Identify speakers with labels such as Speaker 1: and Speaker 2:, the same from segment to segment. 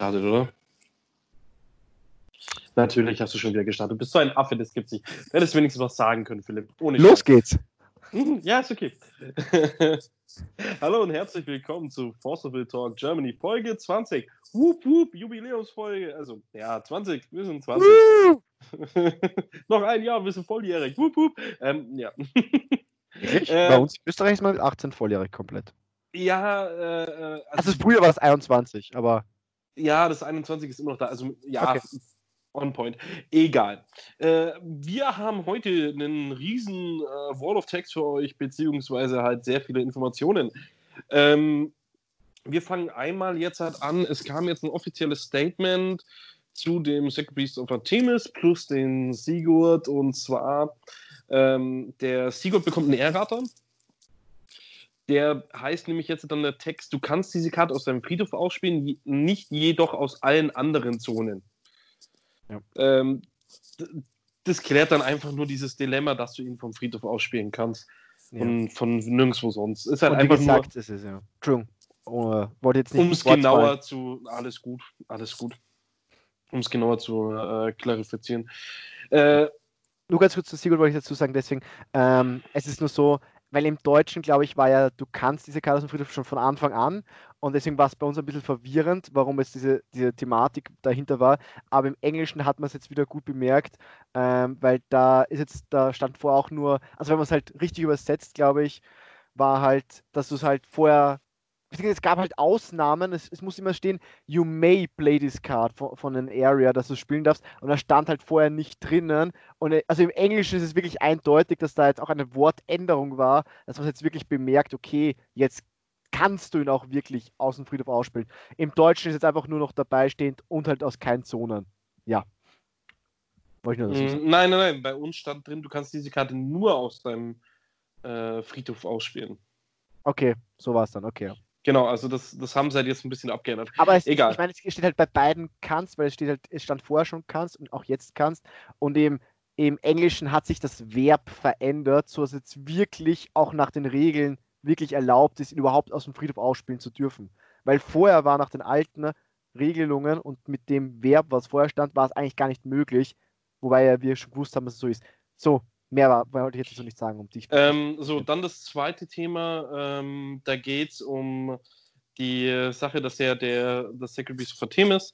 Speaker 1: gestartet, oder? Natürlich hast du schon wieder gestartet. Du bist so ein Affe, das gibt's nicht. Du hättest wenigstens was sagen können, Philipp.
Speaker 2: Ohne Los geht's.
Speaker 1: Ja, ist okay. Hallo und herzlich willkommen zu Forcible Talk Germany, Folge 20. Wup, wup, Jubiläumsfolge. Also, ja, 20, wir sind 20. Noch ein Jahr, wir sind volljährig. Wup, wup. Ähm, ja.
Speaker 2: Äh, Bei uns in Österreich ist man mit 18 volljährig komplett.
Speaker 1: Ja, äh, äh
Speaker 2: also, also früher war das 21, aber.
Speaker 1: Ja, das 21 ist immer noch da. Also, ja, okay. on point. Egal. Äh, wir haben heute einen riesen äh, Wall of Text für euch, beziehungsweise halt sehr viele Informationen. Ähm, wir fangen einmal jetzt halt an. Es kam jetzt ein offizielles Statement zu dem Second Beast of Artemis plus den Sigurd und zwar ähm, der Sigurd bekommt einen Errater der heißt nämlich jetzt dann der Text, du kannst diese Karte aus deinem Friedhof ausspielen, nicht jedoch aus allen anderen Zonen. Ja. Ähm, das klärt dann einfach nur dieses Dilemma, dass du ihn vom Friedhof ausspielen kannst. Ja. Und von nirgendwo sonst. Ist halt und einfach gesagt, nur. Ist es, ja. True. Uh, um es genauer zu. Alles gut, alles gut. Um es genauer zu äh, klarifizieren.
Speaker 2: Äh, nur ganz kurz zu Sigurd wollte ich dazu sagen, deswegen, ähm, es ist nur so, weil im Deutschen, glaube ich, war ja, du kannst diese Karte aus dem Friedhof schon von Anfang an und deswegen war es bei uns ein bisschen verwirrend, warum es diese, diese Thematik dahinter war. Aber im Englischen hat man es jetzt wieder gut bemerkt, ähm, weil da ist jetzt, da stand vorher auch nur, also wenn man es halt richtig übersetzt, glaube ich, war halt, dass du es halt vorher es gab halt Ausnahmen, es, es, muss immer stehen, you may play this card von, von an Area, dass du spielen darfst. Und da stand halt vorher nicht drinnen. Und äh, also im Englischen ist es wirklich eindeutig, dass da jetzt auch eine Wortänderung war, dass man jetzt wirklich bemerkt, okay, jetzt kannst du ihn auch wirklich aus dem Friedhof ausspielen. Im Deutschen ist jetzt einfach nur noch dabei stehend und halt aus keinen Zonen. Ja.
Speaker 1: Wollte ich nur dazu sagen. Nein, nein, nein. Bei uns stand drin, du kannst diese Karte nur aus deinem äh, Friedhof ausspielen.
Speaker 2: Okay, so war es dann, okay.
Speaker 1: Genau, also das, das haben sie halt jetzt ein bisschen abgeändert.
Speaker 2: Aber es, Egal. ich meine, es steht halt bei beiden kannst, weil es steht halt, es stand vorher schon kannst und auch jetzt kannst. Und im, im Englischen hat sich das Verb verändert, so dass es jetzt wirklich auch nach den Regeln wirklich erlaubt ist, ihn überhaupt aus dem Friedhof ausspielen zu dürfen. Weil vorher war nach den alten Regelungen und mit dem Verb, was vorher stand, war es eigentlich gar nicht möglich. Wobei ja wir schon gewusst haben, dass es so ist. So, Mehr war, wollte ich jetzt so nicht sagen, um dich.
Speaker 1: Ähm, so, dann das zweite Thema. Ähm, da geht es um die Sache, dass ja der das Secretaries of Artemis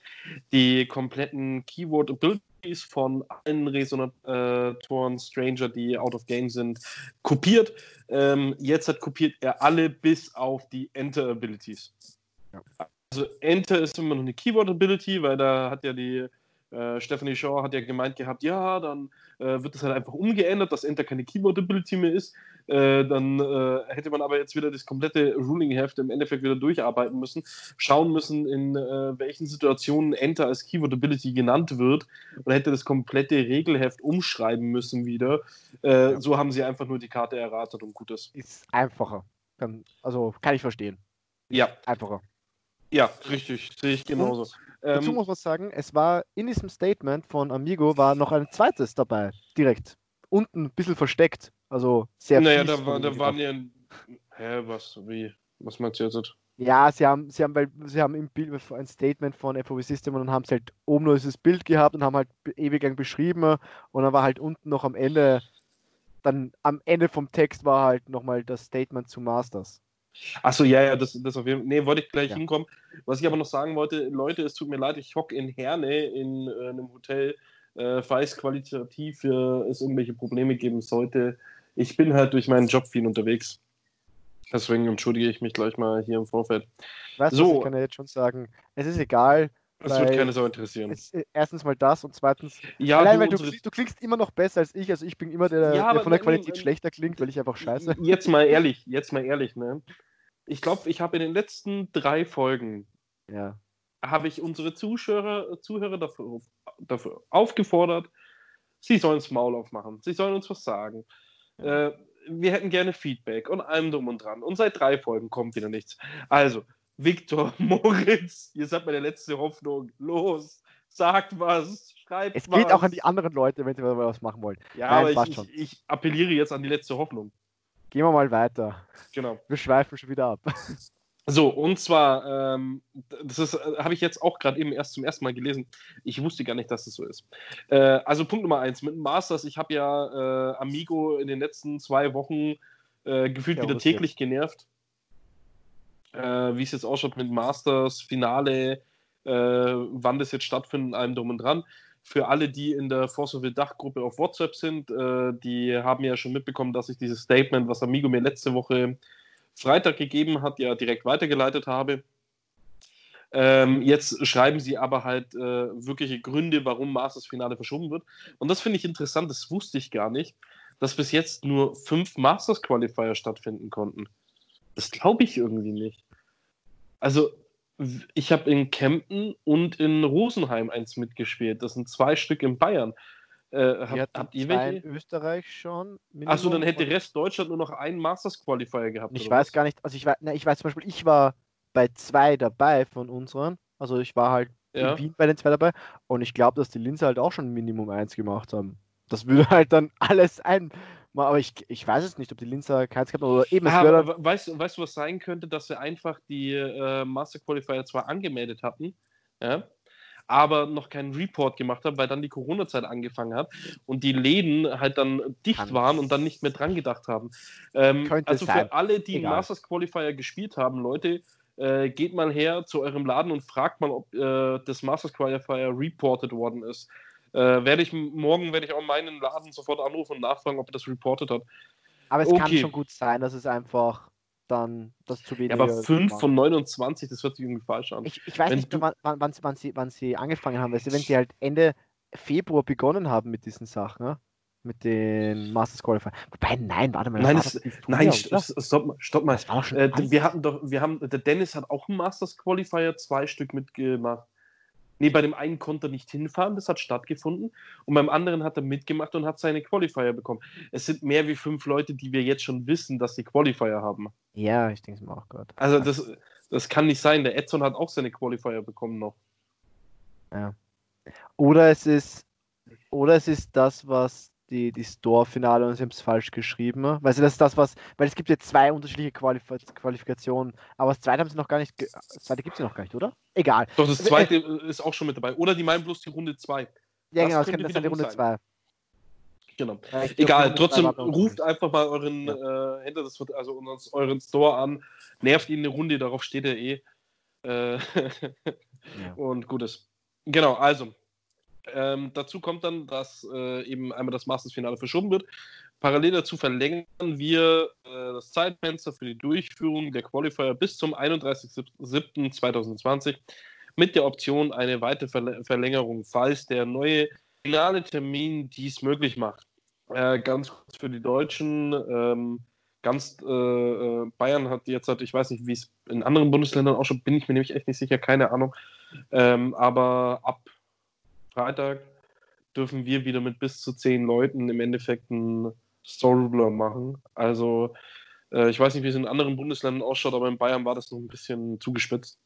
Speaker 1: die kompletten Keyword Abilities von allen Resonatoren Stranger, die out of game sind, kopiert. Ähm, jetzt hat kopiert er alle bis auf die Enter Abilities. Ja. Also Enter ist immer noch eine Keyword Ability, weil da hat ja die äh, Stephanie Shaw hat ja gemeint gehabt, ja, dann äh, wird das halt einfach umgeändert, dass Enter keine Keyboard-Ability mehr ist. Äh, dann äh, hätte man aber jetzt wieder das komplette Ruling-Heft im Endeffekt wieder durcharbeiten müssen, schauen müssen, in äh, welchen Situationen Enter als Keyboard-Ability genannt wird und hätte das komplette Regelheft umschreiben müssen wieder. Ja. So haben sie einfach nur die Karte erratet und gut ist.
Speaker 2: Ist einfacher. Kann, also kann ich verstehen.
Speaker 1: Ja.
Speaker 2: Einfacher.
Speaker 1: Ja, richtig, sehe ich genauso. Und
Speaker 2: dazu ähm, muss man sagen, es war in diesem Statement von Amigo war noch ein zweites dabei, direkt. Unten ein bisschen versteckt. Also sehr
Speaker 1: Naja, da, war, da waren ja. Hä, was? Wie? Was meinst du jetzt?
Speaker 2: Ja, sie haben, sie haben, weil sie haben im Bild ein Statement von FOV System und dann haben sie halt oben nur dieses Bild gehabt und haben halt ewig lang beschrieben und dann war halt unten noch am Ende, dann am Ende vom Text war halt nochmal das Statement zu Masters.
Speaker 1: Achso, ja, ja, das, das auf jeden Fall. Nee, wollte ich gleich ja. hinkommen. Was ich aber noch sagen wollte, Leute, es tut mir leid, ich hocke in Herne in äh, einem Hotel, äh, falls qualitativ äh, es irgendwelche Probleme geben sollte. Ich bin halt durch meinen Job viel unterwegs. Deswegen entschuldige ich mich gleich mal hier im Vorfeld.
Speaker 2: Weißt so. du, ich kann ja jetzt schon sagen, es ist egal.
Speaker 1: Das wird keine so interessieren.
Speaker 2: Es, äh, erstens mal das und zweitens,
Speaker 1: ja, allein,
Speaker 2: du, weil du, du, klingst immer noch besser als ich. Also ich bin immer der, ja, der von der Qualität nein, schlechter klingt, weil ich einfach scheiße.
Speaker 1: Jetzt mal ehrlich, jetzt mal ehrlich, ne? Ich glaube, ich habe in den letzten drei Folgen
Speaker 2: ja.
Speaker 1: habe ich unsere Zuschauer, Zuhörer dafür, dafür aufgefordert, sie sollen das Maul aufmachen, sie sollen uns was sagen. Äh, wir hätten gerne Feedback und allem drum und dran. Und seit drei Folgen kommt wieder nichts. Also, Viktor, Moritz, ihr seid meine letzte Hoffnung. Los, sagt was, schreibt
Speaker 2: es was. Es geht auch an die anderen Leute, wenn sie was machen wollen.
Speaker 1: Ja, Nein, aber ich, ich, ich appelliere jetzt an die letzte Hoffnung.
Speaker 2: Gehen wir mal weiter.
Speaker 1: Genau.
Speaker 2: Wir schweifen schon wieder ab.
Speaker 1: So, und zwar, ähm, das äh, habe ich jetzt auch gerade eben erst zum ersten Mal gelesen. Ich wusste gar nicht, dass das so ist. Äh, also Punkt Nummer eins, mit dem Masters, ich habe ja äh, Amigo in den letzten zwei Wochen äh, gefühlt ja, wieder täglich jetzt. genervt. Äh, wie es jetzt ausschaut mit Masters, Finale, äh, wann das jetzt stattfindet, allem drum und dran. Für alle, die in der Force of the Dachgruppe auf WhatsApp sind, die haben ja schon mitbekommen, dass ich dieses Statement, was Amigo mir letzte Woche Freitag gegeben hat, ja direkt weitergeleitet habe. Ähm, jetzt schreiben sie aber halt äh, wirkliche Gründe, warum Masters Finale verschoben wird. Und das finde ich interessant, das wusste ich gar nicht, dass bis jetzt nur fünf Masters Qualifier stattfinden konnten. Das glaube ich irgendwie nicht. Also, ich habe in Kempten und in Rosenheim eins mitgespielt. Das sind zwei Stück in Bayern.
Speaker 2: Äh, hab, habt ihr welche? In Österreich schon.
Speaker 1: Achso, dann hätte Rest Deutschland nur noch einen Masters Qualifier gehabt.
Speaker 2: Ich weiß was? gar nicht, also ich weiß, na, ich weiß zum Beispiel, ich war bei zwei dabei von unseren. Also ich war halt ja. in Wien bei den zwei dabei und ich glaube, dass die Linse halt auch schon Minimum 1 gemacht haben. Das würde halt dann alles ein. Aber ich, ich weiß es nicht, ob die Linzer keins gehabt haben oder eben. Ah,
Speaker 1: aber, weißt, weißt du, was sein könnte, dass sie einfach die äh, Master Qualifier zwar angemeldet hatten, ja, aber noch keinen Report gemacht habe, weil dann die Corona-Zeit angefangen hat und die Läden halt dann dicht Kann waren und dann nicht mehr dran gedacht haben. Ähm, also sein. für alle, die Egal. Masters Qualifier gespielt haben, Leute, äh, geht mal her zu eurem Laden und fragt mal, ob äh, das Masters Qualifier reported worden ist. Äh, werde ich morgen werde ich auch meinen Laden sofort anrufen und nachfragen, ob er das reported hat.
Speaker 2: Aber es okay. kann schon gut sein, dass es einfach dann das zu wenig.
Speaker 1: Ja, aber 5 von 29, das hört sich irgendwie falsch an.
Speaker 2: Ich, ich weiß wenn nicht, du... wann, wann, wann, sie, wann sie angefangen haben. Weißt du, wenn sie halt Ende Februar begonnen haben mit diesen Sachen, ne? mit den Masters Qualifier. Wobei, nein, warte mal.
Speaker 1: Nein, es, nein stopp, mal, stopp mal. Äh, wir hatten doch, wir haben, der Dennis hat auch einen Masters Qualifier zwei Stück mitgemacht. Nee, bei dem einen konnte er nicht hinfahren, das hat stattgefunden. Und beim anderen hat er mitgemacht und hat seine Qualifier bekommen. Es sind mehr wie fünf Leute, die wir jetzt schon wissen, dass sie Qualifier haben.
Speaker 2: Ja, ich denke es mir auch gerade.
Speaker 1: Also das, das kann nicht sein. Der Edson hat auch seine Qualifier bekommen noch.
Speaker 2: Ja. Oder es ist, oder es ist das, was die, die Store-Finale und sie haben es falsch geschrieben. Weil das ist das, was, weil es gibt ja zwei unterschiedliche Qualif Qualifikationen, aber das zweite haben sie noch gar nicht, das zweite gibt es ja noch gar nicht, oder? Egal.
Speaker 1: Doch, das zweite äh, ist auch schon mit dabei. Oder die meinen bloß die Runde 2. Ja,
Speaker 2: das genau, das, kann, das die Runde 2.
Speaker 1: Genau. Ja, Egal, trotzdem ruft einfach mal euren ja. äh, Händler, das wird also uns, euren Store an, nervt ihn eine Runde, darauf steht er eh. Äh, ja. Und gutes. Genau, also ähm, dazu kommt dann, dass äh, eben einmal das Masters-Finale verschoben wird. Parallel dazu verlängern wir äh, das Zeitfenster für die Durchführung der Qualifier bis zum 31.07.2020 mit der Option eine weitere Verl Verlängerung, falls der neue finale Termin dies möglich macht. Äh, ganz kurz für die Deutschen. Ähm, ganz äh, äh, Bayern hat jetzt, halt, ich weiß nicht, wie es in anderen Bundesländern auch schon, bin ich mir nämlich echt nicht sicher, keine Ahnung. Ähm, aber ab Freitag dürfen wir wieder mit bis zu zehn Leuten im Endeffekt einen Storyblur machen. Also äh, ich weiß nicht, wie es in anderen Bundesländern ausschaut, aber in Bayern war das noch ein bisschen zugespitzt.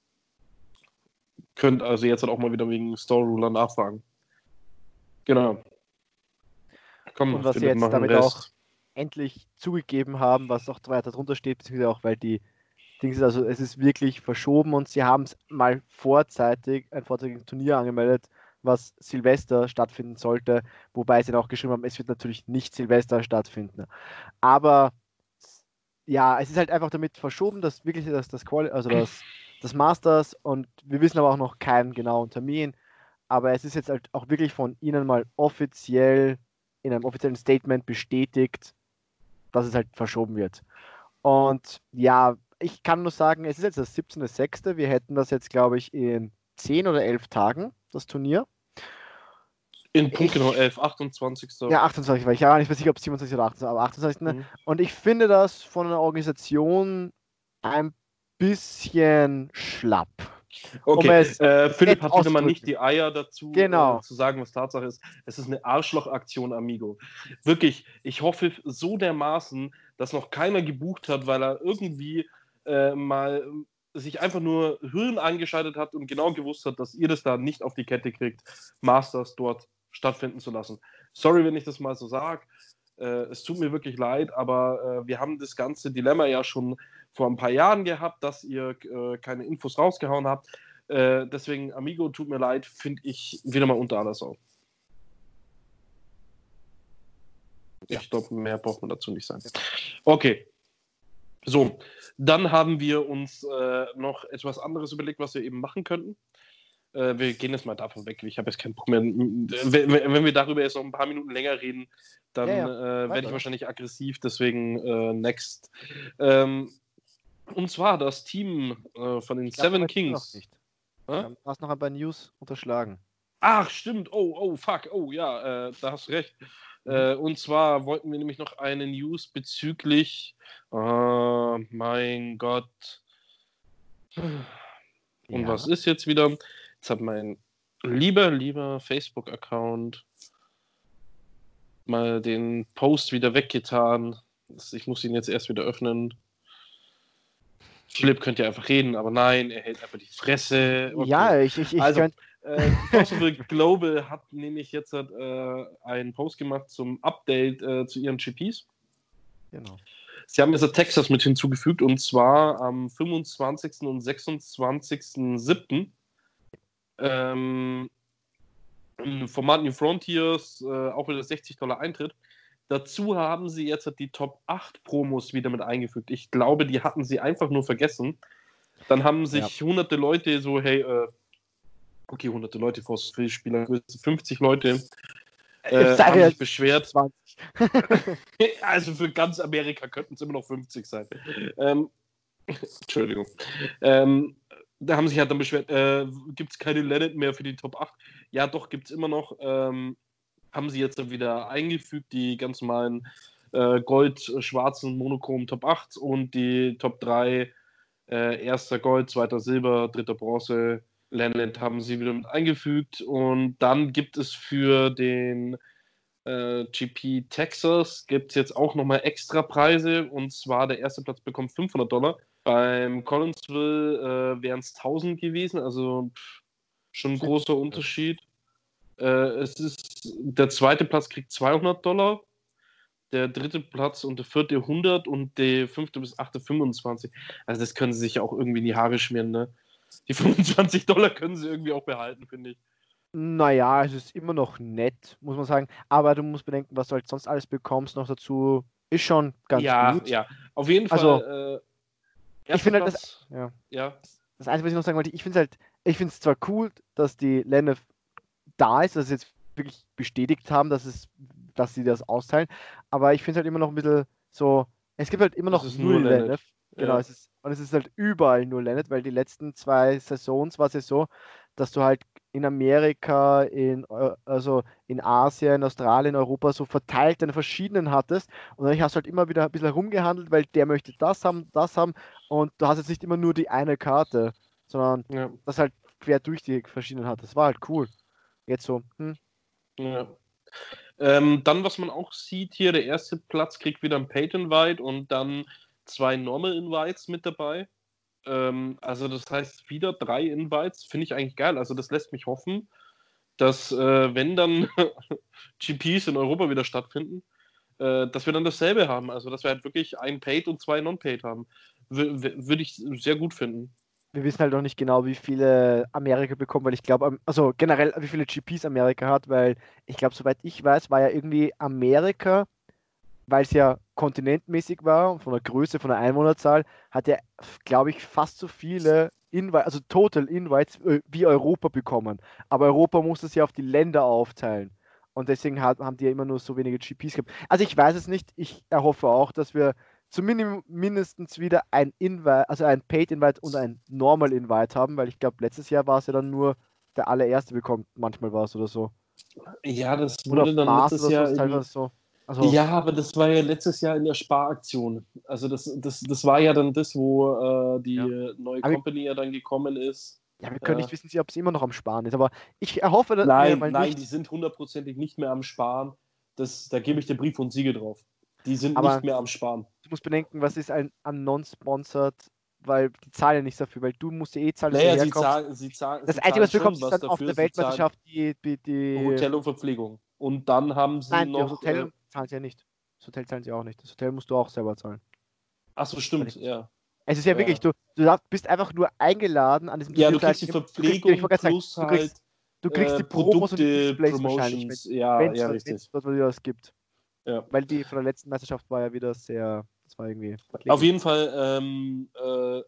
Speaker 1: Könnt also jetzt halt auch mal wieder wegen Storyruler nachfragen. Genau.
Speaker 2: Komm, Und was sie jetzt damit Rest. auch endlich zugegeben haben, was auch weiter drunter steht, beziehungsweise auch, weil die Dings, also es ist wirklich verschoben und sie haben es mal vorzeitig ein vorzeitiges Turnier angemeldet, was Silvester stattfinden sollte, wobei sie dann auch geschrieben haben, es wird natürlich nicht Silvester stattfinden. Aber ja, es ist halt einfach damit verschoben, dass wirklich das, das, Quali also das, das Masters und wir wissen aber auch noch keinen genauen Termin. Aber es ist jetzt halt auch wirklich von Ihnen mal offiziell in einem offiziellen Statement bestätigt, dass es halt verschoben wird. Und ja, ich kann nur sagen, es ist jetzt das 17.06. Wir hätten das jetzt, glaube ich, in 10 oder 11 Tagen das Turnier.
Speaker 1: In Punkt genau 11, 28.
Speaker 2: Ja, 28, weil ich ja nicht mehr sicher, ob 27 oder 28, aber 28. Mhm. Und ich finde das von einer Organisation ein bisschen schlapp.
Speaker 1: Okay, um äh, Philipp hat wieder mal nicht die Eier dazu,
Speaker 2: genau.
Speaker 1: äh, zu sagen, was Tatsache ist. Es ist eine Arschlochaktion, Amigo. Wirklich, ich hoffe so dermaßen, dass noch keiner gebucht hat, weil er irgendwie äh, mal sich einfach nur Hirn eingeschaltet hat und genau gewusst hat, dass ihr das da nicht auf die Kette kriegt, Masters dort stattfinden zu lassen. Sorry, wenn ich das mal so sage. Äh, es tut mir wirklich leid, aber äh, wir haben das ganze Dilemma ja schon vor ein paar Jahren gehabt, dass ihr äh, keine Infos rausgehauen habt. Äh, deswegen, Amigo, tut mir leid, finde ich wieder mal unter aller Sau. Ich glaube, mehr braucht man dazu nicht sagen. Okay. So, dann haben wir uns äh, noch etwas anderes überlegt, was wir eben machen könnten. Äh, wir gehen jetzt mal davon weg. Ich habe jetzt keinen Bock mehr. Wenn, wenn, wir darüber jetzt noch ein paar Minuten länger reden, dann ja, ja. äh, werde ich wahrscheinlich aggressiv. Deswegen äh, next. Ähm, und zwar das Team äh, von den ich Seven Kings. Noch nicht.
Speaker 2: Du hast noch ein paar News unterschlagen.
Speaker 1: Ach, stimmt. Oh, oh, fuck. Oh, ja, äh, da hast du recht. Äh, und zwar wollten wir nämlich noch eine News bezüglich. Oh, mein Gott. Und ja. was ist jetzt wieder? Jetzt hat mein lieber, lieber Facebook-Account mal den Post wieder weggetan. Ich muss ihn jetzt erst wieder öffnen. Philipp könnte ja einfach reden, aber nein, er hält einfach die Fresse.
Speaker 2: Okay. Ja, ich, ich, ich
Speaker 1: also, äh, Possible Global hat nämlich jetzt äh, einen Post gemacht zum Update äh, zu ihren GPs. Genau. Sie haben jetzt Texas mit hinzugefügt und zwar am 25. und 26.07 ähm, im Format New Frontiers äh, auch wieder 60 Dollar Eintritt. Dazu haben sie jetzt die Top 8 Promos wieder mit eingefügt. Ich glaube, die hatten sie einfach nur vergessen. Dann haben sich ja. hunderte Leute so, hey, äh, okay, hunderte Leute vor Spieler, 50 Leute äh, haben sich beschwert. 20. also für ganz Amerika könnten es immer noch 50 sein. Ähm, Entschuldigung. Ähm, da haben sich halt dann beschwert, äh, gibt es keine Leonard mehr für die Top 8? Ja, doch, gibt es immer noch. Ähm, haben sie jetzt dann wieder eingefügt, die ganz normalen äh, gold-schwarzen monochromen Top 8 und die Top 3, äh, erster Gold, zweiter Silber, dritter Bronze, Landland haben sie wieder mit eingefügt. Und dann gibt es für den äh, GP Texas gibt es jetzt auch nochmal extra Preise. Und zwar der erste Platz bekommt 500 Dollar beim Collinsville äh, wären es 1000 gewesen, also schon ein großer Unterschied. Äh, es ist, der zweite Platz kriegt 200 Dollar, der dritte Platz und der vierte 100 und der fünfte bis achte 25. Also das können sie sich auch irgendwie in die Haare schmieren, ne? Die 25 Dollar können sie irgendwie auch behalten, finde ich.
Speaker 2: Naja, es ist immer noch nett, muss man sagen. Aber du musst bedenken, was du halt sonst alles bekommst noch dazu. Ist schon ganz
Speaker 1: ja,
Speaker 2: gut.
Speaker 1: Ja, auf jeden
Speaker 2: also, Fall. Also, äh, ich finde halt das, ja. ja. Das Einzige, was ich noch sagen wollte, ich finde es halt, ich finde es zwar cool, dass die Länder da ist, dass sie jetzt wirklich bestätigt haben, dass es, dass sie das austeilen, aber ich finde es halt immer noch ein bisschen so, es gibt halt immer noch null Länder. Genau, ja. es ist, und es ist halt überall nur Lennet, weil die letzten zwei Saisons war es ja so, dass du halt in Amerika, in, also in Asien, Australien, Europa so verteilt deine verschiedenen hattest. Und dann hast du halt immer wieder ein bisschen herumgehandelt, weil der möchte das haben, das haben. Und du hast jetzt nicht immer nur die eine Karte, sondern ja. das halt quer durch die verschiedenen hat. Das war halt cool. Jetzt so. Hm.
Speaker 1: Ja. Ähm, dann, was man auch sieht hier, der erste Platz kriegt wieder ein Paid Invite und dann zwei Normal Invites mit dabei. Ähm, also das heißt wieder drei Invites, finde ich eigentlich geil. Also das lässt mich hoffen, dass äh, wenn dann GPs in Europa wieder stattfinden, äh, dass wir dann dasselbe haben. Also dass wir halt wirklich ein Paid und zwei Non-Paid haben. Würde ich sehr gut finden.
Speaker 2: Wir wissen halt noch nicht genau, wie viele Amerika bekommen, weil ich glaube, also generell, wie viele GPs Amerika hat, weil ich glaube, soweit ich weiß, war ja irgendwie Amerika weil es ja kontinentmäßig war und von der Größe, von der Einwohnerzahl, hat er, glaube ich, fast so viele Invites, also Total Invites äh, wie Europa bekommen. Aber Europa muss es ja auf die Länder aufteilen. Und deswegen hat, haben die ja immer nur so wenige GPs gehabt. Also ich weiß es nicht. Ich erhoffe auch, dass wir zumindest mindestens wieder ein Invite, also ein Paid Invite und ein Normal Invite haben, weil ich glaube, letztes Jahr war es ja dann nur der allererste bekommt, manchmal war es oder so.
Speaker 1: Ja, das wurde dann letztes Jahr so. Also, ja, aber das war ja letztes Jahr in der Sparaktion. Also das, das, das war ja dann das, wo äh, die ja. neue aber Company ja dann gekommen ist.
Speaker 2: Ja, wir können äh, nicht wissen, ob sie immer noch am Sparen ist, aber ich erhoffe, dass
Speaker 1: Nein, nein, nicht... die sind hundertprozentig nicht mehr am Sparen. Das, da gebe ich dir Brief und Siegel drauf. Die sind aber nicht mehr am Sparen.
Speaker 2: Du musst bedenken, was ist ein, ein non-sponsored, weil die zahlen nicht dafür, weil du musst eh zahlen.
Speaker 1: Naja, sie zahlen, sie zahlen,
Speaker 2: das Einzige, was du bekommst, ist dann auf der Weltmeisterschaft die, die, die,
Speaker 1: Hotel und Verpflegung. Und dann haben sie
Speaker 2: Nein,
Speaker 1: noch.
Speaker 2: Das Hotel äh, zahlt ja nicht. Das Hotel zahlen sie auch nicht. Das Hotel musst du auch selber zahlen.
Speaker 1: Achso, stimmt, ja.
Speaker 2: Es ist ja, ja. wirklich, du, du bist einfach nur eingeladen an diesem
Speaker 1: Ja, du kriegst die Verpflegung
Speaker 2: du kriegst,
Speaker 1: plus
Speaker 2: sagen, du kriegst,
Speaker 1: halt
Speaker 2: du kriegst
Speaker 1: äh,
Speaker 2: die Promos
Speaker 1: Produkte,
Speaker 2: und die
Speaker 1: Promotions. Ja, ja, richtig.
Speaker 2: Was es gibt.
Speaker 1: Ja.
Speaker 2: Weil die von der letzten Meisterschaft war ja wieder sehr, das war irgendwie.
Speaker 1: Auf jeden Fall, ähm, äh,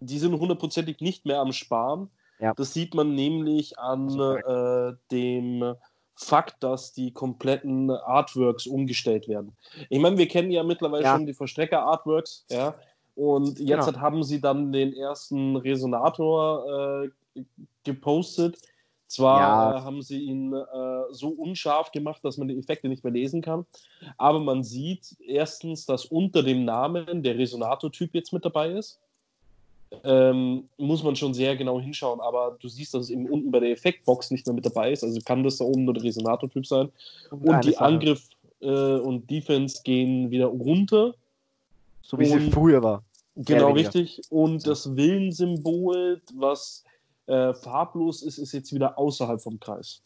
Speaker 1: die sind hundertprozentig nicht mehr am Sparen.
Speaker 2: Ja.
Speaker 1: Das sieht man nämlich an äh, dem Fakt, dass die kompletten Artworks umgestellt werden. Ich meine, wir kennen ja mittlerweile
Speaker 2: Ja.
Speaker 1: schon die Verstrecker-Artworks, ja. Und jetzt
Speaker 2: Genau.
Speaker 1: haben sie dann den ersten Resonator äh, gepostet. Zwar
Speaker 2: Ja.
Speaker 1: äh, haben sie ihn äh, so unscharf gemacht, dass man die Effekte nicht mehr lesen kann, aber man sieht erstens, dass unter dem Namen der Resonator-Typ jetzt mit dabei ist. Ähm, muss man schon sehr genau hinschauen, aber du siehst, dass es eben unten bei der Effektbox nicht mehr mit dabei ist. Also kann das da oben nur der Resonator-Typ sein. Und
Speaker 2: eine
Speaker 1: die
Speaker 2: Sache,
Speaker 1: Angriff äh, und Defense gehen wieder runter.
Speaker 2: So wie sie
Speaker 1: und-
Speaker 2: früher war.
Speaker 1: Genau, richtig. Und das Willensymbol, was äh, farblos ist, ist jetzt wieder außerhalb vom Kreis.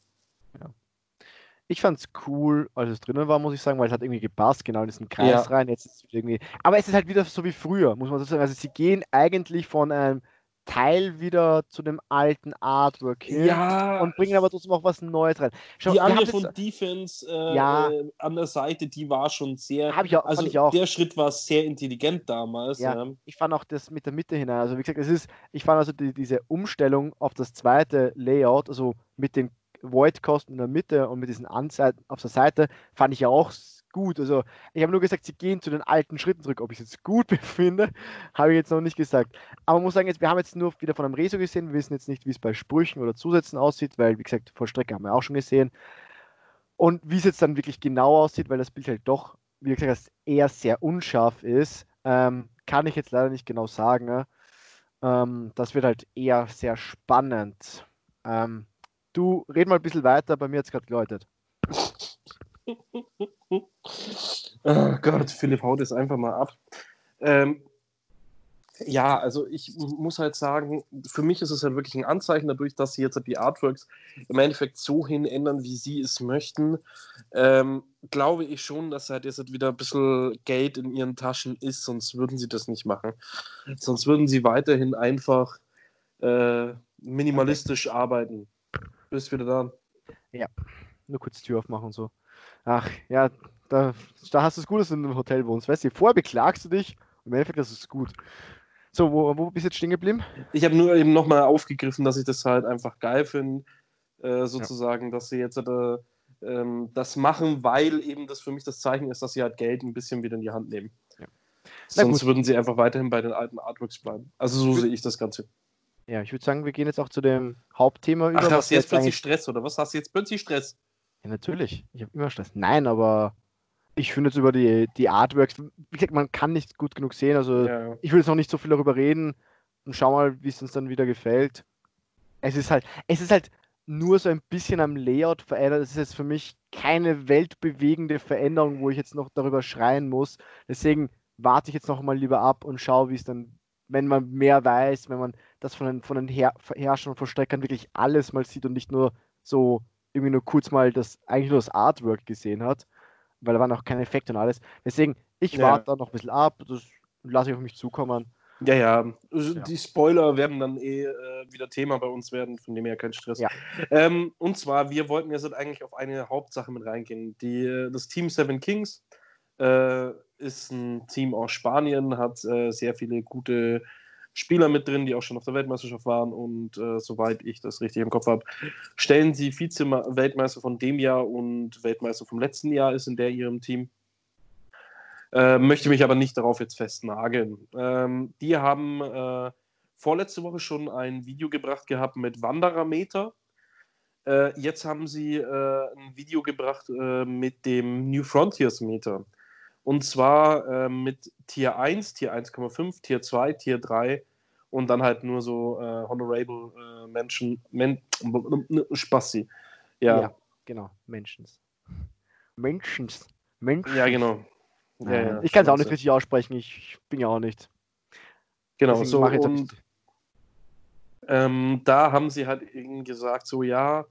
Speaker 2: Ich fand's cool, als es drinnen war, muss ich sagen, weil es hat irgendwie gepasst, genau in diesen Kreis
Speaker 1: Ja.
Speaker 2: rein. Jetzt ist es irgendwie. Aber es ist halt wieder so wie früher, muss man so sagen. Also sie gehen eigentlich von einem Teil wieder zu dem alten Artwork hin
Speaker 1: Ja,
Speaker 2: und bringen aber trotzdem auch was Neues rein. Schau,
Speaker 1: die
Speaker 2: das-
Speaker 1: und Defense äh,
Speaker 2: Ja.
Speaker 1: äh, an der Seite, die war schon sehr.
Speaker 2: Hab ich auch,
Speaker 1: also
Speaker 2: fand ich auch.
Speaker 1: der Schritt war sehr intelligent damals.
Speaker 2: Ja.
Speaker 1: Ja.
Speaker 2: Ich fand auch das mit der Mitte hinein. Also wie gesagt, es ist, ich fand also die, diese Umstellung auf das zweite Layout, also mit den Void-Kosten in der Mitte und mit diesen Anseiten auf der Seite, fand ich ja auch gut. Also ich habe nur gesagt, sie gehen zu den alten Schritten zurück. Ob ich es jetzt gut befinde, habe ich jetzt noch nicht gesagt. Aber man muss sagen, jetzt, wir haben jetzt nur wieder von einem Reso gesehen. Wir wissen jetzt nicht, wie es bei Sprüchen oder Zusätzen aussieht, weil, wie gesagt, Vollstrecke haben wir auch schon gesehen. Und wie es jetzt dann wirklich genau aussieht, weil das Bild halt doch, wie gesagt, eher sehr unscharf ist, ähm, kann ich jetzt leider nicht genau sagen. Ne? Ähm, das wird halt eher sehr spannend. Ähm, du, red mal ein bisschen weiter, bei mir hat es gerade geläutet.
Speaker 1: Oh Gott, Philipp haut es einfach mal ab. Ähm, ja, also ich muss halt sagen, für mich ist es halt wirklich ein Anzeichen dadurch, dass sie jetzt halt die Artworks im Endeffekt so hin ändern, wie sie es möchten. Ähm, glaube ich schon, dass halt jetzt halt wieder ein bisschen Geld in ihren Taschen ist, sonst würden sie das nicht machen. Sonst würden sie weiterhin einfach äh, minimalistisch arbeiten. Bist wieder da?
Speaker 2: Nur kurz die Tür aufmachen und so. Ach, ja, da, da hast du es gut, dass du in einem Hotel wohnst. Weißt du, vorher beklagst du dich und im Endeffekt ist es gut. So, wo, wo bist du jetzt stehen geblieben?
Speaker 1: Ich habe nur eben nochmal aufgegriffen, dass ich das halt einfach geil finde, äh, sozusagen, dass sie jetzt äh, ähm, das machen, weil eben das für mich das Zeichen ist, dass sie halt Geld ein bisschen wieder in die Hand nehmen.
Speaker 2: Ja.
Speaker 1: Sonst würden sie einfach weiterhin bei den alten Artworks bleiben. Also so sehe ich das Ganze.
Speaker 2: Ja, ich würde sagen, wir gehen jetzt auch zu dem Hauptthema über.
Speaker 1: Ach, hast du jetzt plötzlich
Speaker 2: eigentlich-
Speaker 1: Stress, oder was? Hast du jetzt plötzlich Stress?
Speaker 2: Ja, natürlich. Ich habe immer Stress. Nein, aber ich finde jetzt über die, die Artworks, wie gesagt, man kann nicht gut genug sehen. Also
Speaker 1: Ja.
Speaker 2: ich will jetzt noch nicht so viel darüber reden und schau mal, wie es uns dann wieder gefällt. Es ist halt, es ist halt nur so ein bisschen am Layout verändert. Es ist jetzt für mich keine weltbewegende Veränderung, wo ich jetzt noch darüber schreien muss. Deswegen warte ich jetzt noch mal lieber ab und schaue, wie es dann, wenn man mehr weiß, wenn man das von den, von den Her Herrschern und Verstreckern wirklich alles mal sieht und nicht nur so irgendwie nur kurz mal das, eigentlich nur das Artwork gesehen hat, weil da waren auch keine Effekte und alles. Deswegen, ich
Speaker 1: Ja.
Speaker 2: warte da noch ein bisschen ab, das lasse ich auf mich zukommen.
Speaker 1: Ja, ja. Die Spoiler werden dann eh äh, wieder Thema bei uns werden, von dem her kein Stress.
Speaker 2: Ja.
Speaker 1: Ähm, und zwar, wir wollten jetzt eigentlich auf eine Hauptsache mit reingehen. Die, äh, das Team Seven Kings äh, ist ein Team aus Spanien, hat äh, sehr viele gute Spieler mit drin, die auch schon auf der Weltmeisterschaft waren und äh, soweit ich das richtig im Kopf habe, stellen sie Vize-Weltmeister von dem Jahr und Weltmeister vom letzten Jahr ist in der ihrem Team. Äh, möchte mich aber nicht darauf jetzt festnageln. Ähm, die haben äh, vorletzte Woche schon ein Video gebracht gehabt mit Wanderermeter. Äh, jetzt haben sie äh, ein Video gebracht äh, mit dem New Frontiers Meter. Und zwar äh, mit Tier 1, Tier 1,5, Tier 2, Tier 3 und dann halt nur so äh, Honorable äh, Menschen, Men Spassi. Ja, ja,
Speaker 2: genau, Menschens. Menschens. Menschens.
Speaker 1: genau.
Speaker 2: Ja,
Speaker 1: Ja, ja,
Speaker 2: ich kann es auch nicht richtig aussprechen, ich, bin ja auch nicht.
Speaker 1: Genau,
Speaker 2: Deswegen
Speaker 1: so
Speaker 2: mache ich jetzt
Speaker 1: und ähm, da haben sie halt eben gesagt, so ja,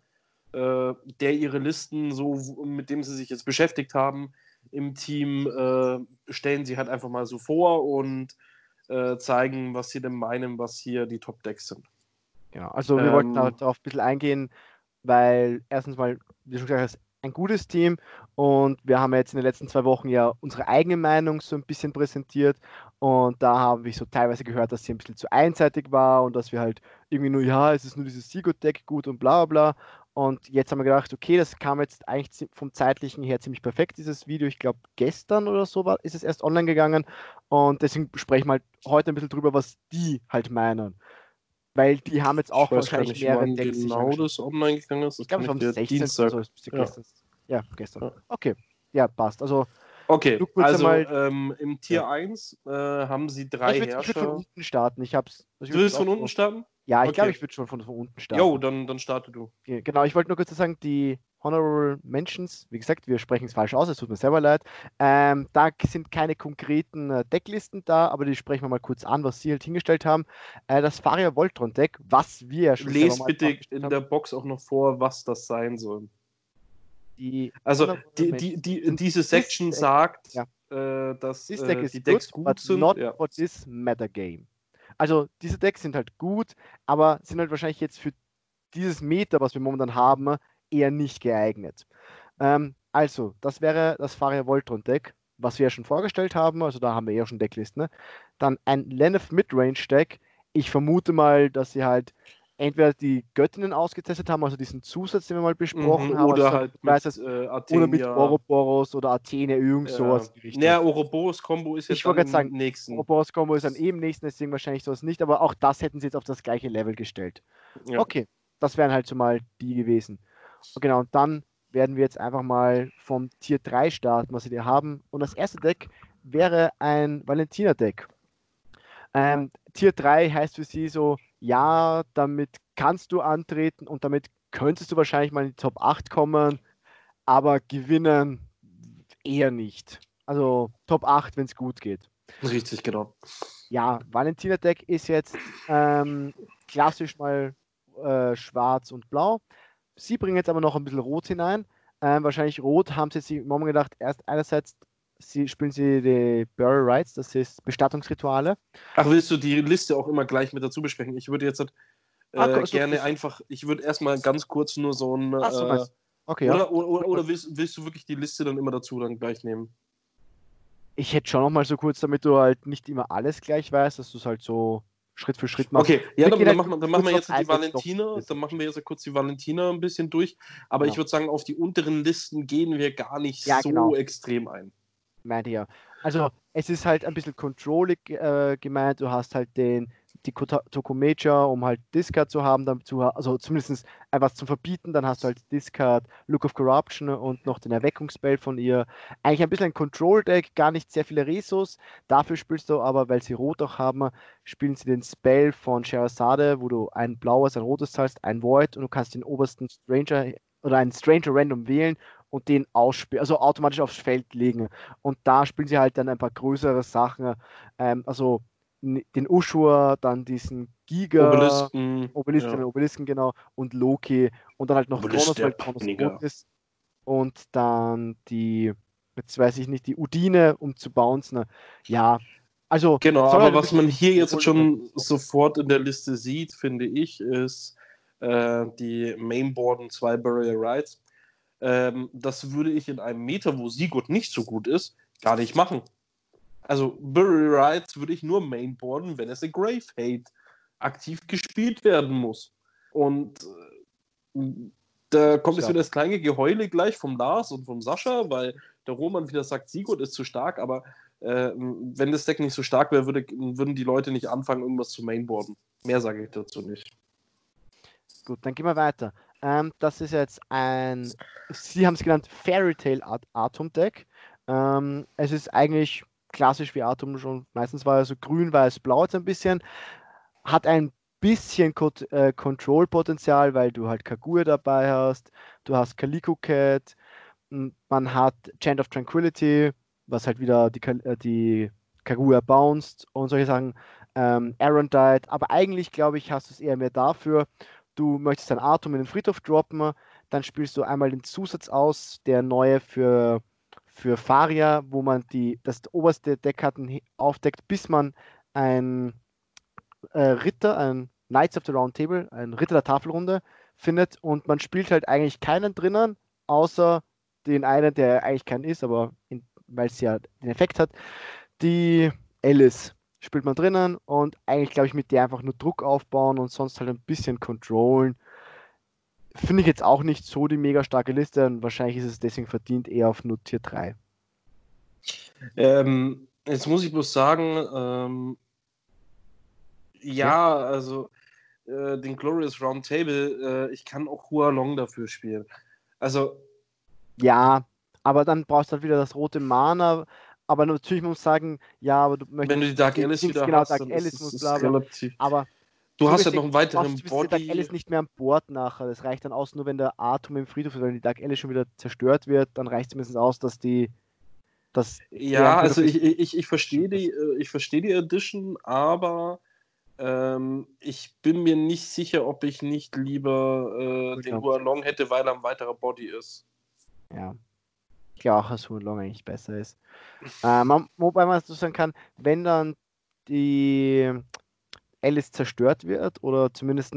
Speaker 1: äh, der ihre Listen, so mit dem sie sich jetzt beschäftigt haben, im Team äh, stellen sie halt einfach mal so vor und äh, zeigen, was sie denn meinen, was hier die Top-Decks sind.
Speaker 2: Genau, also wir ähm, wollten darauf ein bisschen eingehen, weil erstens mal, wie schon gesagt hast, ein gutes Team und wir haben jetzt in den letzten zwei Wochen ja unsere eigene Meinung so ein bisschen präsentiert und da haben wir so teilweise gehört, dass sie ein bisschen zu einseitig war und dass wir halt irgendwie nur, ja, es ist nur dieses Sigo-Deck gut und bla bla bla und jetzt haben wir gedacht, okay, das kam jetzt eigentlich vom zeitlichen her ziemlich perfekt, dieses Video. Ich glaube, gestern oder so war, ist es erst online gegangen und deswegen sprechen wir halt heute ein bisschen drüber, was die halt meinen weil die haben jetzt auch ich wahrscheinlich mehrere
Speaker 1: Decks. Genau, das online gegangen ist.
Speaker 2: Das ich glaube, es war am 16. Dienstag. So, ja. Gestern. ja, gestern. Okay, ja, passt. Also,
Speaker 1: okay, also ähm, im Tier ja. 1 äh, haben sie drei ich
Speaker 2: würd, Herrscher. Ich würde von unten starten. Ich hab's,
Speaker 1: also du willst von unten starten?
Speaker 2: Ja, ich okay. glaube, ich würde schon von, von unten starten.
Speaker 1: Jo, dann, dann starte du.
Speaker 2: Genau, ich wollte nur kurz sagen, die Honorable Mentions, wie gesagt, wir sprechen es falsch aus, es tut mir selber leid. Ähm, da sind keine konkreten äh, Decklisten da, aber die sprechen wir mal kurz an, was sie halt hingestellt haben. Äh, das Faria Voltron Deck, was wir ja
Speaker 1: schon Lest bitte in haben. der Box auch noch vor, was das sein soll. Die also die, die, die, diese Section sagt, ja. äh, dass
Speaker 2: Deck äh, die Decks good, gut sind. Not ja. for this meta game. Also diese Decks sind halt gut, aber sind halt wahrscheinlich jetzt für dieses Meta, was wir momentan haben, eher nicht geeignet. Ähm, also, das wäre das Faria Voltron Deck, was wir ja schon vorgestellt haben. Also da haben wir ja schon Decklisten. Ne? Dann ein Lenneth Midrange Deck. Ich vermute mal, dass sie halt entweder die Göttinnen ausgetestet haben, also diesen Zusatz, den wir mal besprochen
Speaker 1: mhm,
Speaker 2: haben.
Speaker 1: Oder also, halt
Speaker 2: mit, es, äh, oder mit Ouroboros oder Athene, irgend ja. sowas.
Speaker 1: Naja, Ouroboros-Kombo ist
Speaker 2: jetzt ich am sagen, nächsten. Ouroboros-Kombo ist dann eben nächsten, deswegen wahrscheinlich sowas nicht, aber auch das hätten sie jetzt auf das gleiche Level gestellt. Ja. Okay, das wären halt so mal die gewesen. Genau, und dann werden wir jetzt einfach mal vom Tier 3 starten, was wir hier haben. Und das erste Deck wäre ein Valentina-Deck. Ähm, Tier 3 heißt für sie so, ja, damit kannst du antreten und damit könntest du wahrscheinlich mal in die Top 8 kommen, aber gewinnen eher nicht. Also Top 8, wenn es gut geht.
Speaker 1: Richtig, genau.
Speaker 2: Ja, Valentina Deck ist jetzt ähm, klassisch mal äh, schwarz und blau. Sie bringen jetzt aber noch ein bisschen Rot hinein. Ähm, wahrscheinlich Rot haben sie sich im Moment gedacht, erst einerseits sie, spielen sie die Burial Rites, das ist Bestattungsrituale.
Speaker 1: Ach, willst du die Liste auch immer gleich mit dazu besprechen? Ich würde jetzt äh, ah, gerne so, einfach, ich würde erstmal ganz kurz nur so ein. Ach, so äh,
Speaker 2: okay,
Speaker 1: oder, ja. oder, oder, oder willst, willst, du wirklich die Liste dann immer dazu dann gleich nehmen?
Speaker 2: Ich hätte schon noch mal so kurz, damit du halt nicht immer alles gleich weißt, dass du es halt so Schritt für Schritt machen.
Speaker 1: Okay, ja, dann, dann, machen wir, dann machen wir jetzt die Valentina, dann machen wir jetzt kurz die Valentina ein bisschen durch. Aber genau. ich würde sagen, auf die unteren Listen gehen wir gar nicht ja, so genau. extrem ein.
Speaker 2: Meinte ja. Also es ist halt ein bisschen controllig äh, gemeint. Du hast halt den die Tokumecha, um halt Discard zu haben, dazu, also zumindest etwas zu verbieten, dann hast du halt Discard, Look of Corruption und noch den Erweckungsspell von ihr. Eigentlich ein bisschen ein Control-Deck, gar nicht sehr viele Resos. Dafür spielst du aber, weil sie rot auch haben, spielen sie den Spell von Sherazade, wo du ein blaues, ein rotes zahlst, ein Void und du kannst den obersten Stranger oder einen Stranger random wählen und den ausspielen, also automatisch aufs Feld legen. Und da spielen sie halt dann ein paar größere Sachen. Ähm, also den Ushur, dann diesen Giga,
Speaker 1: Obelisken,
Speaker 2: Obelisken, ja. Obelisken, genau, und Loki und dann halt noch
Speaker 1: Obelisk Kronos, weil Kronos
Speaker 2: ist. Und dann die, jetzt weiß ich nicht, die Udine, um zu bouncen. Ja, also.
Speaker 1: Genau, aber halt was man hier jetzt schon sofort in der Liste sieht, finde ich, ist äh, die Mainboard und zwei Burial Rights. Ähm, das würde ich in einem Meter, wo Sigurd nicht so gut ist, gar nicht machen. Also Burial Rights würde ich nur mainboarden, wenn es in Grave Hate aktiv gespielt werden muss. Und äh, da kommt jetzt wieder das kleine Geheule gleich vom Lars und vom Sascha, weil der Roman wieder sagt, Sigurd ist zu stark, aber äh, wenn das Deck nicht so stark wäre, würde, würden die Leute nicht anfangen, irgendwas zu mainboarden. Mehr sage ich dazu nicht.
Speaker 2: Gut, dann gehen wir weiter. Ähm, das ist jetzt ein, Sie haben es genannt, Fairy Tale Atom Deck. Ähm, es ist eigentlich klassisch wie Atom schon. Meistens war er so grün, weiß, blau jetzt ein bisschen. Hat ein bisschen äh, Control-Potenzial, weil du halt Kaguya dabei hast. Du hast Calico Cat. Man hat Chant of Tranquility, was halt wieder die, äh, die Kaguya bounced und solche Sachen. Ähm, Aaron died, aber eigentlich glaube ich, hast du es eher mehr dafür. Du möchtest dein Atom in den Friedhof droppen, dann spielst du einmal den Zusatz aus, der neue für für Faria, wo man die, das oberste Deckkarten aufdeckt, bis man ein äh, Ritter, ein Knights of the Round Table, ein Ritter der Tafelrunde findet und man spielt halt eigentlich keinen drinnen, außer den einen, der eigentlich keinen ist, aber weil es ja den Effekt hat. Die Alice spielt man drinnen und eigentlich glaube ich mit der einfach nur Druck aufbauen und sonst halt ein bisschen controllen. Finde ich jetzt auch nicht so die mega starke Liste und wahrscheinlich ist es deswegen verdient eher auf nur Tier 3.
Speaker 1: Ähm, jetzt muss ich bloß sagen, ähm, ja, also äh, den Glorious Round Table, äh, ich kann auch Hua Long dafür spielen. Also.
Speaker 2: Ja, aber dann brauchst du halt wieder das rote Mana. Aber natürlich muss man sagen, ja, aber du
Speaker 1: möchtest. Wenn du die Dark Alice wieder
Speaker 2: genau,
Speaker 1: hast,
Speaker 2: Dark Alice muss bla, relativ.
Speaker 1: Aber du hast ja noch einen weiteren
Speaker 2: du Body. Dark Alice nicht mehr an Bord nachher. Das reicht dann aus, nur wenn der Atom im Friedhof ist, wenn die Dark Alice schon wieder zerstört wird, dann reicht es zumindest aus, dass die. Dass
Speaker 1: ja, also ich, ich, ich verstehe die, äh, ich verstehe die Edition, aber ähm, ich bin mir nicht sicher, ob ich nicht lieber äh, den Hualong hätte, weil er ein weiterer Body ist.
Speaker 2: Ja. Glaube auch, dass Hualong eigentlich besser ist. äh, man, wobei man so sagen kann, wenn dann die Alice zerstört wird oder zumindest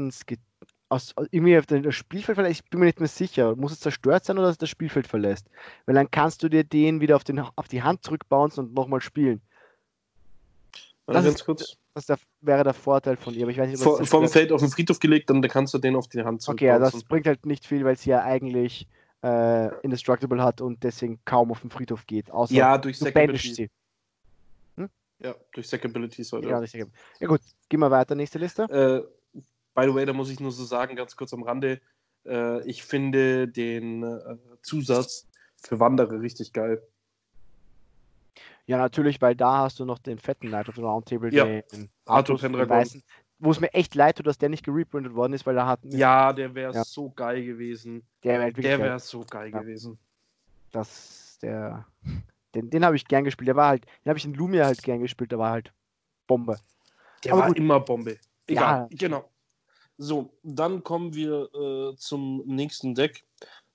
Speaker 2: aus, irgendwie auf das Spielfeld verlässt, ich bin mir nicht mehr sicher, muss es zerstört sein oder dass es das Spielfeld verlässt? Weil dann kannst du dir den wieder auf, den, auf die Hand zurückbauen und nochmal spielen.
Speaker 1: Das, ist, kurz.
Speaker 2: das der, wäre der Vorteil von ihr. Aber ich weiß nicht,
Speaker 1: Vor, vom Feld auf den Friedhof gelegt, dann kannst du den auf die Hand
Speaker 2: zurück. Okay, ja, das bringt halt nicht viel, weil sie ja eigentlich äh, Indestructible hat und deswegen kaum auf den Friedhof geht. Außer
Speaker 1: ja, durch Sackability. Hm? Ja, durch Sackability sollte. Ja,
Speaker 2: ja, ja gut, gehen wir weiter, nächste Liste.
Speaker 1: Äh, by the way, da muss ich nur so sagen, ganz kurz am Rande, äh, ich finde den äh, Zusatz für Wanderer richtig geil.
Speaker 2: Ja, natürlich, weil da hast du noch den fetten Knight of the Roundtable,
Speaker 1: ja. den Arthur Pendragon.
Speaker 2: Wo es mir echt leid tut, dass der nicht gereprintet worden ist, weil er hat.
Speaker 1: Ja, der wäre ja. so geil gewesen.
Speaker 2: Der wäre
Speaker 1: wär so geil ja. gewesen.
Speaker 2: Das, der. Den, den habe ich gern gespielt. Der war halt, den habe ich in Lumia halt gern gespielt, der war halt Bombe.
Speaker 1: Der Aber war gut. immer Bombe. Egal, ja. genau. So, dann kommen wir äh, zum nächsten Deck.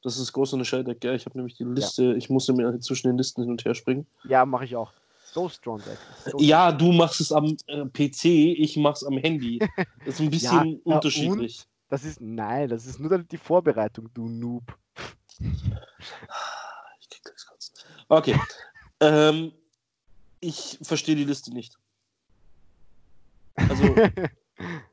Speaker 1: Das ist groß und Shelldeck, gell? Ich habe nämlich die Liste, ich musste mir zwischen den Listen hin und her springen.
Speaker 2: Ja, mache ich auch. So strong Deck.
Speaker 1: Ja, du machst es am äh, PC, ich mach's am Handy. Das ist ein bisschen ja, unterschiedlich.
Speaker 2: Das ist, nein, das ist nur die Vorbereitung, du Noob.
Speaker 1: Ich krieg das kurz. Okay. ähm, ich verstehe die Liste nicht. Also,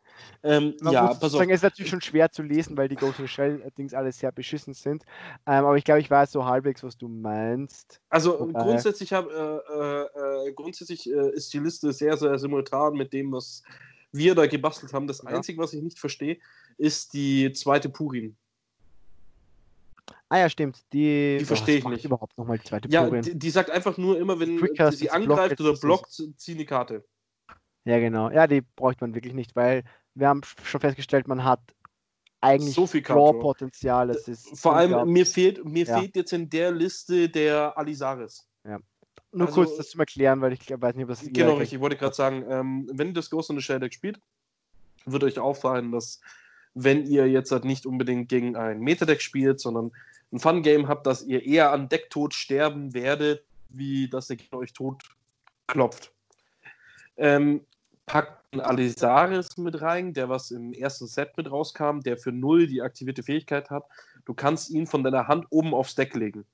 Speaker 2: Ähm, ja, pass auf. Sagen, es ist natürlich schon schwer zu lesen, weil die Ghost in the Shell-Dings alles sehr beschissen sind. Ähm, aber ich glaube, ich weiß so halbwegs, was du meinst.
Speaker 1: Also Wobei... grundsätzlich, hab, äh, äh, grundsätzlich äh, ist die Liste sehr, sehr simultan mit dem, was wir da gebastelt haben. Das ja. Einzige, was ich nicht verstehe, ist die zweite Purin.
Speaker 2: Ah ja, stimmt. Die,
Speaker 1: die verstehe ich nicht.
Speaker 2: überhaupt nochmal die zweite
Speaker 1: Ja, die, die, sagt einfach nur immer, wenn sie angreift oder blockt, zieh die Karte.
Speaker 2: Ja, genau. Ja, die bräuchte man wirklich nicht, weil wir haben schon festgestellt, man hat eigentlich
Speaker 1: so viel
Speaker 2: Draw-Potenzial.
Speaker 1: Vor allem, mir, fehlt, mir ja. fehlt jetzt in der Liste der Alisaris.
Speaker 2: Ja. Nur also, kurz das zu erklären, weil ich weiß nicht, ob das.
Speaker 1: Genau, richtig. Ich wollte gerade sagen, ähm, wenn ihr das Ghost in the Shell Deck spielt, wird euch auffallen, dass wenn ihr jetzt halt nicht unbedingt gegen ein Meta-Deck spielt, sondern ein Fun-Game habt, dass ihr eher an Decktod sterben werdet, wie dass der Gegner euch tot klopft. Ähm, packt Alisaris mit rein, der was im ersten Set mit rauskam, der für null die aktivierte Fähigkeit hat. Du kannst ihn von deiner Hand oben aufs Deck legen.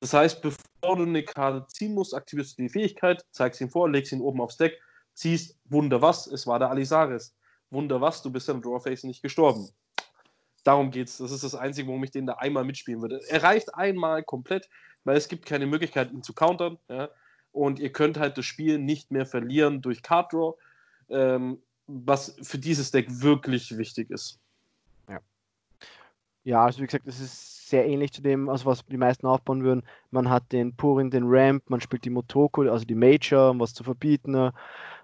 Speaker 1: Das heißt, bevor du eine Karte ziehen musst, aktivierst du die Fähigkeit, zeigst ihn vor, legst ihn oben aufs Deck, ziehst, Wunder was, es war der Alisaris. Wunder was, du bist im Drawface nicht gestorben. Darum geht's. Das ist das Einzige, warum ich den da einmal mitspielen würde. Er reicht einmal komplett, weil es gibt keine Möglichkeit, ihn zu countern. Ja? Und ihr könnt halt das Spiel nicht mehr verlieren durch Card Draw ähm, was für dieses Deck wirklich wichtig ist.
Speaker 2: Ja. Ja, also wie gesagt, es ist sehr ähnlich zu dem, also was die meisten aufbauen würden. Man hat den Purin, den Ramp, man spielt die Motoko, also die Major, um was zu verbieten.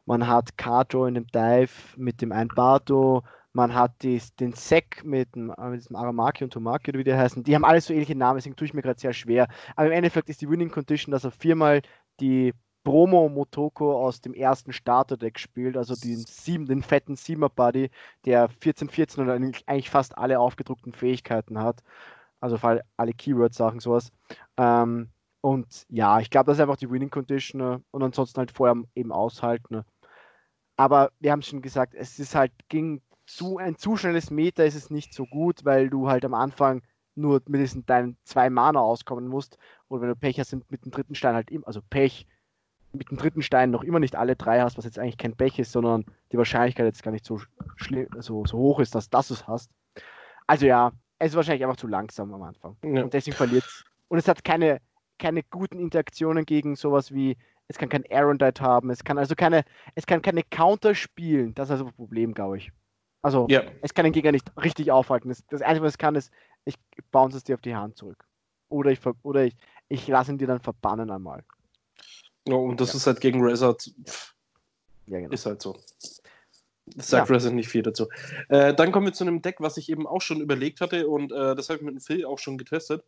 Speaker 2: Man hat Kato in dem Dive mit dem Einbato. Man hat die, den Sek mit, dem, mit diesem Aramaki und Tomaki oder wie die heißen. Die haben alle so ähnliche Namen, deswegen tue ich mir gerade sehr schwer. Aber im Endeffekt ist die Winning Condition, dass er viermal die Promo Motoko aus dem ersten Starterdeck spielt, also den, sieben, den fetten Siemer Buddy, der 14-14 und eigentlich fast alle aufgedruckten Fähigkeiten hat. Also alle Keyword-Sachen, sowas. Ähm, Und ja, ich glaube, das ist einfach die Winning Condition ne? und ansonsten halt vorher eben aushalten. Ne? Aber wir haben schon gesagt, es ist halt ging zu ein zu schnelles Meter ist es nicht so gut, weil du halt am Anfang nur mit diesen deinen zwei Mana auskommen musst. Und wenn du Pech hast, sind mit dem dritten Stein halt immer, also Pech, mit dem dritten Stein noch immer nicht alle drei hast, was jetzt eigentlich kein Pech ist, sondern die Wahrscheinlichkeit jetzt gar nicht so, so, so hoch ist, dass, dass du es hast. Also ja, es ist wahrscheinlich einfach zu langsam am Anfang. Ja. Und deswegen verliert es. Und es hat keine, keine guten Interaktionen gegen sowas wie, es kann kein Aaron Dite haben, es kann also keine, es kann keine Counter spielen. Das ist also ein Problem, glaube ich. Also ja. es kann den Gegner nicht richtig aufhalten. Das, das Einzige, was es kann, ist, ich bounce es dir auf die Hand zurück. Oder ich, oder ich, ich lasse ihn dir dann verbannen einmal.
Speaker 1: Ja, und das ja. ist halt gegen Resort. Ja. Genau. Ist halt so. Das sagt ja. Resident nicht viel dazu. Äh, dann kommen wir zu einem Deck, was ich eben auch schon überlegt hatte und äh, das habe ich mit dem Phil auch schon getestet.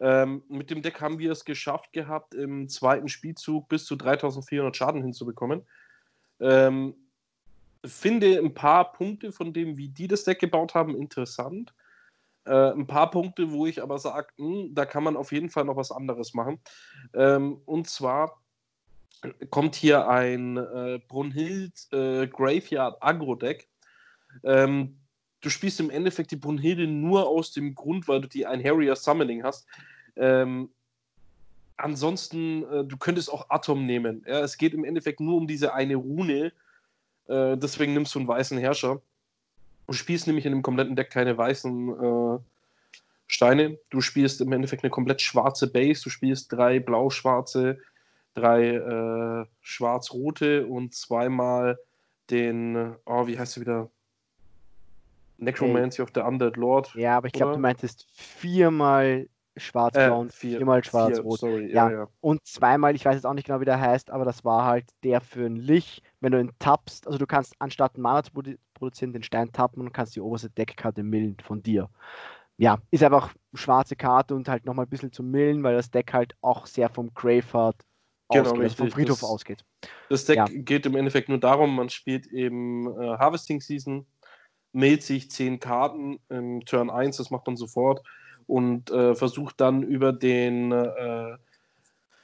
Speaker 1: Ähm, mit dem Deck haben wir es geschafft gehabt, im zweiten Spielzug bis zu 3400 Schaden hinzubekommen. Ähm, finde ein paar Punkte von dem, wie die das Deck gebaut haben, interessant. Äh, ein paar Punkte, wo ich aber sage, hm, da kann man auf jeden Fall noch was anderes machen. Ähm, und zwar kommt hier ein äh, Brunhild äh, Graveyard Agro Deck. Ähm, du spielst im Endeffekt die Brunhilde nur aus dem Grund, weil du die ein Harrier Summoning hast. Ähm, ansonsten, äh, du könntest auch Atom nehmen. Ja? Es geht im Endeffekt nur um diese eine Rune. Äh, deswegen nimmst du einen weißen Herrscher. Du spielst nämlich in dem kompletten Deck keine weißen äh, Steine. Du spielst im Endeffekt eine komplett schwarze Base. Du spielst drei blau-schwarze drei äh, schwarz-rote und zweimal den, oh, wie heißt du wieder? Necromancy hey. of the Undead Lord.
Speaker 2: Ja, aber ich glaube, du meintest viermal schwarz-blau äh, und vier, viermal schwarz-rot. Vier, ja, ja, ja, Und zweimal, ich weiß jetzt auch nicht genau, wie der heißt, aber das war halt der für ein Lich, wenn du ihn tappst, also du kannst anstatt Mana zu produzieren, den Stein tappen und kannst die oberste Deckkarte millen von dir. Ja, ist einfach schwarze Karte und halt nochmal ein bisschen zu millen, weil das Deck halt auch sehr vom Graveheart genau, ausgeht, richtig. vom Friedhof das, ausgeht.
Speaker 1: Das Deck ja. geht im Endeffekt nur darum, man spielt eben äh, Harvesting Season, mailt sich 10 Karten im Turn 1, das macht man sofort und äh, versucht dann über den äh,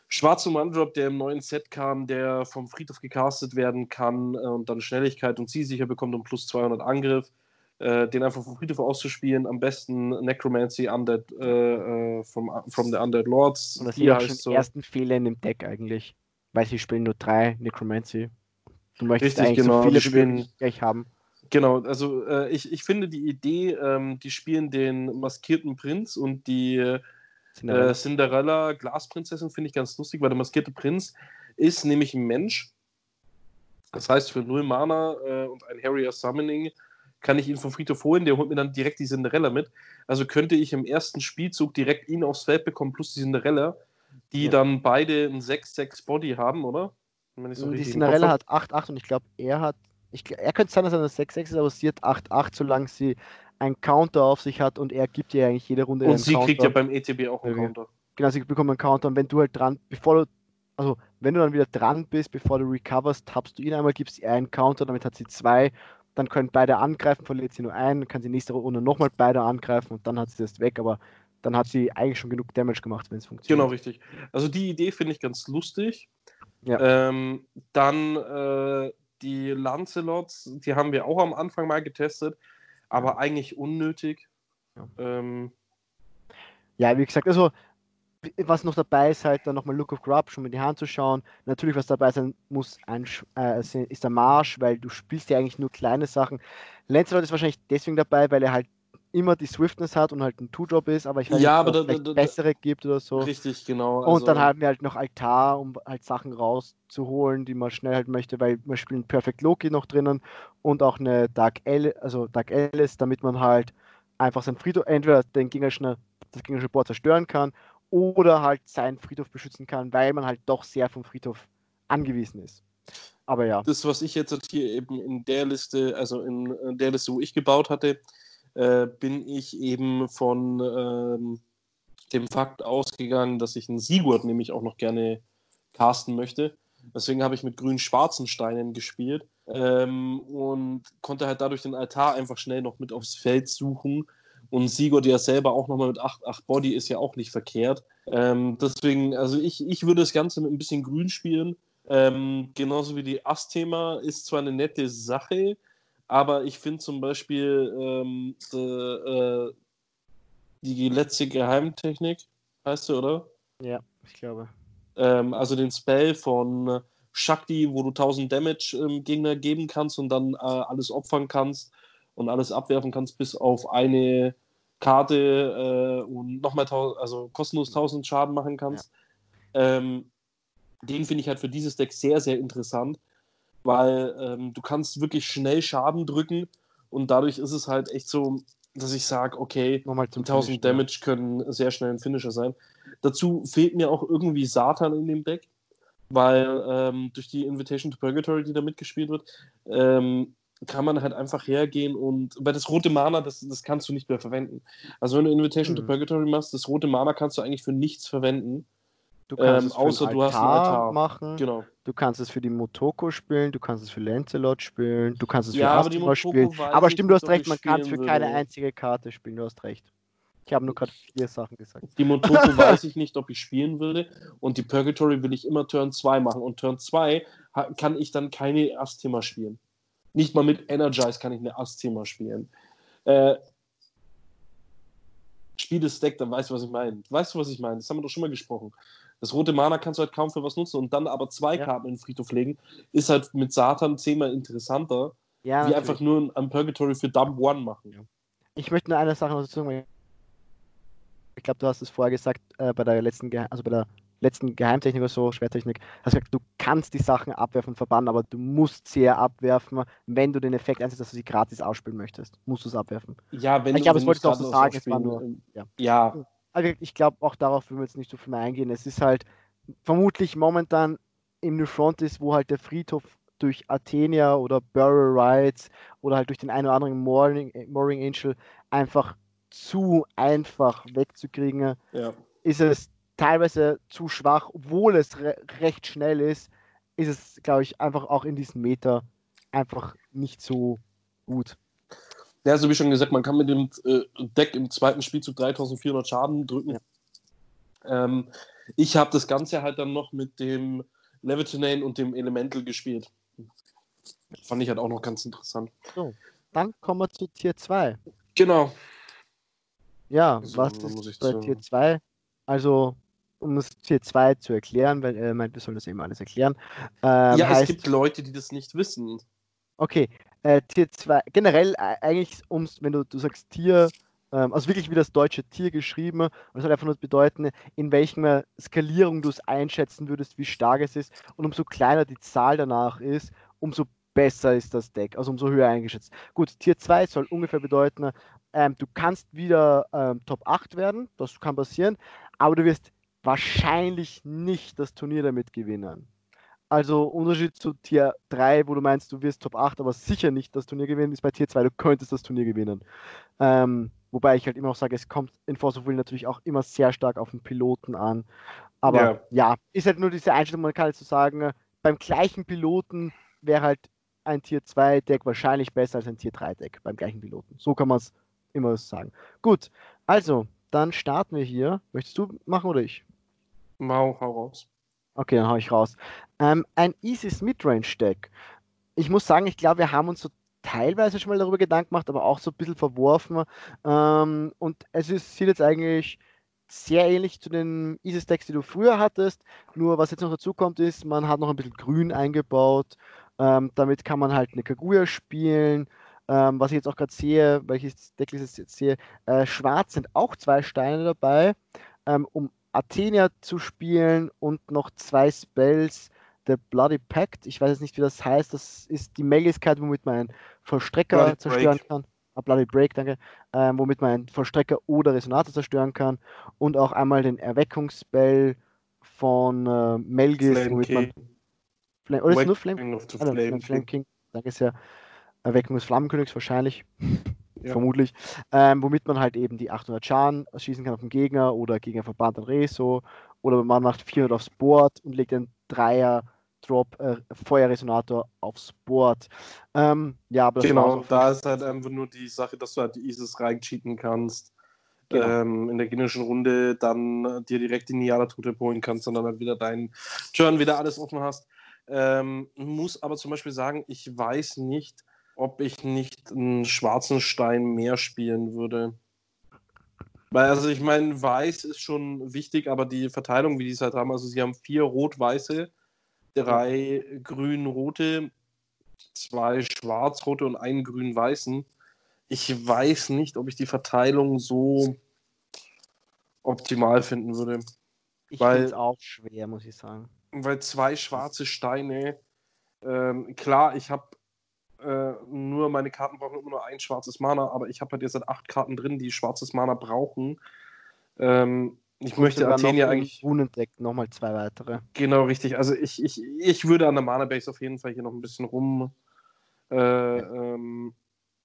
Speaker 1: schwarzen One-Drop, der im neuen Set kam, der vom Friedhof gecastet werden kann äh, und dann Schnelligkeit und Zielsicher bekommt und plus 200 Angriff, äh, den einfach vom Friedhof auszuspielen. Am besten Necromancy Undead äh, äh, vom, from the Undead Lords.
Speaker 2: Und das sind ja schon so. ersten Fehler in dem Deck eigentlich, weil sie spielen nur drei Necromancy. Du möchtest Richtig, eigentlich genau. so viele spielen gleich haben.
Speaker 1: Genau, also äh, ich, ich finde die Idee, ähm, die spielen den maskierten Prinz und die Cinderella, äh, Cinderella Glasprinzessin finde ich ganz lustig, weil der maskierte Prinz ist nämlich ein Mensch. Das heißt, für null Mana äh, und ein Harrier Summoning kann ich ihn vom Friedhof holen, der holt mir dann direkt die Cinderella mit. Also könnte ich im ersten Spielzug direkt ihn aufs Feld bekommen, plus die Cinderella, die ja. dann beide ein 6-6 Body haben, oder?
Speaker 2: So die Cinderella hat 8-8 und ich glaube, er hat. Ich, er könnte sein, dass er eine 6-6 ist, aber sie hat 8-8, solange sie einen Counter auf sich hat und er gibt ihr eigentlich jede Runde
Speaker 1: und einen Counter. Und sie kriegt ja beim ETB auch einen Counter.
Speaker 2: Genau, sie bekommt einen Counter und wenn du halt dran, bevor du, also wenn du dann wieder dran bist, bevor du recoverst, tappst du ihn einmal, gibst ihr einen Counter, damit hat sie zwei dann können beide angreifen, verliert sie nur einen, kann sie nächste Runde nochmal beide angreifen und dann hat sie das weg, aber dann hat sie eigentlich schon genug Damage gemacht, wenn es funktioniert.
Speaker 1: Genau, richtig. Also die Idee finde ich ganz lustig. Ja. Ähm, dann äh, die Lancelots, die haben wir auch am Anfang mal getestet, aber eigentlich unnötig.
Speaker 2: Ja, ähm, ja wie gesagt, also was noch dabei ist, halt dann nochmal Look of Corruption mit die Hand zu schauen. Natürlich, was dabei sein muss, äh, ist der Marsch, weil du spielst ja eigentlich nur kleine Sachen. Lancelot ist wahrscheinlich deswegen dabei, weil er halt immer die Swiftness hat und halt ein Two-Drop ist, aber ich weiß
Speaker 1: ja,
Speaker 2: nicht, ob es bessere gibt oder so.
Speaker 1: Richtig, genau.
Speaker 2: Also und dann haben wir halt noch Altar, um halt Sachen rauszuholen, die man schnell halt möchte, weil wir spielen Perfect Loki noch drinnen und auch eine Dark Alice, also Dark Alice, damit man halt einfach sein Friedhof, entweder den gegnerischen, das gegnerische Board zerstören kann oder halt seinen Friedhof beschützen kann, weil man halt doch sehr vom Friedhof angewiesen ist. Aber ja.
Speaker 1: Das, was ich jetzt hier eben in der Liste, also in der Liste, wo ich gebaut hatte, äh, bin ich eben von ähm, dem Fakt ausgegangen, dass ich einen Sigurd nämlich auch noch gerne casten möchte. Deswegen habe ich mit grün-schwarzen Steinen gespielt ähm, und konnte halt dadurch den Altar einfach schnell noch mit aufs Feld suchen Und Sigurd ja selber auch nochmal mit 8, 8 Body ist ja auch nicht verkehrt. Ähm, deswegen, also ich, ich würde das Ganze mit ein bisschen Grün spielen. Ähm, genauso wie die Ass-Thema ist zwar eine nette Sache, aber ich finde zum Beispiel ähm, die, äh, die letzte Geheimtechnik, heißt du, oder?
Speaker 2: Ja, ich glaube.
Speaker 1: Ähm, also den Spell von Shakti, wo du 1000 Damage im Gegner geben kannst und dann äh, alles opfern kannst und alles abwerfen kannst, bis auf eine Karte äh, und nochmal also kostenlos 1000 Schaden machen kannst. Ja. Ähm, den finde ich halt für dieses Deck sehr, sehr interessant, weil ähm, du kannst wirklich schnell Schaden drücken und dadurch ist es halt echt so, dass ich sage, okay, Nochmal zum 1000 Finish, Damage können sehr schnell ein Finisher sein. Dazu fehlt mir auch irgendwie Satan in dem Deck, weil ähm, durch die Invitation to Purgatory, die da mitgespielt wird, ähm, kann man halt einfach hergehen und, weil das rote Mana, das, das kannst du nicht mehr verwenden. Also wenn du Invitation mhm. to Purgatory machst, das rote Mana kannst du eigentlich für nichts verwenden.
Speaker 2: Du kannst ähm, es für außer du hast Altar machen. Genau. Du kannst es für die Motoko spielen, du kannst es für Lancelot spielen, du kannst es für ja, Astima spielen. Aber stimmt, du hast recht, man kann es für keine einzige Karte spielen, du hast recht. Ich habe nur gerade vier Sachen gesagt.
Speaker 1: Die Motoko weiß ich nicht, ob ich spielen würde. Und die Purgatory will ich immer Turn 2 machen. Und Turn 2 kann ich dann keine Asthema spielen. Nicht mal mit Energize kann ich eine Asthema spielen. Äh, Spiel das Deck, dann weißt du, was ich meine. Weißt du, was ich meine? Das haben wir doch schon mal gesprochen. Das rote Mana kannst du halt kaum für was nutzen und dann aber zwei ja. Karten in den Friedhof legen, ist halt mit Satan zehnmal interessanter, ja, wie einfach nur ein Purgatory für Dump One machen. Ja.
Speaker 2: Ich möchte nur eine Sache noch dazu sagen. Ich glaube, du hast es vorher gesagt, äh, bei der letzten, Ge also bei der letzten Geheimtechnik oder so, Schwertechnik, hast gesagt, du kannst die Sachen abwerfen und verbannen, aber du musst sie ja abwerfen, wenn du den Effekt einsetzt, dass du sie gratis ausspielen möchtest. Musst du es abwerfen.
Speaker 1: Ja, wenn
Speaker 2: ich glaube, das wollte ich auch so sagen, es war nur.
Speaker 1: Ja. ja.
Speaker 2: Also ich glaube, auch darauf will wir jetzt nicht so viel mehr eingehen. Es ist halt vermutlich momentan im New Front ist, wo halt der Friedhof durch Athenia oder Burial Rides oder halt durch den einen oder anderen Mooring, Mooring Angel einfach zu einfach wegzukriegen, ja. ist es teilweise zu schwach, obwohl es re recht schnell ist, ist es, glaube ich, einfach auch in diesem Meter einfach nicht so gut.
Speaker 1: Ja, so wie schon gesagt, man kann mit dem äh, Deck im zweiten Spielzug 3400 Schaden drücken. Ja. Ähm, ich habe das Ganze halt dann noch mit dem Levitinane und dem Elemental gespielt. Fand ich halt auch noch ganz interessant.
Speaker 2: So, dann kommen wir zu Tier 2.
Speaker 1: Genau.
Speaker 2: Ja, so, was ist bei Tier 2? Also um das Tier 2 zu erklären, weil er meint, wir sollen das eben alles erklären.
Speaker 1: Ähm, ja, heißt, es gibt Leute, die das nicht wissen.
Speaker 2: Okay, äh, Tier 2, generell äh, eigentlich, ums, wenn du, du sagst Tier, ähm, also wirklich wie das deutsche Tier geschrieben, das soll einfach nur bedeuten, in welcher Skalierung du es einschätzen würdest, wie stark es ist, und umso kleiner die Zahl danach ist, umso besser ist das Deck, also umso höher eingeschätzt. Gut, Tier 2 soll ungefähr bedeuten, ähm, du kannst wieder ähm, Top 8 werden, das kann passieren, aber du wirst wahrscheinlich nicht das Turnier damit gewinnen. Also Unterschied zu Tier 3, wo du meinst, du wirst Top 8, aber sicher nicht das Turnier gewinnen, ist bei Tier 2, du könntest das Turnier gewinnen. Ähm, wobei ich halt immer noch sage, es kommt in Force of Will natürlich auch immer sehr stark auf den Piloten an. Aber ja, ja ist halt nur diese Einstellung, man kann jetzt so sagen, beim gleichen Piloten wäre halt ein Tier 2 Deck wahrscheinlich besser als ein Tier 3 Deck beim gleichen Piloten. So kann man es immer sagen. Gut, also, dann starten wir hier. Möchtest du machen oder ich?
Speaker 1: Mau, hau raus.
Speaker 2: Okay, dann hau ich raus. Ähm, ein Isis Midrange Deck. Ich muss sagen, ich glaube, wir haben uns so teilweise schon mal darüber Gedanken gemacht, aber auch so ein bisschen verworfen. Ähm, und es ist, sieht jetzt eigentlich sehr ähnlich zu den Isis-Decks, die du früher hattest. Nur was jetzt noch dazu kommt, ist, man hat noch ein bisschen Grün eingebaut. Ähm, damit kann man halt eine Kaguya spielen. Ähm, was ich jetzt auch gerade sehe, welches Deck ich jetzt sehe, äh, schwarz sind auch zwei Steine dabei, ähm, um Athenia zu spielen und noch zwei Spells. Der Bloody Pact, ich weiß jetzt nicht, wie das heißt, das ist die Möglichkeit, womit man einen Vollstrecker Bloody zerstören Break. kann. Ah, Bloody Break, danke. Ähm, womit man einen Vollstrecker oder Resonator zerstören kann. Und auch einmal den Erweckungsspell von äh, Melgis, Flame womit man. Flame, oder ist nur Flame? The ah, Flame, Flame King. Danke sehr. Erweckung des Flammenkönigs wahrscheinlich ja. vermutlich, ähm, womit man halt eben die 800 Schaden schießen kann auf den Gegner oder gegen einen Verband an Reso oder man macht 400 aufs Board und legt einen Dreier Drop äh, Feuerresonator aufs Board. Ähm, ja,
Speaker 1: aber genau, da ist halt einfach nur die Sache, dass du halt die ISIS reincheaten kannst. Genau. Ähm, in der genischen Runde dann dir direkt die Niala Totem holen kannst und dann halt wieder deinen Turn wieder alles offen hast. Ähm, muss aber zum Beispiel sagen, ich weiß nicht, ob ich nicht einen schwarzen Stein mehr spielen würde. Weil, also ich meine, weiß ist schon wichtig, aber die Verteilung, wie die es halt haben, also sie haben vier rot-weiße, drei grün-rote, zwei schwarz-rote und einen grün-weißen. Ich weiß nicht, ob ich die Verteilung so optimal finden würde.
Speaker 2: Ich finde es auch schwer, muss ich sagen.
Speaker 1: Weil zwei schwarze Steine, ähm, klar, ich habe äh, nur meine Karten brauchen immer nur ein schwarzes Mana, aber ich habe halt jetzt halt acht Karten drin, die schwarzes Mana brauchen. Ähm, ich und möchte Athenia eigentlich.
Speaker 2: Runendeck nochmal zwei weitere.
Speaker 1: Genau, richtig. Also ich, ich, ich würde an der Mana Base auf jeden Fall hier noch ein bisschen rum äh, ähm,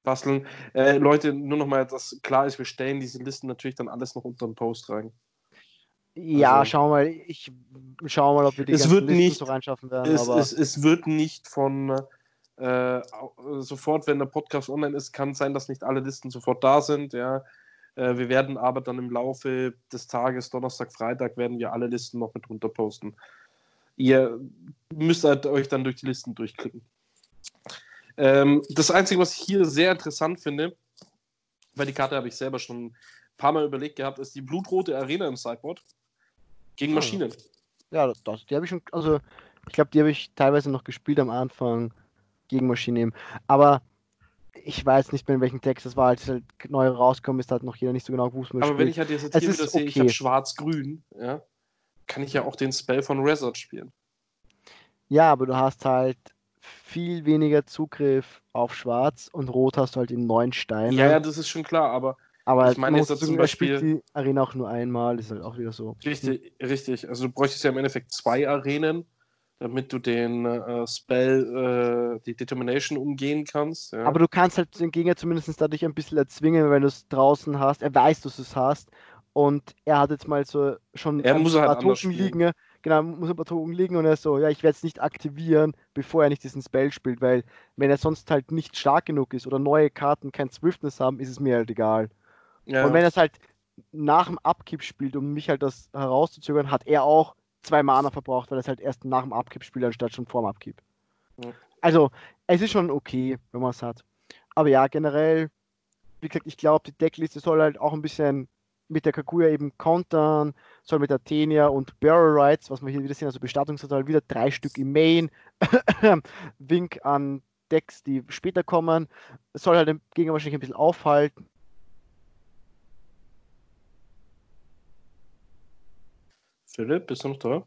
Speaker 1: basteln. Äh, Leute, nur nochmal, dass klar ist, wir stellen diese Listen natürlich dann alles noch unter den Post rein.
Speaker 2: Ja, also, schau mal, ich schau mal, ob wir die
Speaker 1: es wird Listen nicht, so reinschaffen werden. Es, es, es, wird nicht von äh, sofort, wenn der Podcast online ist, kann es sein, dass nicht alle Listen sofort da sind. Ja. Äh, wir werden aber dann im Laufe des Tages, Donnerstag, Freitag, werden wir alle Listen noch mit runter posten. Ihr müsst halt euch dann durch die Listen durchklicken. Ähm, das Einzige, was ich hier sehr interessant finde, weil die Karte habe ich selber schon ein paar Mal überlegt gehabt, ist die blutrote Arena im Sideboard gegen ah. Maschinen.
Speaker 2: Ja, das, die habe ich schon, also ich glaube, die habe ich teilweise noch gespielt am Anfang Gegenmaschine nehmen. Aber ich weiß nicht mehr, in welchem Text das war, als es halt neu rausgekommen ist, hat noch jeder nicht so genau gewusst.
Speaker 1: Aber spielt. wenn ich halt jetzt hier wieder sehe, ich habe schwarz-grün, ja, kann ich ja auch den Spell von Resort spielen.
Speaker 2: Ja, aber du hast halt viel weniger Zugriff auf Schwarz und Rot hast du halt in neun Steinen.
Speaker 1: Ja, ja, das ist schon klar, aber,
Speaker 2: aber ich meine jetzt zum Beispiel die Arena auch nur einmal, ist halt auch wieder so.
Speaker 1: Richtig, richtig. Also du bräuchtest ja im Endeffekt zwei Arenen damit du den äh, Spell, äh, die Determination umgehen kannst. Ja.
Speaker 2: Aber du kannst halt den Gegner zumindest dadurch ein bisschen erzwingen, wenn du es draußen hast. Er weiß, dass du es hast. Und er hat jetzt mal so schon
Speaker 1: er muss
Speaker 2: ein
Speaker 1: paar halt
Speaker 2: Token liegen. Genau, muss ein paar Token liegen und er so, ja, ich werde es nicht aktivieren, bevor er nicht diesen Spell spielt, weil wenn er sonst halt nicht stark genug ist oder neue Karten kein Swiftness haben, ist es mir halt egal. Ja. Und wenn er es halt nach dem Upkeep spielt, um mich halt das herauszuzögern, hat er auch zwei Mana verbraucht, weil es halt erst nach dem Upkeep spielt, anstatt schon vor dem Upkeep. Ja. Also, es ist schon okay, wenn man es hat. Aber ja, generell, wie gesagt, ich glaube, die Deckliste soll halt auch ein bisschen mit der Kaguya eben kontern, soll mit Athenia und Barrel Rights, was wir hier wieder sehen, also Bestattungsanzahl, wieder drei Stück im Main. Wink an Decks, die später kommen. Soll halt den Gegner wahrscheinlich ein bisschen aufhalten.
Speaker 1: Philipp, bist du noch da?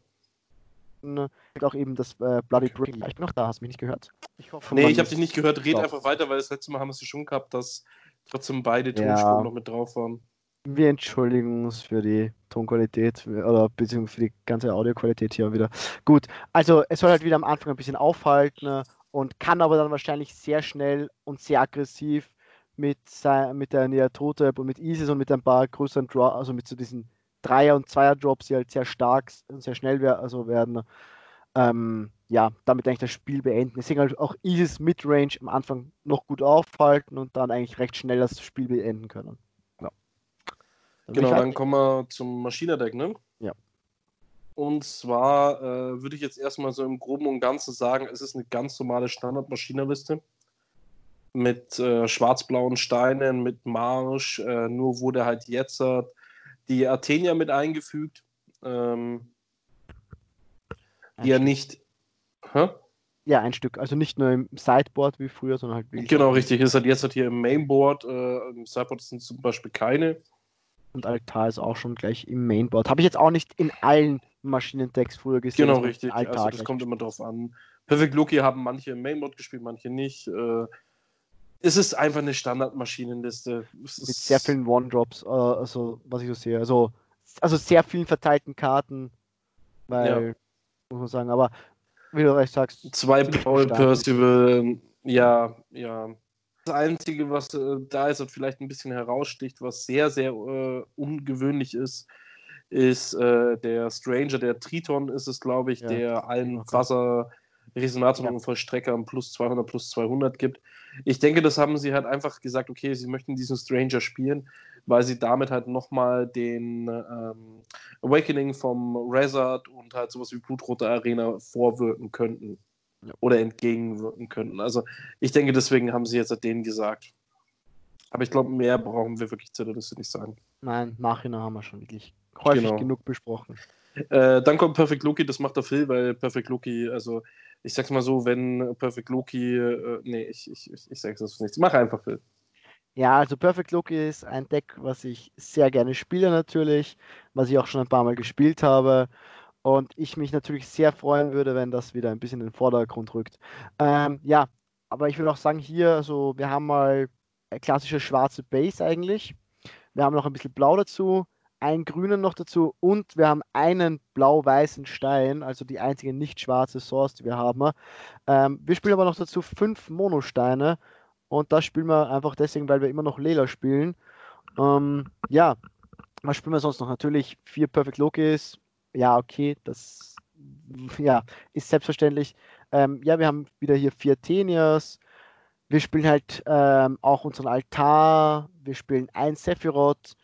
Speaker 2: Ne, auch eben das äh, Bloody Breaking. Ich bin noch da, hast du mich nicht gehört?
Speaker 1: Ich hoffe, nee, ich habe dich nicht gehört. Red einfach weiter, weil das letzte Mal haben wir es schon gehabt, dass trotzdem beide Tonspuren ja. noch mit drauf waren.
Speaker 2: Wir entschuldigen uns für die Tonqualität oder beziehungsweise für die ganze Audioqualität hier wieder. Gut, also es soll halt wieder am Anfang ein bisschen aufhalten ne, und kann aber dann wahrscheinlich sehr schnell und sehr aggressiv mit, mit der Neatrotep und mit Isis und mit ein paar größeren Draw, also mit so diesen Dreier- und Zweier-Drops, die halt sehr stark und sehr schnell wer also werden, ähm, ja, damit eigentlich das Spiel beenden. Deswegen halt auch Isis Midrange am Anfang noch gut aufhalten und dann eigentlich recht schnell das Spiel beenden können. Ja.
Speaker 1: Dann genau, halt dann kommen wir zum Maschinendeck, ne?
Speaker 2: Ja.
Speaker 1: Und zwar äh, würde ich jetzt erstmal so im Groben und Ganzen sagen, es ist eine ganz normale Standard-Maschinenliste mit äh, schwarz-blauen Steinen, mit Marsch, äh, nur wurde halt jetzt die Athenia mit eingefügt, ähm, die ja nicht.
Speaker 2: Hä? Ja, ein Stück. Also nicht nur im Sideboard wie früher, sondern halt
Speaker 1: wirklich. Genau, richtig. Ist halt jetzt halt hier im Mainboard. Äh, Im Sideboard sind zum Beispiel keine.
Speaker 2: Und Altar ist auch schon gleich im Mainboard. Habe ich jetzt auch nicht in allen Maschinendecks früher gesehen.
Speaker 1: Genau, richtig. Altar also das kommt immer drauf an. Perfect Loki haben manche im Mainboard gespielt, manche nicht. Äh, es ist einfach eine Standardmaschinenliste.
Speaker 2: Mit sehr vielen One-Drops, äh, also was ich so sehe. Also, also sehr vielen verteilten Karten. Weil, ja. muss man sagen, aber wie du recht sagst.
Speaker 1: Zwei Paul Percival, ja, ja. Das Einzige, was äh, da ist und vielleicht ein bisschen heraussticht, was sehr, sehr äh, ungewöhnlich ist, ist äh, der Stranger, der Triton ist es, glaube ich, ja. der allen okay. Wasser Resonatoren ja. Vollstreckern plus 200 plus 200 gibt. Ich denke, das haben sie halt einfach gesagt, okay, sie möchten diesen Stranger spielen, weil sie damit halt nochmal den ähm, Awakening vom Rezard und halt sowas wie Blutrote Arena vorwirken könnten. Ja. Oder entgegenwirken könnten. Also ich denke, deswegen haben sie jetzt denen gesagt. Aber ich glaube, mehr brauchen wir wirklich zu der Liste nicht sagen.
Speaker 2: Nein, nachher haben wir schon wirklich häufig genau. genug besprochen.
Speaker 1: Äh, dann kommt Perfect Loki, das macht der Phil, weil Perfect Loki, also ich sag's mal so, wenn Perfect Loki, äh, nee, ich, ich, ich, sag's das nicht. Mach einfach, Phil.
Speaker 2: Ja, also Perfect Loki ist ein Deck, was ich sehr gerne spiele natürlich, was ich auch schon ein paar Mal gespielt habe und ich mich natürlich sehr freuen würde, wenn das wieder ein bisschen in den Vordergrund rückt. Ähm, ja, aber ich würde auch sagen, hier, also wir haben mal klassische schwarze Base eigentlich. Wir haben noch ein bisschen Blau dazu einen grünen noch dazu und wir haben einen blau-weißen Stein, also die einzige nicht schwarze Source, die wir haben. Ähm, wir spielen aber noch dazu fünf Monosteine und das spielen wir einfach deswegen, weil wir immer noch Lela spielen. Ähm, ja, was spielen wir sonst noch? Natürlich vier Perfect Lokis. Ja, okay, das ja, ist selbstverständlich. Ähm, ja, wir haben wieder hier vier Tenias. Wir spielen halt ähm, auch unseren Altar. Wir spielen ein Sephiroth.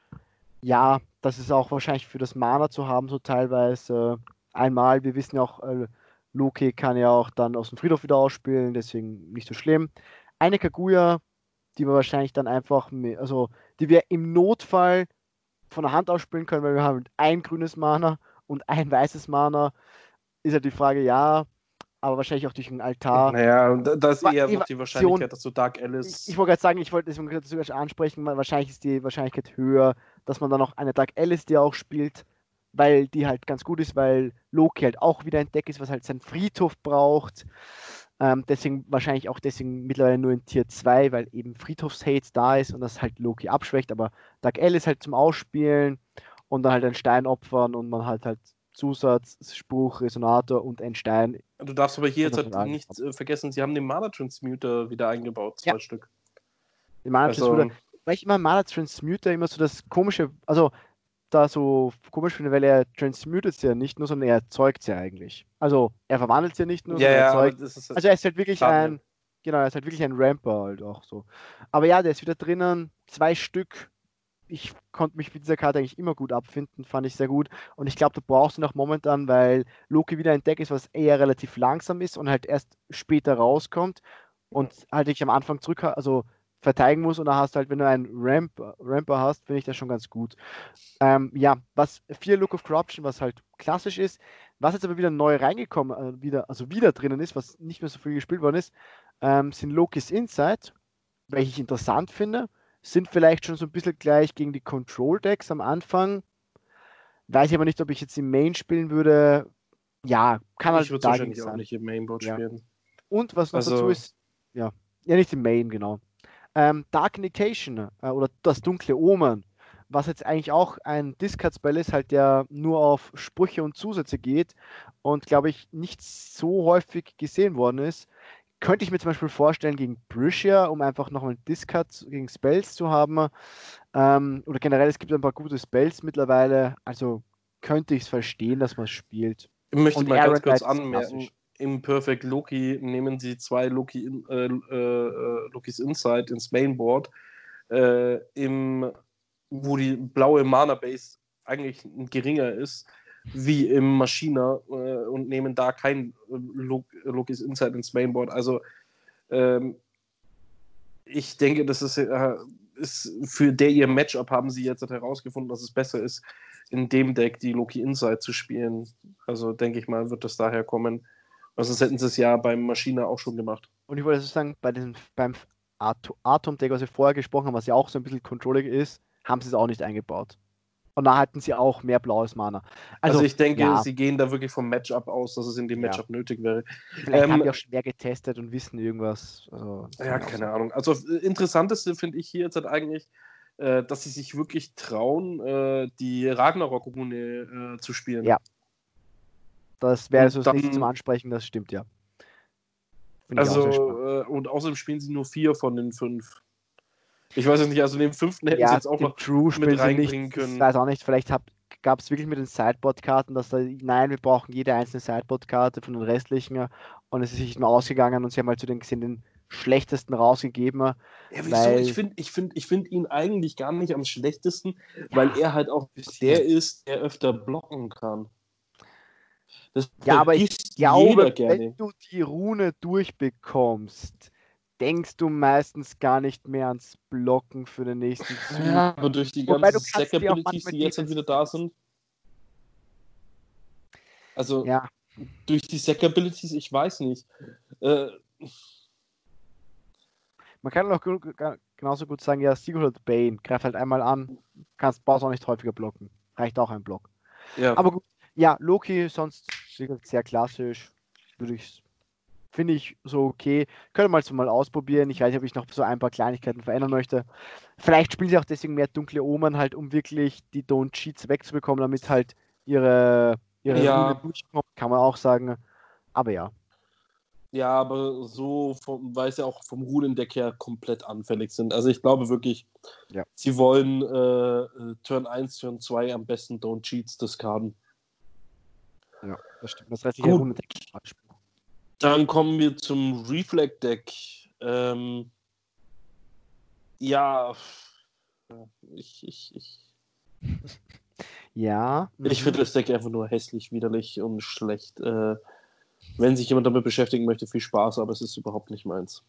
Speaker 2: Ja, das ist auch wahrscheinlich für das Mana zu haben, so teilweise. Einmal, wir wissen ja auch, äh, Loki kann ja auch dann aus dem Friedhof wieder ausspielen, deswegen nicht so schlimm. Eine Kaguya, die wir wahrscheinlich dann einfach, also die wir im Notfall von der Hand ausspielen können, weil wir haben ein grünes Mana und ein weißes Mana. Ist ja die Frage, ja, aber wahrscheinlich auch durch einen Altar.
Speaker 1: Naja, da ist eher die Wahrscheinlichkeit, dass du Dark Alice.
Speaker 2: Ich, ich wollte gerade sagen, ich wollte das sogar ansprechen, wahrscheinlich ist die Wahrscheinlichkeit höher, dass man dann noch eine Dark Alice, die auch spielt, weil die halt ganz gut ist, weil Loki halt auch wieder ein Deck ist, was halt seinen Friedhof braucht. Ähm, deswegen wahrscheinlich auch deswegen mittlerweile nur in Tier 2, weil eben Friedhofshate da ist und das halt Loki abschwächt, aber Dark Alice halt zum Ausspielen und dann halt einen Stein opfern und man halt halt Zusatzspruch, Resonator und ein Stein.
Speaker 1: Du darfst aber hier jetzt halt nicht äh, vergessen, sie haben den Mana Transmuter wieder eingebaut, zwei ja. Stück.
Speaker 2: Den Mana also, Transmuter. Weil ich immer Mana Transmuter immer so das komische, also da so komisch finde, weil er transmutet ja nicht nur, sondern er erzeugt ja eigentlich. Also er verwandelt ja nicht nur,
Speaker 1: ja,
Speaker 2: sondern
Speaker 1: er
Speaker 2: erzeugt. Ja, also er ist halt wirklich ein, genau, er ist halt wirklich ein Ramper halt auch so. Aber ja, der ist wieder drinnen, zwei Stück ich konnte mich mit dieser Karte eigentlich immer gut abfinden, fand ich sehr gut. Und ich glaube, du brauchst ihn auch momentan, weil Loki wieder ein Deck ist, was eher relativ langsam ist und halt erst später rauskommt und halt dich am Anfang zurück, also verteidigen muss und da hast du halt, wenn du einen Ramp, Ramper hast, finde ich das schon ganz gut. Ähm, ja, was vier Look of Corruption, was halt klassisch ist, was jetzt aber wieder neu reingekommen, äh, wieder, also wieder drinnen ist, was nicht mehr so viel gespielt worden ist, ähm, sind Lokis Insight, welche ich interessant finde sind vielleicht schon so ein bisschen gleich gegen die Control-Decks am Anfang. Weiß ich aber nicht, ob ich jetzt im Main spielen würde. Ja, kann halt
Speaker 1: Ich würde wahrscheinlich auch nicht im Mainboard ja. spielen.
Speaker 2: Und was noch also... dazu ist, ja, ja, nicht im Main, genau. Ähm, Dark Indication äh, oder das dunkle Omen, was jetzt eigentlich auch ein Discard-Spell ist, halt der nur auf Sprüche und Zusätze geht und glaube ich nicht so häufig gesehen worden ist könnte ich mir zum Beispiel vorstellen gegen Briscia, um einfach noch einen Discard gegen Spells zu haben. Ähm, oder generell, es gibt ein paar gute Spells mittlerweile. Also könnte ich es verstehen, dass man es spielt.
Speaker 1: Ich möchte Und mal Aaron ganz kurz anmerken. Im Perfect Loki nehmen sie zwei Loki, äh, äh, Lokis Insight ins Mainboard, äh, im, wo die blaue Mana Base eigentlich geringer ist wie im Maschiner äh, und nehmen da kein äh, Lokis Insight ins Mainboard. Also ähm, ich denke, das ist, äh, ist für der ihr Matchup haben sie jetzt herausgefunden, dass es besser ist, in dem Deck die Loki Insight zu spielen. Also denke ich mal, wird das daher kommen. Also sonst hätten sie es ja beim Maschiner auch schon gemacht.
Speaker 2: Und ich wollte sagen, bei den, beim Atom-Deck, was wir vorher gesprochen haben, was ja auch so ein bisschen controlling ist, haben sie es auch nicht eingebaut. Und da hatten sie auch mehr blaues Mana.
Speaker 1: Also, also ich denke, ja. sie gehen da wirklich vom Matchup aus, dass es in dem Matchup ja. nötig wäre.
Speaker 2: Vielleicht ähm, haben die auch schwer getestet und wissen irgendwas.
Speaker 1: Also, ja, keine Ahnung. Also äh, interessanteste finde ich hier jetzt halt eigentlich, äh, dass sie sich wirklich trauen, äh, die Ragnarok-Rune äh, zu spielen.
Speaker 2: Ja. Das wäre so das nicht zum Ansprechen, das stimmt ja.
Speaker 1: Find also, äh, und außerdem spielen sie nur vier von den fünf. Ich weiß es nicht, also den fünften hätten ja, sie jetzt auch noch
Speaker 2: True mit reinbringen nicht, können. Ich weiß auch nicht, vielleicht gab es wirklich mit den Sideboard-Karten, dass da, nein, wir brauchen jede einzelne Sideboard-Karte von den restlichen und es ist sich nur ausgegangen und sie haben halt zu den gesehen den schlechtesten rausgegeben. Ja,
Speaker 1: wieso? Weil, ich finde ich find, ich find ihn eigentlich gar nicht am schlechtesten, ja, weil er halt auch der ist, der öfter blocken kann.
Speaker 2: Das ja, aber ich glaube, wenn du die Rune durchbekommst, denkst du meistens gar nicht mehr ans Blocken für den nächsten
Speaker 1: Zug. Ja, aber durch die ganzen Stack-Abilities, die jetzt halt wieder da sind. Also, ja. durch die Stack-Abilities, ich weiß nicht. Äh,
Speaker 2: man kann auch genauso gut sagen, ja, Sigurd Bane, greift halt einmal an, kannst Boss auch nicht häufiger blocken. Reicht auch ein Block. Ja. Aber gut, ja, Loki sonst sehr klassisch, würde ich finde ich so okay. Können wir mal so mal ausprobieren. Ich weiß nicht, ob ich noch so ein paar Kleinigkeiten verändern möchte. Vielleicht spielen sie auch deswegen mehr dunkle Omen halt, um wirklich die Don't Cheats wegzubekommen, damit halt ihre, ihre
Speaker 1: ja.
Speaker 2: durchkommt, kann man auch sagen. Aber ja.
Speaker 1: Ja, aber so, vom, weil sie auch vom Runendeck her komplett anfällig sind. Also ich glaube wirklich, ja. sie wollen äh, Turn 1, Turn 2 am besten Don't Cheats discarden.
Speaker 2: Ja, das stimmt. Das restliche Runendeck
Speaker 1: Dann kommen wir zum Reflect-Deck. Ähm, ja, ich, ich, ich.
Speaker 2: Ja.
Speaker 1: Ich finde das Deck einfach nur hässlich, widerlich und schlecht. Äh, wenn sich jemand damit beschäftigen möchte, viel Spaß, aber es ist überhaupt nicht meins.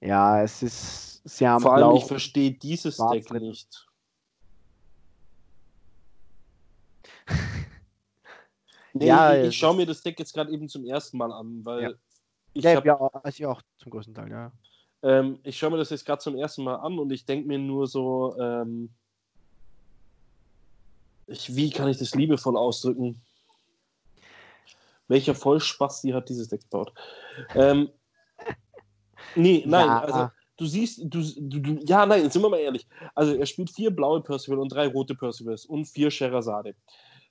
Speaker 2: Ja, es ist sehr
Speaker 1: Vor allem, ich verstehe dieses Deck nicht. Nee, ja, ich, ich schaue mir das Deck jetzt gerade eben zum ersten Mal an, weil
Speaker 2: ja. ich ja, hab, ja, also ich auch zum größten Teil, ja.
Speaker 1: Ähm, ich schaue mir das jetzt gerade zum ersten Mal an und ich denke mir nur so, ähm, ich, wie kann ich das liebevoll ausdrücken? welcher Vollspasti hat dieses Deck gebaut? Ähm, nee, nein, ja. also du siehst, du, du, du, ja, nein, sind wir mal ehrlich. Also er spielt vier blaue Percival und drei rote Percivals und vier Sherazade.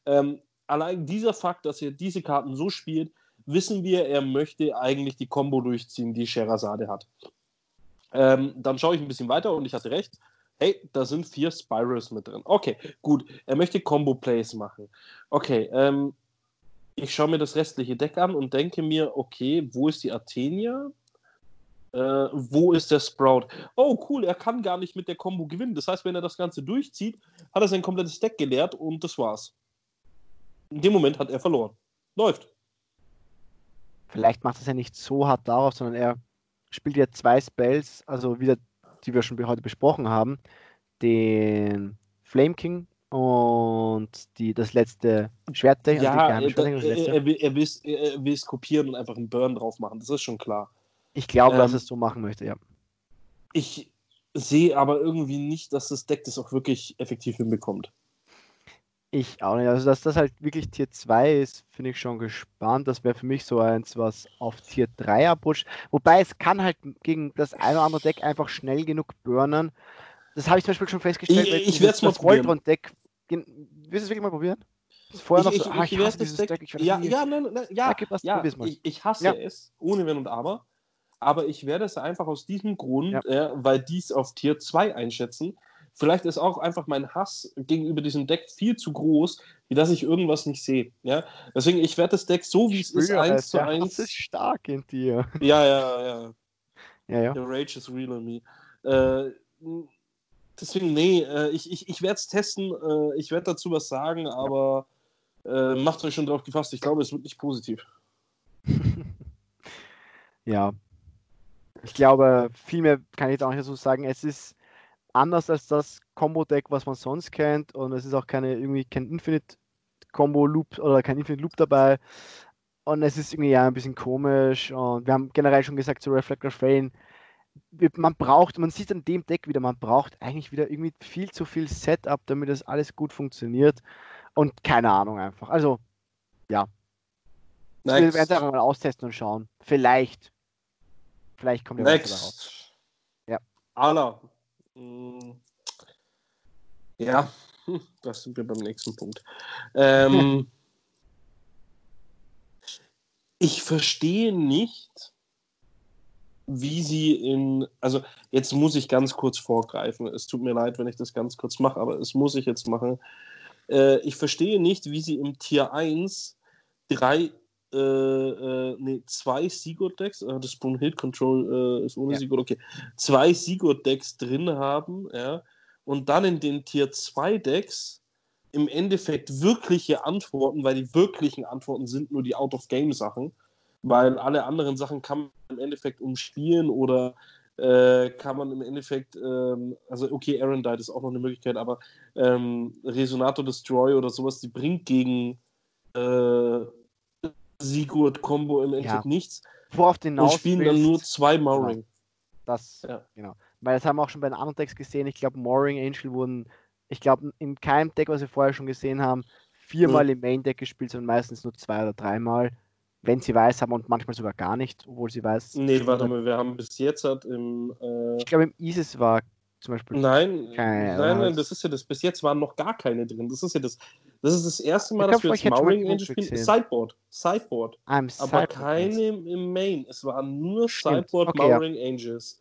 Speaker 1: Ähm, allein dieser Fakt, dass er diese Karten so spielt, wissen wir, er möchte eigentlich die Combo durchziehen, die Sherazade hat. Ähm, dann schaue ich ein bisschen weiter und ich hatte recht. Hey, da sind vier Spirals mit drin. Okay, gut. Er möchte Combo-Plays machen. Okay, ähm, ich schaue mir das restliche Deck an und denke mir, okay, wo ist die Athenia? Äh, wo ist der Sprout? Oh, cool, er kann gar nicht mit der Combo gewinnen. Das heißt, wenn er das Ganze durchzieht, hat er sein komplettes Deck geleert und das war's. In dem Moment hat er verloren. Läuft.
Speaker 2: Vielleicht macht es ja nicht so hart darauf, sondern er spielt ja zwei Spells, also wieder, die wir schon heute besprochen haben. Den Flame King und die, das letzte Schwert.
Speaker 1: Ja, also er, er, er, will, er, will, er will es kopieren und einfach einen Burn drauf machen, das ist schon klar.
Speaker 2: Ich glaube, ähm, dass es so machen möchte, ja.
Speaker 1: Ich sehe aber irgendwie nicht, dass das Deck das auch wirklich effektiv hinbekommt.
Speaker 2: Ich auch nicht. Also, dass das halt wirklich Tier 2 ist, finde ich schon gespannt. Das wäre für mich so eins, was auf Tier 3 abrutscht. Wobei es kann halt gegen das eine oder andere Deck einfach schnell genug burnen. Das habe ich zum Beispiel schon festgestellt.
Speaker 1: Ich, ich werde es mal probieren.
Speaker 2: Deck Willst du es wirklich mal probieren? Vorher noch so,
Speaker 1: ah, ich, hasse dieses Deck. Deck. Ich ja, ja, nein, nein, ja, okay, passt, ja ich, ich, hasse ja. es, ohne Wenn und Aber. Aber ich werde es einfach aus diesem Grund, ja. äh, weil die es auf Tier 2 einschätzen. Vielleicht ist auch einfach mein Hass gegenüber diesem Deck viel zu groß, wie dass ich irgendwas nicht sehe. Ja? Deswegen, ich werde das Deck so, wie es ist, 1 zu 1.
Speaker 2: Das ist stark in dir.
Speaker 1: Ja, ja, ja.
Speaker 2: Ja, ja.
Speaker 1: The Rage is real on me. Äh, deswegen, nee, äh, ich, ich, ich werde es testen, äh, ich werde dazu was sagen, aber äh, macht euch schon drauf gefasst. Ich glaube, es wird nicht positiv.
Speaker 2: ja. Ich glaube, viel mehr kann ich da auch nicht dazu sagen. Es ist anders als das Combo-Deck, was man sonst kennt, und es ist auch keine irgendwie kein Infinite Combo Loop oder kein Infinite Loop dabei. Und es ist irgendwie ja ein bisschen komisch. Und wir haben generell schon gesagt zu Reflector Fane, man braucht, man sieht an dem Deck wieder, man braucht eigentlich wieder irgendwie viel zu viel Setup, damit das alles gut funktioniert. Und keine Ahnung einfach. Also, ja. Next. Wir werden einfach mal austesten und schauen. Vielleicht. Vielleicht kommt ja
Speaker 1: Next. was raus. Ja. Ala. Mm. Ja, hm, das sind wir beim nächsten Punkt. Ähm, ich verstehe nicht, wie sie in, also jetzt muss ich ganz kurz vorgreifen. Es tut mir leid, wenn ich das ganz kurz mache, aber es muss ich jetzt machen. Äh, ich verstehe nicht, wie sie im Tier 1 drei, äh, äh, nee, zwei Sigurd-Decks, äh, das Hit Control äh, ist ohne ja. Sigurd, okay, zwei Sigurd-Decks drin haben, ja, und dann in den Tier 2 Decks im Endeffekt wirkliche Antworten, weil die wirklichen Antworten sind nur die Out-of-Game-Sachen, weil alle anderen Sachen kann man im Endeffekt umspielen oder äh, kann man im Endeffekt, ähm, also okay, Aaron Died ist auch noch eine Möglichkeit, aber ähm, Resonator Destroy oder sowas, die bringt gegen äh, Sigurd-Combo im Endeffekt ja. nichts.
Speaker 2: Worauf den
Speaker 1: Und spielen dann nur zwei Mauring.
Speaker 2: Das, ja. genau. Weil das haben wir auch schon bei den anderen Decks gesehen. Ich glaube, Mooring Angel wurden, ich glaube, in keinem Deck, was wir vorher schon gesehen haben, viermal mhm. im Main Deck gespielt, sondern meistens nur zwei oder dreimal wenn sie weiß haben und manchmal sogar gar nicht, obwohl sie weiß.
Speaker 1: Nee, warte mal, wir haben bis jetzt hat im. Äh,
Speaker 2: ich glaube, im ISIS war zum Beispiel.
Speaker 1: Nein, keine, nein, nein, das ist ja das. Bis jetzt waren noch gar keine drin. Das ist ja das. Das ist das erste Mal, dass wir jetzt Mowing Angel spielen. Sideboard. Sideboard. I'm aber keine im Main. Es waren nur Stimmt. Sideboard okay, Mowing ja. Angels.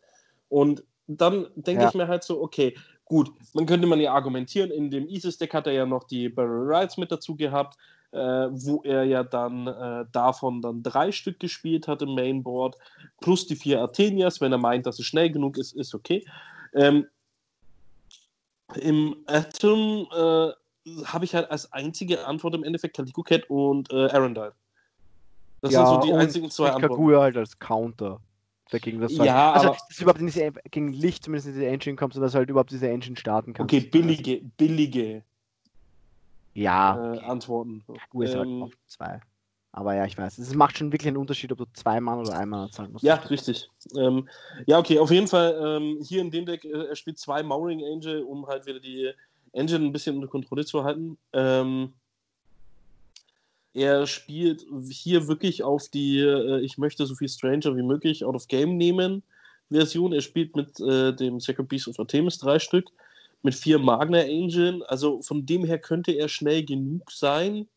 Speaker 1: Und dann denke ja. ich mir halt so, okay, gut, dann könnte man ja argumentieren, in dem ISIS-Deck hat er ja noch die Barrel Rides mit dazu gehabt äh, wo er ja dann äh, davon dann drei Stück gespielt hat im Mainboard, plus die vier Athenias, wenn er meint, dass es schnell genug ist, ist okay. Ähm, Im Atom äh, habe ich halt als einzige Antwort im Endeffekt Calico Cat und äh, Arendelle.
Speaker 2: Das ja, sind so die einzigen zwei Antworten. Kaguya halt als Counter dagegen das
Speaker 1: ja,
Speaker 2: also, dass du überhaupt diese, gegen Licht zumindest in diese Engine kommst und dass halt überhaupt diese Engine starten kannst.
Speaker 1: Okay, billige, billige
Speaker 2: ja,
Speaker 1: äh, Antworten.
Speaker 2: Gut, ist halt ähm, halt auf zwei. Aber ja, ich weiß. Es macht schon wirklich einen Unterschied, ob du zwei Mann oder ein Mann zahlen musst.
Speaker 1: Ja, richtig. Ähm, ja, okay, auf jeden Fall ähm, hier in dem Deck, äh, er spielt zwei Mowering Angel, um halt wieder die Engine ein bisschen unter Kontrolle zu halten. Ähm, er spielt hier wirklich auf die äh, Ich möchte so viel Stranger wie möglich out of game nehmen Version. Er spielt mit äh, dem Second Beast of Artemis drei Stück mit vier Magna Engine. Also von dem her könnte er schnell genug sein.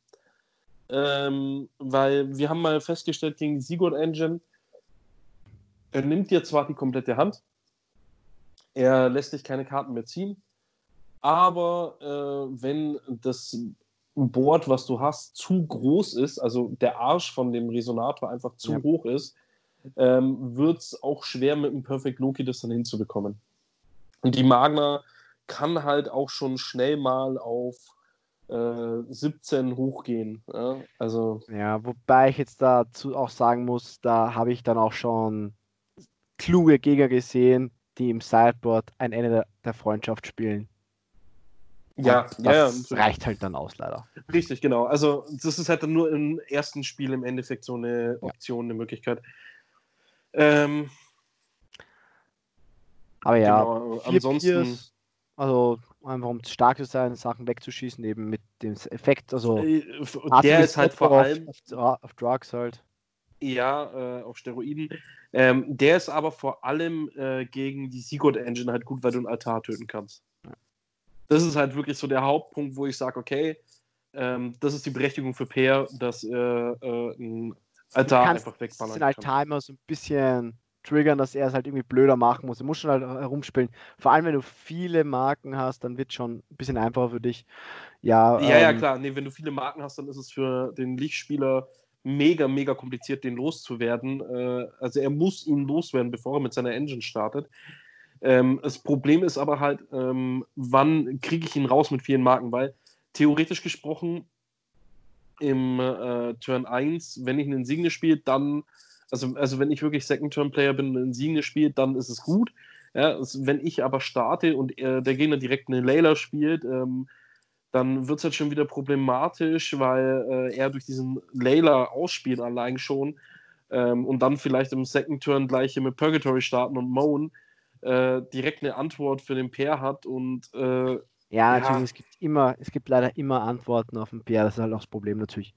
Speaker 1: Ähm, weil wir haben mal festgestellt gegen die Sigurd Engine, er nimmt dir zwar die komplette Hand, er lässt dich keine Karten mehr ziehen, aber äh, wenn das Board, was du hast, zu groß ist, also der Arsch von dem Resonator einfach zu ja. hoch ist, ähm, wird es auch schwer mit dem Perfect Loki das dann hinzubekommen. Und die Magna kann halt auch schon schnell mal auf äh, 17 hochgehen. Ja? Also,
Speaker 2: ja, wobei ich jetzt dazu auch sagen muss, da habe ich dann auch schon kluge Gegner gesehen, die im Sideboard ein Ende der, Freundschaft spielen.
Speaker 1: Ja,
Speaker 2: ja, das ja, reicht halt dann aus, leider.
Speaker 1: Richtig, genau. Also, das ist halt dann nur im ersten Spiel im Endeffekt so eine Option, eine Möglichkeit. Ähm,
Speaker 2: aber ja, genau, ansonsten. Peers, also einfach um stark zu sein, Sachen wegzuschießen, eben mit dem Effekt. Also
Speaker 1: äh, der ist halt vor allem
Speaker 2: auf, auf, Drugs halt.
Speaker 1: Ja, äh, auf Steroiden. Ähm, der ist aber vor allem äh, gegen die Sigurd Engine halt gut, weil du einen Altar töten kannst. Das ist halt wirklich so der Hauptpunkt, wo ich sage, okay, ähm, das ist die Berechtigung für Peer, dass äh, äh ein Altar einfach wegballern kann.
Speaker 2: Den Altar immer so ein bisschen triggern, dass er es halt irgendwie blöder machen muss. Er muss schon halt herumspielen. Vor allem, wenn du viele Marken hast, dann wird es schon ein bisschen einfacher für dich. Ja,
Speaker 1: ja, ähm, ja klar. Nee, wenn du viele Marken hast, dann ist es für den Lichtspieler mega, mega kompliziert, den loszuwerden. Äh, also er muss ihn loswerden, bevor er mit seiner Engine startet. Ähm, das Problem ist aber halt, ähm, wann kriege ich ihn raus mit vielen Marken? Weil theoretisch gesprochen im äh, Turn 1, wenn ich einen Signe spiele, dann also, also wenn ich wirklich Second-Term-Player bin und Insigne spielt, dann ist es gut. Ja, also wenn ich aber starte und äh, der Gegner direkt eine Layla spielt, ähm, dann wird es halt schon wieder problematisch, weil äh, er durch diesen Layla ausspielt allein schon ähm, und dann vielleicht im Second Turn gleich mit Purgatory starten und Moan äh, direkt eine Antwort für den Pair hat und äh,
Speaker 2: ja, natürlich, ja. es gibt immer, es gibt leider immer Antworten auf den PR, das ist halt auch das Problem natürlich.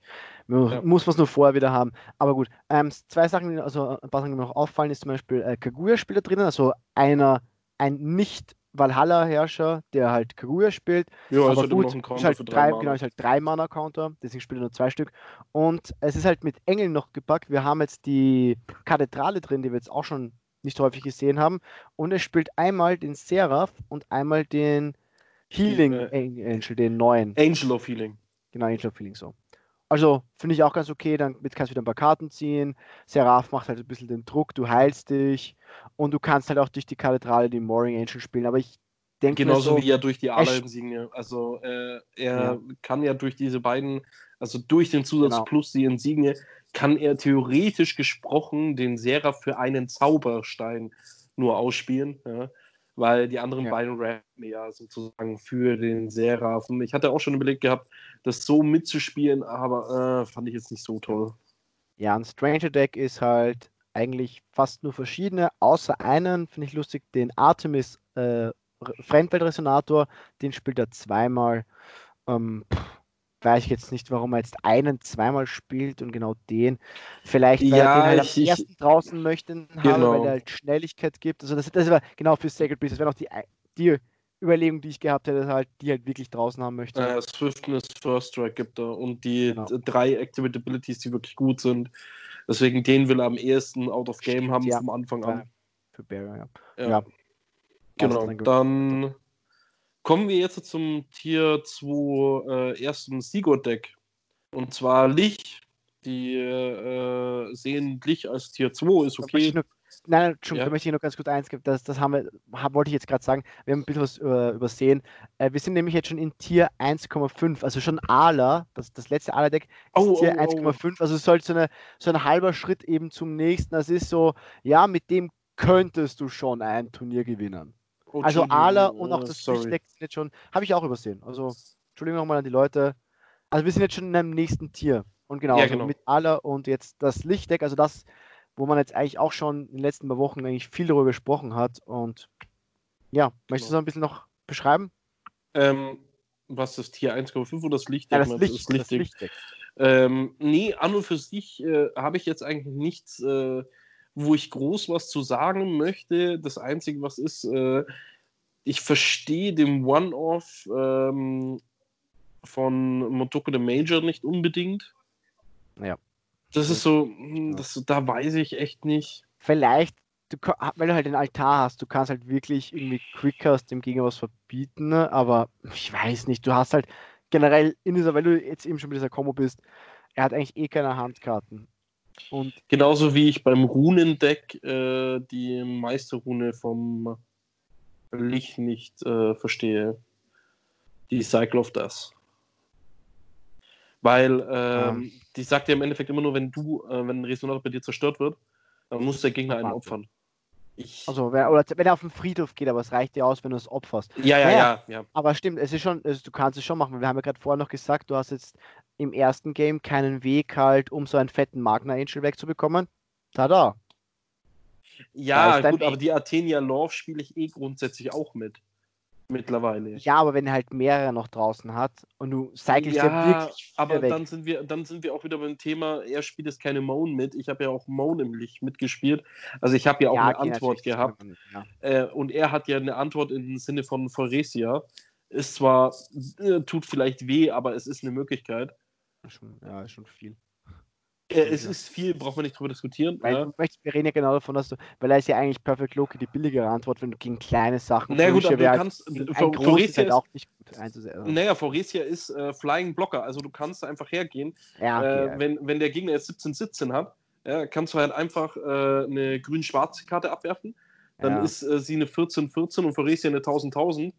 Speaker 2: Man ja. muss was nur vorher wieder haben. Aber gut, ähm, zwei Sachen, also ein paar Sachen, die mir noch auffallen, ist zum Beispiel äh, Kaguya-Spieler drinnen, also einer, ein nicht Valhalla-Herrscher, der halt Kaguya spielt.
Speaker 1: Ja,
Speaker 2: aber also gut, ist halt drei, drei genau, ist halt drei Mana-Counter, deswegen spielt er nur zwei Stück. Und es ist halt mit Engeln noch gepackt. Wir haben jetzt die Kathedrale drin, die wir jetzt auch schon nicht häufig gesehen haben. Und er spielt einmal den Seraph und einmal den Healing äh, Angel, den neuen.
Speaker 1: Angel of Healing.
Speaker 2: Genau, Angel of Healing so. Also finde ich auch ganz okay, dann kannst du wieder ein paar Karten ziehen. Seraph macht halt ein bisschen den Druck, du heilst dich und du kannst halt auch durch die Kathedrale die Mooring Angel spielen. Aber ich denke
Speaker 1: Genauso so, wie er durch die Ala-Insigne. Also äh, er ja. kann ja durch diese beiden, also durch den Zusatz genau. plus die Insigne, kann er theoretisch gesprochen den Seraph für einen Zauberstein nur ausspielen. Ja weil die anderen ja. beiden rappen ja sozusagen für den Seraph. Und ich hatte auch schon überlegt gehabt, das so mitzuspielen, aber äh, fand ich jetzt nicht so toll.
Speaker 2: Ja, ein Stranger Deck ist halt eigentlich fast nur verschiedene, außer einen, finde ich lustig, den Artemis äh, Fremdweltresonator, den spielt er zweimal. Ähm, weiß ich jetzt nicht, warum er jetzt einen zweimal spielt und genau den. Vielleicht, weil ja, er den halt ich, am ersten ich, draußen möchte, genau. weil er halt Schnelligkeit gibt. Also das, das war genau für Sacred Beast. Das wäre noch die, die Überlegung, die ich gehabt hätte, halt, die halt wirklich draußen haben möchte.
Speaker 1: Äh, Swiftness First Strike gibt er und die genau. drei Activate Abilities, die wirklich gut sind. Deswegen den will er am ehesten out of game Stimmt, haben ja. vom Anfang an.
Speaker 2: Für Barrier, ja.
Speaker 1: ja. ja. Genau, dann Kommen wir jetzt zum Tier 2 äh, ersten Sigurd-Deck. Und zwar Lich. Die äh, sehen Lich als Tier 2, ist okay.
Speaker 2: Nur, nein, Entschuldigung, ja. da möchte ich noch ganz kurz eins geben. Das, das haben wir, hab, wollte ich jetzt gerade sagen. Wir haben ein bisschen was äh, übersehen. Äh, wir sind nämlich jetzt schon in Tier 1,5, also schon Ala, das, das letzte Ala-Deck ist oh, Tier oh, 1,5. Oh. Also es sollte so, eine, so ein halber Schritt eben zum nächsten. Das ist so, ja, mit dem könntest du schon ein Turnier gewinnen. Oh, also Ala und auch das sorry. sind jetzt schon, habe ich auch übersehen. Also Entschuldigung nochmal an die Leute. Also wir sind jetzt schon in einem nächsten Tier. Und genau, ja, also genau. mit Ala und jetzt das Lichtdeck, also das, wo man jetzt eigentlich auch schon in den letzten paar Wochen eigentlich viel darüber gesprochen hat. Und ja, möchtest du genau. so ein bisschen noch beschreiben?
Speaker 1: Ähm, was das Tier 1,5 oder das Lichtdeck?
Speaker 2: Ja, das, Licht, das Lichtdeck. Das Lichtdeck.
Speaker 1: Ähm, nee, an und für sich äh, habe ich jetzt eigentlich nichts äh, wo ich groß was zu sagen möchte. Das Einzige, was ist, äh, ich verstehe den One-Off ähm, von Motoko the Major nicht unbedingt.
Speaker 2: Ja.
Speaker 1: Das ist so, hm, das, da weiß ich echt nicht.
Speaker 2: Vielleicht, du, weil du halt den Altar hast, du kannst halt wirklich irgendwie Quickcast dem Gegner was verbieten, ne? aber ich weiß nicht, du hast halt generell in dieser, weil du jetzt eben schon mit dieser Combo bist, er hat eigentlich eh keine Handkarten.
Speaker 1: Und Genauso wie ich beim Runendeck äh, die Meisterrune vom Licht nicht äh, verstehe. Die Cycle of Death. Weil ähm, ja. die sagt ja im Endeffekt immer nur, wenn du, äh, wenn ein Resonator bei dir zerstört wird, dann muss der Gegner einen opfern.
Speaker 2: Ich also, wenn, oder wenn er auf den Friedhof geht, aber es reicht dir aus, wenn du es opferst.
Speaker 1: Ja, ja, naja, ja, ja,
Speaker 2: Aber stimmt, es ist schon, also du kannst es schon machen. Wir haben ja gerade vorher noch gesagt, du hast jetzt im ersten Game keinen Weg halt, um so einen fetten Magna Angel wegzubekommen. Tada.
Speaker 1: Ja, gut, aber die Athenia Love spiele ich eh grundsätzlich auch mit mittlerweile.
Speaker 2: Ja, aber wenn er halt mehrere noch draußen hat und du cyclest
Speaker 1: ja, ja wirklich aber weg. dann sind wir dann sind wir auch wieder beim Thema, er spielt jetzt keine Moan mit. Ich habe ja auch Moan im Licht mitgespielt. Also ich habe ja auch ja, eine okay, Antwort gehabt. Nicht, ja. äh, und er hat ja eine Antwort im Sinne von Foresia. Ist zwar, äh, tut vielleicht weh, aber es ist eine Möglichkeit.
Speaker 2: Ja, ist schon viel.
Speaker 1: Äh, es ist viel, braucht man nicht drüber diskutieren.
Speaker 2: Weil, ja. möchtest, wir reden ja genau davon, dass du, weil er ist ja eigentlich Perfect Loki die billigere Antwort, wenn du gegen kleine Sachen.
Speaker 1: Naja, gut, aber du kannst.
Speaker 2: Foresia halt auch nicht gut
Speaker 1: einzusehen. Naja, Foresia ist äh, Flying Blocker, also du kannst einfach hergehen.
Speaker 2: Ja, okay,
Speaker 1: äh, wenn, wenn der Gegner jetzt 17-17 hat, ja, kannst du halt einfach äh, eine grün-schwarze Karte abwerfen. Dann ist äh, sie eine 14-14 und Foresia eine 1000-1000.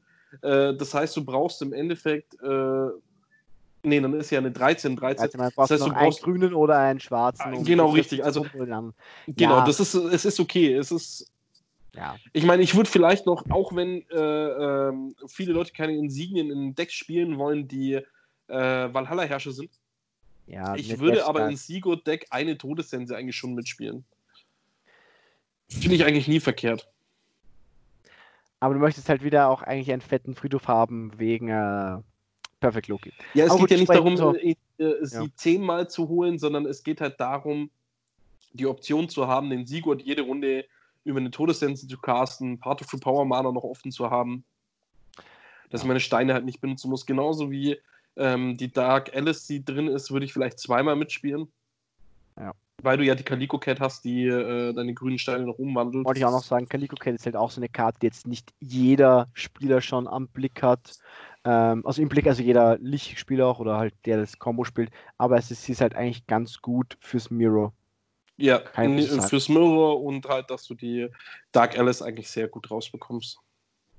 Speaker 1: Äh, das heißt, du brauchst im Endeffekt Nee, dann ist ja eine 13, 13. Also
Speaker 2: man braucht das heißt, du brauchst einen grünen oder einen schwarzen.
Speaker 1: Um genau, richtig. Also, genau, ja. das ist, es ist okay. Es ist. Ja. Ich meine, ich würde vielleicht noch, auch wenn äh, äh, viele Leute keine Insignien in Decks spielen wollen, die äh, Valhalla-Herrscher sind, ja, ich würde aber in Sigurd-Deck eine Todessense eigentlich schon mitspielen. Finde ich eigentlich nie verkehrt.
Speaker 2: Aber du möchtest halt wieder auch eigentlich einen fetten Friedhof haben wegen äh, Perfect Loki.
Speaker 1: Ja, es Aber geht ja nicht darum, so. äh, sie ja. zehnmal zu holen, sondern es geht halt darum, die Option zu haben, den Sigurd jede Runde über eine Todessense zu casten, Part of the Power Mana noch offen zu haben, dass ja. meine Steine halt nicht benutzen muss. Genauso wie ähm, die Dark Alice, die drin ist, würde ich vielleicht zweimal mitspielen.
Speaker 2: Ja.
Speaker 1: Weil du ja die Calico Cat hast, die äh, deine grünen Steine noch umwandelt.
Speaker 2: Wollte ich auch noch sagen, Calico Cat ist halt auch so eine Karte, die jetzt nicht jeder Spieler schon am Blick hat. Ähm, also im Blick, also jeder Lichtspieler auch oder halt der das Combo spielt. Aber es ist, sie ist halt eigentlich ganz gut fürs Miro.
Speaker 1: Ja, fürs Mirror und halt, dass du die Dark Alice eigentlich sehr gut rausbekommst.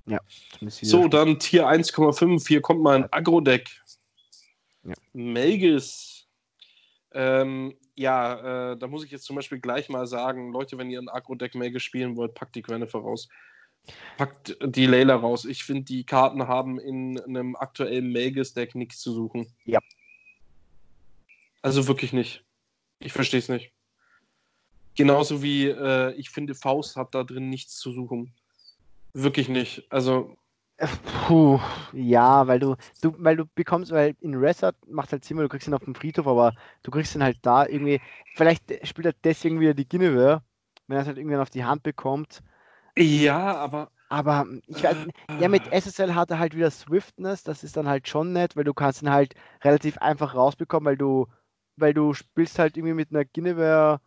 Speaker 2: Ja.
Speaker 1: So, dann Tier 1,5. Hier kommt mal ein Agro-Deck.
Speaker 2: Ja.
Speaker 1: Melgis. Ähm, ja, äh, da muss ich jetzt zum Beispiel gleich mal sagen, Leute, wenn ihr ein Agro-Deck Melgis spielen wollt, packt die Gwennifer raus. Packt die Layla raus. Ich finde, die Karten haben in einem aktuellen Melgis-Deck nichts zu suchen.
Speaker 2: Ja.
Speaker 1: Also wirklich nicht. Ich verstehe es nicht. Genauso wie äh, ich finde, Faust hat da drin nichts zu suchen. Wirklich nicht. Also.
Speaker 2: Puh, ja, weil du, du, weil du bekommst, weil in Resort macht halt Sinn, du kriegst ihn auf dem Friedhof, aber du kriegst ihn halt da irgendwie, vielleicht spielt er deswegen wieder die Guinevere, wenn er es halt irgendwann auf die Hand bekommt.
Speaker 1: Ja, aber.
Speaker 2: Aber ich weiß, ja, mit SSL hat er halt wieder Swiftness, das ist dann halt schon nett, weil du kannst ihn halt relativ einfach rausbekommen, weil du, weil du spielst halt irgendwie mit einer Guinevere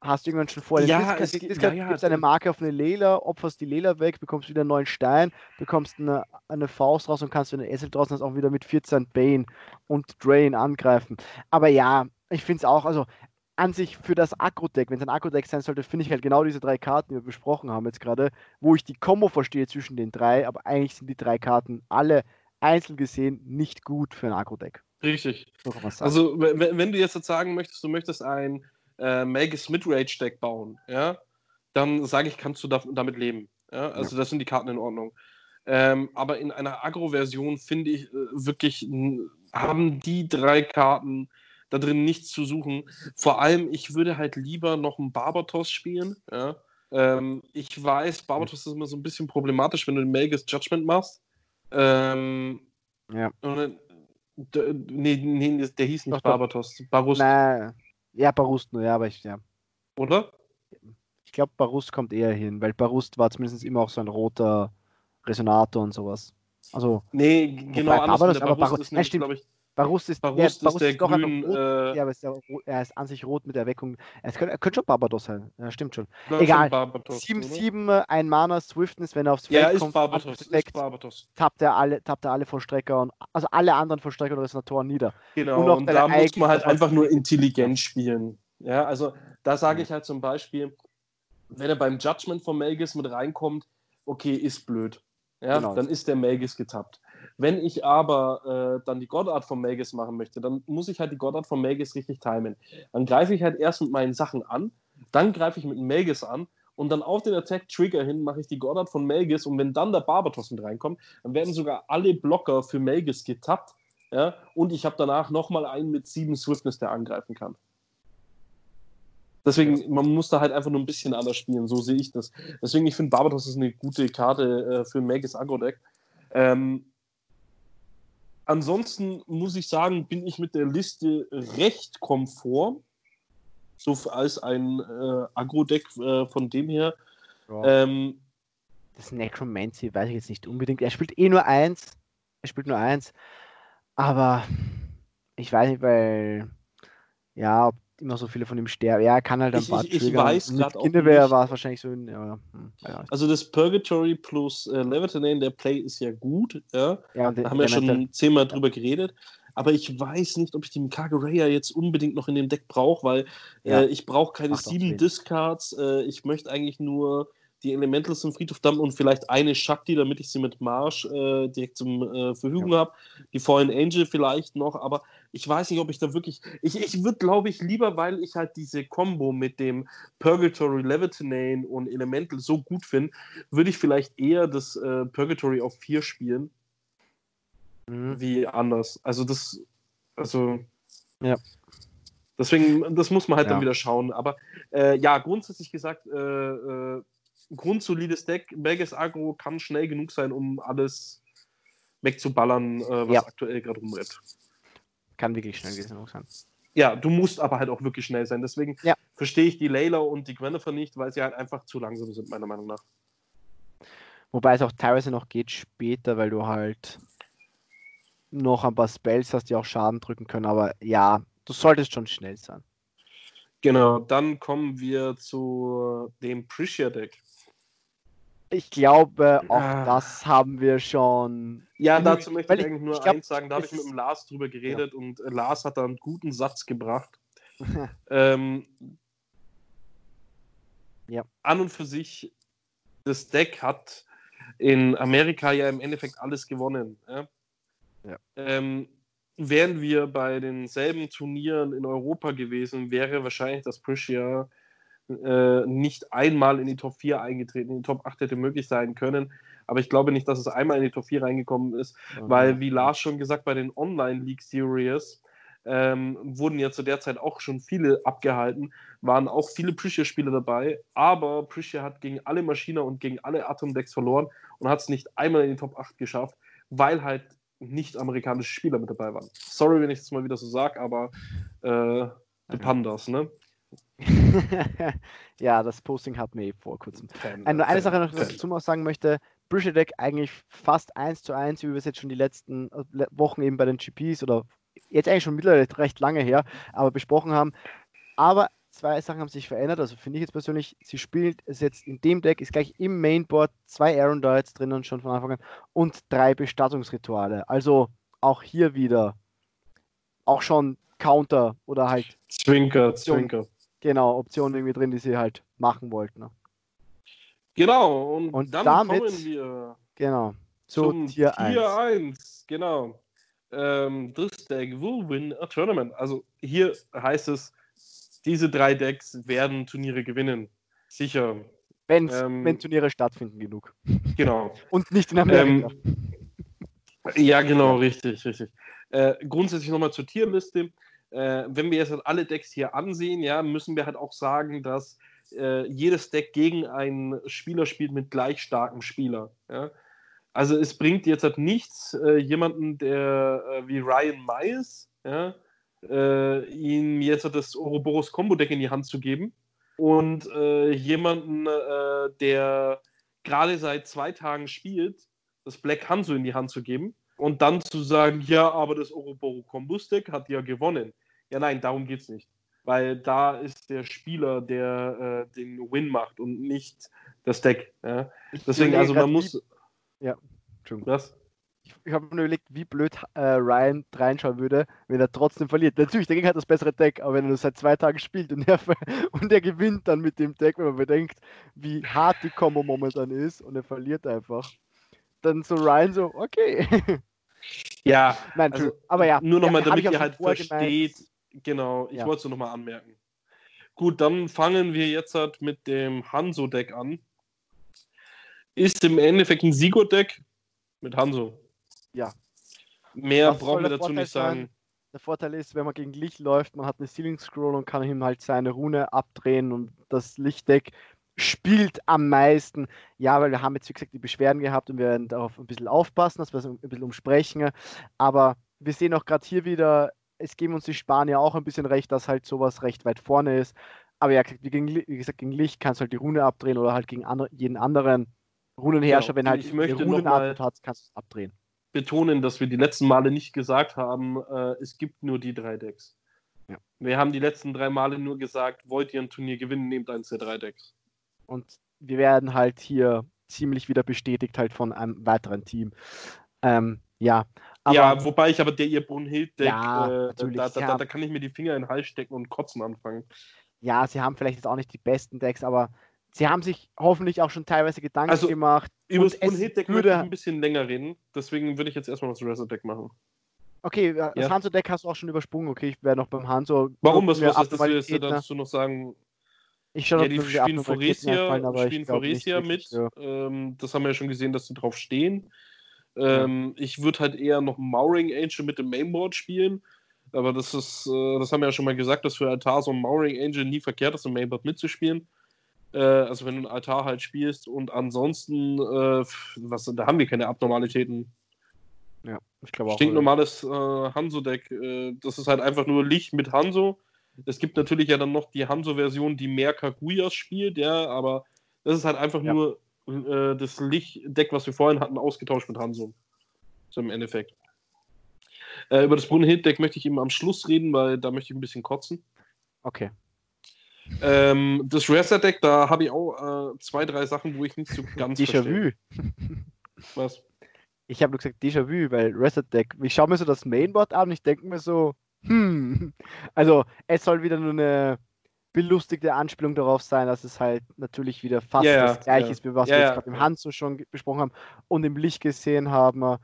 Speaker 2: hast du irgendwann schon vor
Speaker 1: den ja, es gibt,
Speaker 2: ja, ja, eine Marke auf eine Lela, opferst die Lela weg, bekommst wieder einen neuen Stein, bekommst eine, eine Faust raus und kannst, wenn du Essel draußen hast, auch wieder mit 14 Bane und Drain angreifen. Aber ja, ich finde es auch, also an sich für das Akro-Deck, wenn es ein Akro-Deck sein sollte, finde ich halt genau diese drei Karten, die wir besprochen haben jetzt gerade, wo ich die Kombo verstehe zwischen den drei, aber eigentlich sind die drei Karten alle einzeln gesehen nicht gut für ein Akro-Deck.
Speaker 1: Richtig. Also, wenn, du jetzt sagen möchtest, du möchtest ein äh, Magus Midrange Deck bauen, ja, dann sage ich, kannst du da, damit leben. Ja? Also ja. das sind die Karten in Ordnung. Ähm, aber in einer Agro-Version finde ich äh, wirklich, haben die drei Karten da drin nichts zu suchen. Vor allem, ich würde halt lieber noch einen Barbatos spielen. Ja? Ähm, ich weiß, Barbatos ist immer so ein bisschen problematisch, wenn du den Magus Judgment machst. Ähm,
Speaker 2: ja.
Speaker 1: Und, nee, nee, der hieß nicht Doch, Barbatos.
Speaker 2: Barust. Nee. Ja, Barust nur, ja, aber ich, ja.
Speaker 1: Oder?
Speaker 2: Ich glaube, Barust kommt eher hin, weil Barust war zumindest immer auch so ein roter Resonator und sowas. Also.
Speaker 1: Nee, genau, anders.
Speaker 2: Aber, aber Barust ist nämlich, glaube ich. Barust ist,
Speaker 1: Barust ja, Barust ist der ist grün,
Speaker 2: rot, äh, ja, aber ist der, er ist an sich rot mit Erweckung. Er könnte, er könnte schon Barbados sein. Ja, stimmt schon. Ja, Egal. 7-7, ein Mana, Swiftness, wenn er aufs
Speaker 1: Feld ja, kommt, Barbatos,
Speaker 2: ist Barbatos. Tappt er alle, tappt er alle Vollstrecker und also alle anderen Vollstrecker und Resonatoren nieder.
Speaker 1: Genau, und, und da muss man halt einfach nur intelligent spielen. Ja, also da sage ich halt zum Beispiel, wenn er beim Judgment von Melgis mit reinkommt, okay, ist blöd. Ja, genau. dann ist der Melgis getappt. Wenn ich aber äh, dann die Goddard von Magus machen möchte, dann muss ich halt die Goddard von Magus richtig timen. Dann greife ich halt erst mit meinen Sachen an, dann greife ich mit Magus an und dann auf den Attack-Trigger hin mache ich die Goddard von Magus und wenn dann der Barbatos mit reinkommt, dann werden sogar alle Blocker für Magus getappt ja, und ich habe danach nochmal einen mit sieben Swiftness, der angreifen kann. Deswegen, man muss da halt einfach nur ein bisschen anders spielen, so sehe ich das. Deswegen, ich finde, Barbatos ist eine gute Karte äh, für ein Magus Agro-Deck. Ähm, ansonsten muss ich sagen, bin ich mit der Liste recht komfort. So als ein äh, Agro-Deck äh, von dem her. Ja. Ähm,
Speaker 2: das Necromancy weiß ich jetzt nicht unbedingt. Er spielt eh nur eins. Er spielt nur eins. Aber ich weiß nicht, weil ja, ob immer so viele von ihm sterben. Ja, er kann halt ein
Speaker 1: ich, paar ich, ich weiß gerade
Speaker 2: auch Guinevere war es wahrscheinlich so. Ja, hm,
Speaker 1: ja. Also das Purgatory plus äh, Leviathan, der Play ist ja gut. Ja, ja da haben wir ja schon zehnmal ja. drüber geredet. Aber ich weiß nicht, ob ich den Kaguraya jetzt unbedingt noch in dem Deck brauche, weil äh, ich brauche keine Macht sieben Discards. Äh, ich möchte eigentlich nur die Elementals im Friedhof dumpen und vielleicht eine Shakti, damit ich sie mit Marsch äh, direkt zum äh, Verfügung ja. habe. Die Fallen Angel vielleicht noch, aber ich weiß nicht, ob ich da wirklich. Ich, ich würde, glaube ich, lieber, weil ich halt diese Combo mit dem Purgatory Levitanane und Elemental so gut finde, würde ich vielleicht eher das äh, Purgatory auf 4 spielen. Mhm. Wie anders. Also das. Also.
Speaker 2: Ja.
Speaker 1: Deswegen, das muss man halt ja. dann wieder schauen. Aber äh, ja, grundsätzlich gesagt, äh, äh, grundsolides Deck. Belges Agro kann schnell genug sein, um alles wegzuballern, äh, was ja. aktuell gerade rumrennt.
Speaker 2: Kann wirklich schnell genug sein.
Speaker 1: Ja, du musst aber halt auch wirklich schnell sein. Deswegen
Speaker 2: ja.
Speaker 1: verstehe ich die Layla und die Gwennifer nicht, weil sie halt einfach zu langsam sind, meiner Meinung nach.
Speaker 2: Wobei es auch teilweise noch geht später, weil du halt noch ein paar Spells hast, die auch Schaden drücken können. Aber ja, du solltest schon schnell sein.
Speaker 1: Genau, dann kommen wir zu dem Prisha Deck.
Speaker 2: Ich glaube, auch ah. das haben wir schon.
Speaker 1: Ja, dazu möchte ich eigentlich nur ich glaub, eins sagen. Da habe ich mit dem Lars drüber geredet ja. und äh, Lars hat da einen guten Satz gebracht. ähm, ja. An und für sich, das Deck hat in Amerika ja im Endeffekt alles gewonnen. Ja? Ja. Ähm, wären wir bei denselben Turnieren in Europa gewesen, wäre wahrscheinlich das Prussia äh, nicht einmal in die Top 4 eingetreten. In die Top 8 hätte möglich sein können. Aber ich glaube nicht, dass es einmal in die Top 4 reingekommen ist, okay. weil, wie Lars schon gesagt, bei den Online-League Series ähm, wurden ja zu der Zeit auch schon viele abgehalten, waren auch viele Prisha-Spieler dabei, aber Prisha hat gegen alle Maschiner und gegen alle Atom-Decks verloren und hat es nicht einmal in die Top 8 geschafft, weil halt nicht amerikanische Spieler mit dabei waren. Sorry, wenn ich das mal wieder so sage, aber äh, die Pandas, ne?
Speaker 2: ja, das Posting hat mir eh vor kurzem. Fan, eine, eine Sache noch, was ich dazu noch sagen möchte: Bridget Deck eigentlich fast eins zu eins, wie wir es jetzt schon die letzten Wochen eben bei den GPs oder jetzt eigentlich schon mittlerweile recht lange her, aber besprochen haben. Aber zwei Sachen haben sich verändert. Also finde ich jetzt persönlich, sie spielt es jetzt in dem Deck, ist gleich im Mainboard zwei Aaron Darts drinnen schon von Anfang an und drei Bestattungsrituale. Also auch hier wieder auch schon Counter oder halt
Speaker 1: Zwinker, Zwinker.
Speaker 2: Genau, Optionen irgendwie drin, die sie halt machen wollten. Ne?
Speaker 1: Genau, und, und dann damit, kommen wir
Speaker 2: genau, zum Tier,
Speaker 1: Tier 1. 1. Genau. Ähm, this deck will win a tournament. Also hier heißt es, diese drei Decks werden Turniere gewinnen. Sicher.
Speaker 2: Wenn's, ähm, wenn Turniere stattfinden genug.
Speaker 1: Genau.
Speaker 2: Und nicht in Amerika.
Speaker 1: Ähm, ja, genau, richtig, richtig. Äh, grundsätzlich nochmal zur Tierliste äh, wenn wir jetzt halt alle Decks hier ansehen, ja, müssen wir halt auch sagen, dass äh, jedes Deck gegen einen Spieler spielt mit gleich starkem Spieler. Ja? Also es bringt jetzt halt nichts, äh, jemanden, der äh, wie Ryan Miles, ja, äh, ihm jetzt halt das Ouroboros Combo Deck in die Hand zu geben und äh, jemanden, der gerade seit zwei Tagen spielt, das Black Hanzo in die Hand zu geben und dann zu sagen, ja, aber das Ouroboros Combus Deck hat ja gewonnen. Ja, nein, darum geht es nicht. Weil da ist der Spieler, der äh, den Win macht und nicht das Deck. Ja? Deswegen, also man muss.
Speaker 2: Ja, Entschuldigung. Was? Ich, ich habe mir überlegt, wie blöd äh, Ryan reinschauen würde, wenn er trotzdem verliert. Natürlich, der Gegner hat das bessere Deck, aber wenn er nur seit zwei Tagen spielt und er, und er gewinnt dann mit dem Deck, wenn man bedenkt, wie hart die Combo momentan ist und er verliert einfach, dann so Ryan so, okay.
Speaker 1: Ja, Nein, also, aber ja. Nur nochmal, ja, damit ihr halt versteht, genau, ich ja. wollte es nochmal anmerken. Gut, dann fangen wir jetzt halt mit dem Hanso-Deck an. Ist im Endeffekt ein Sigo-Deck mit Hanso.
Speaker 2: Ja.
Speaker 1: Mehr Was brauchen wir dazu Vorteil nicht sagen. Sein?
Speaker 2: Der Vorteil ist, wenn man gegen Licht läuft, man hat eine Ceiling Scroll und kann ihm halt seine Rune abdrehen und das Lichtdeck spielt am meisten. Ja, weil wir haben jetzt, wie gesagt, die Beschwerden gehabt und wir werden darauf ein bisschen aufpassen, dass wir es ein bisschen umsprechen. Aber wir sehen auch gerade hier wieder, es geben uns die Spanier auch ein bisschen recht, dass halt sowas recht weit vorne ist. Aber ja, wie, gegen, wie gesagt, gegen Licht kannst du halt die Rune abdrehen oder halt gegen andere, jeden anderen Runenherrscher, ja, wenn halt
Speaker 1: ich möchte Runenantwort
Speaker 2: hat, kannst du es abdrehen.
Speaker 1: Betonen, dass wir die letzten Male nicht gesagt haben, äh, es gibt nur die drei Decks. Ja. Wir haben die letzten drei Male nur gesagt, wollt ihr ein Turnier gewinnen, nehmt eins der drei Decks.
Speaker 2: Und wir werden halt hier ziemlich wieder bestätigt halt von einem weiteren Team. Ähm, ja.
Speaker 1: Aber, ja, wobei ich aber der ihr Brunhild-Deck, ja, äh, da, da, da, kann ich mir die Finger in den Hals stecken und kotzen anfangen.
Speaker 2: Ja, sie haben vielleicht jetzt auch nicht die besten Decks, aber sie haben sich hoffentlich auch schon teilweise Gedanken also, gemacht.
Speaker 1: Über das Brunhild-Deck würde ich ein bisschen länger reden, deswegen würde ich jetzt erstmal das Reset-Deck machen.
Speaker 2: Okay, das ja. Hanzo-Deck hast du auch schon übersprungen. Okay, ich wäre noch beim Hanzo.
Speaker 1: Warum? Was, was ist das, dazu noch sagen?
Speaker 2: Ich schaue,
Speaker 1: ja, die spielen Foresia, spielen Foresia mit. Ja. Ähm, das haben wir ja schon gesehen, dass sie drauf stehen. Ähm, ja. Ich würde halt eher noch Mauring Angel mit dem Mainboard spielen. Aber das ist, äh, das haben wir ja schon mal gesagt, dass für Altar so ein Mauring Angel nie verkehrt ist, im Mainboard mitzuspielen. Äh, also wenn du einen Altar halt spielst und ansonsten, äh, was, da haben wir keine Abnormalitäten.
Speaker 2: Ja, ich glaube auch.
Speaker 1: Stinknormales äh, Hanzo-Deck. Äh, das ist halt einfach nur Licht mit Hanzo. Es gibt natürlich ja dann noch die Hanzo-Version, die mehr Kaguyas spielt, ja, aber das ist halt einfach ja. nur äh, das Lichtdeck, was wir vorhin hatten, ausgetauscht mit Hanzo. So im Endeffekt. Äh, über das Brunnen-Hit-Deck möchte ich eben am Schluss reden, weil da möchte ich ein bisschen kotzen.
Speaker 2: Okay.
Speaker 1: Ähm, das Racer-Deck, da habe ich auch äh, zwei, drei Sachen, wo ich nicht so ganz
Speaker 2: Déjà-vu.
Speaker 1: Was?
Speaker 2: Ich habe nur gesagt Déjà-vu, weil Reset-Deck. Ich schaue mir so das Mainboard an und ich denke mir so, hm. Also, es soll wieder nur eine belustigte Anspielung darauf sein, dass es halt natürlich wieder fast
Speaker 1: Ja,
Speaker 2: das gleiche
Speaker 1: ja.
Speaker 2: ist, wie was
Speaker 1: Ja,
Speaker 2: wir jetzt gerade im. Hanzo schon besprochen haben und im Licht gesehen haben.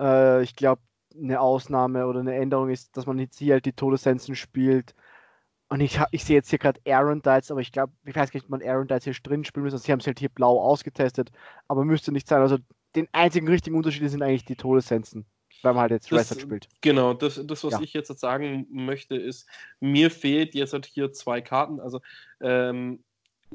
Speaker 2: Äh, ich glaube, eine Ausnahme oder eine Änderung ist, dass man jetzt hier halt die Todessensen spielt. Und ich, ich sehe jetzt hier gerade Aaron Dites, aber ich glaube, ich weiß gar nicht, ob man Aaron Dites hier drin spielen muss. Also sie haben es halt hier blau ausgetestet, aber müsste nicht sein. Also den einzigen richtigen Unterschied sind eigentlich die Todessensen, weil man halt jetzt Reset spielt.
Speaker 1: Genau, das, das was
Speaker 2: Ja.
Speaker 1: ich jetzt sagen möchte, ist, mir fehlt jetzt halt hier zwei Karten. Also ähm,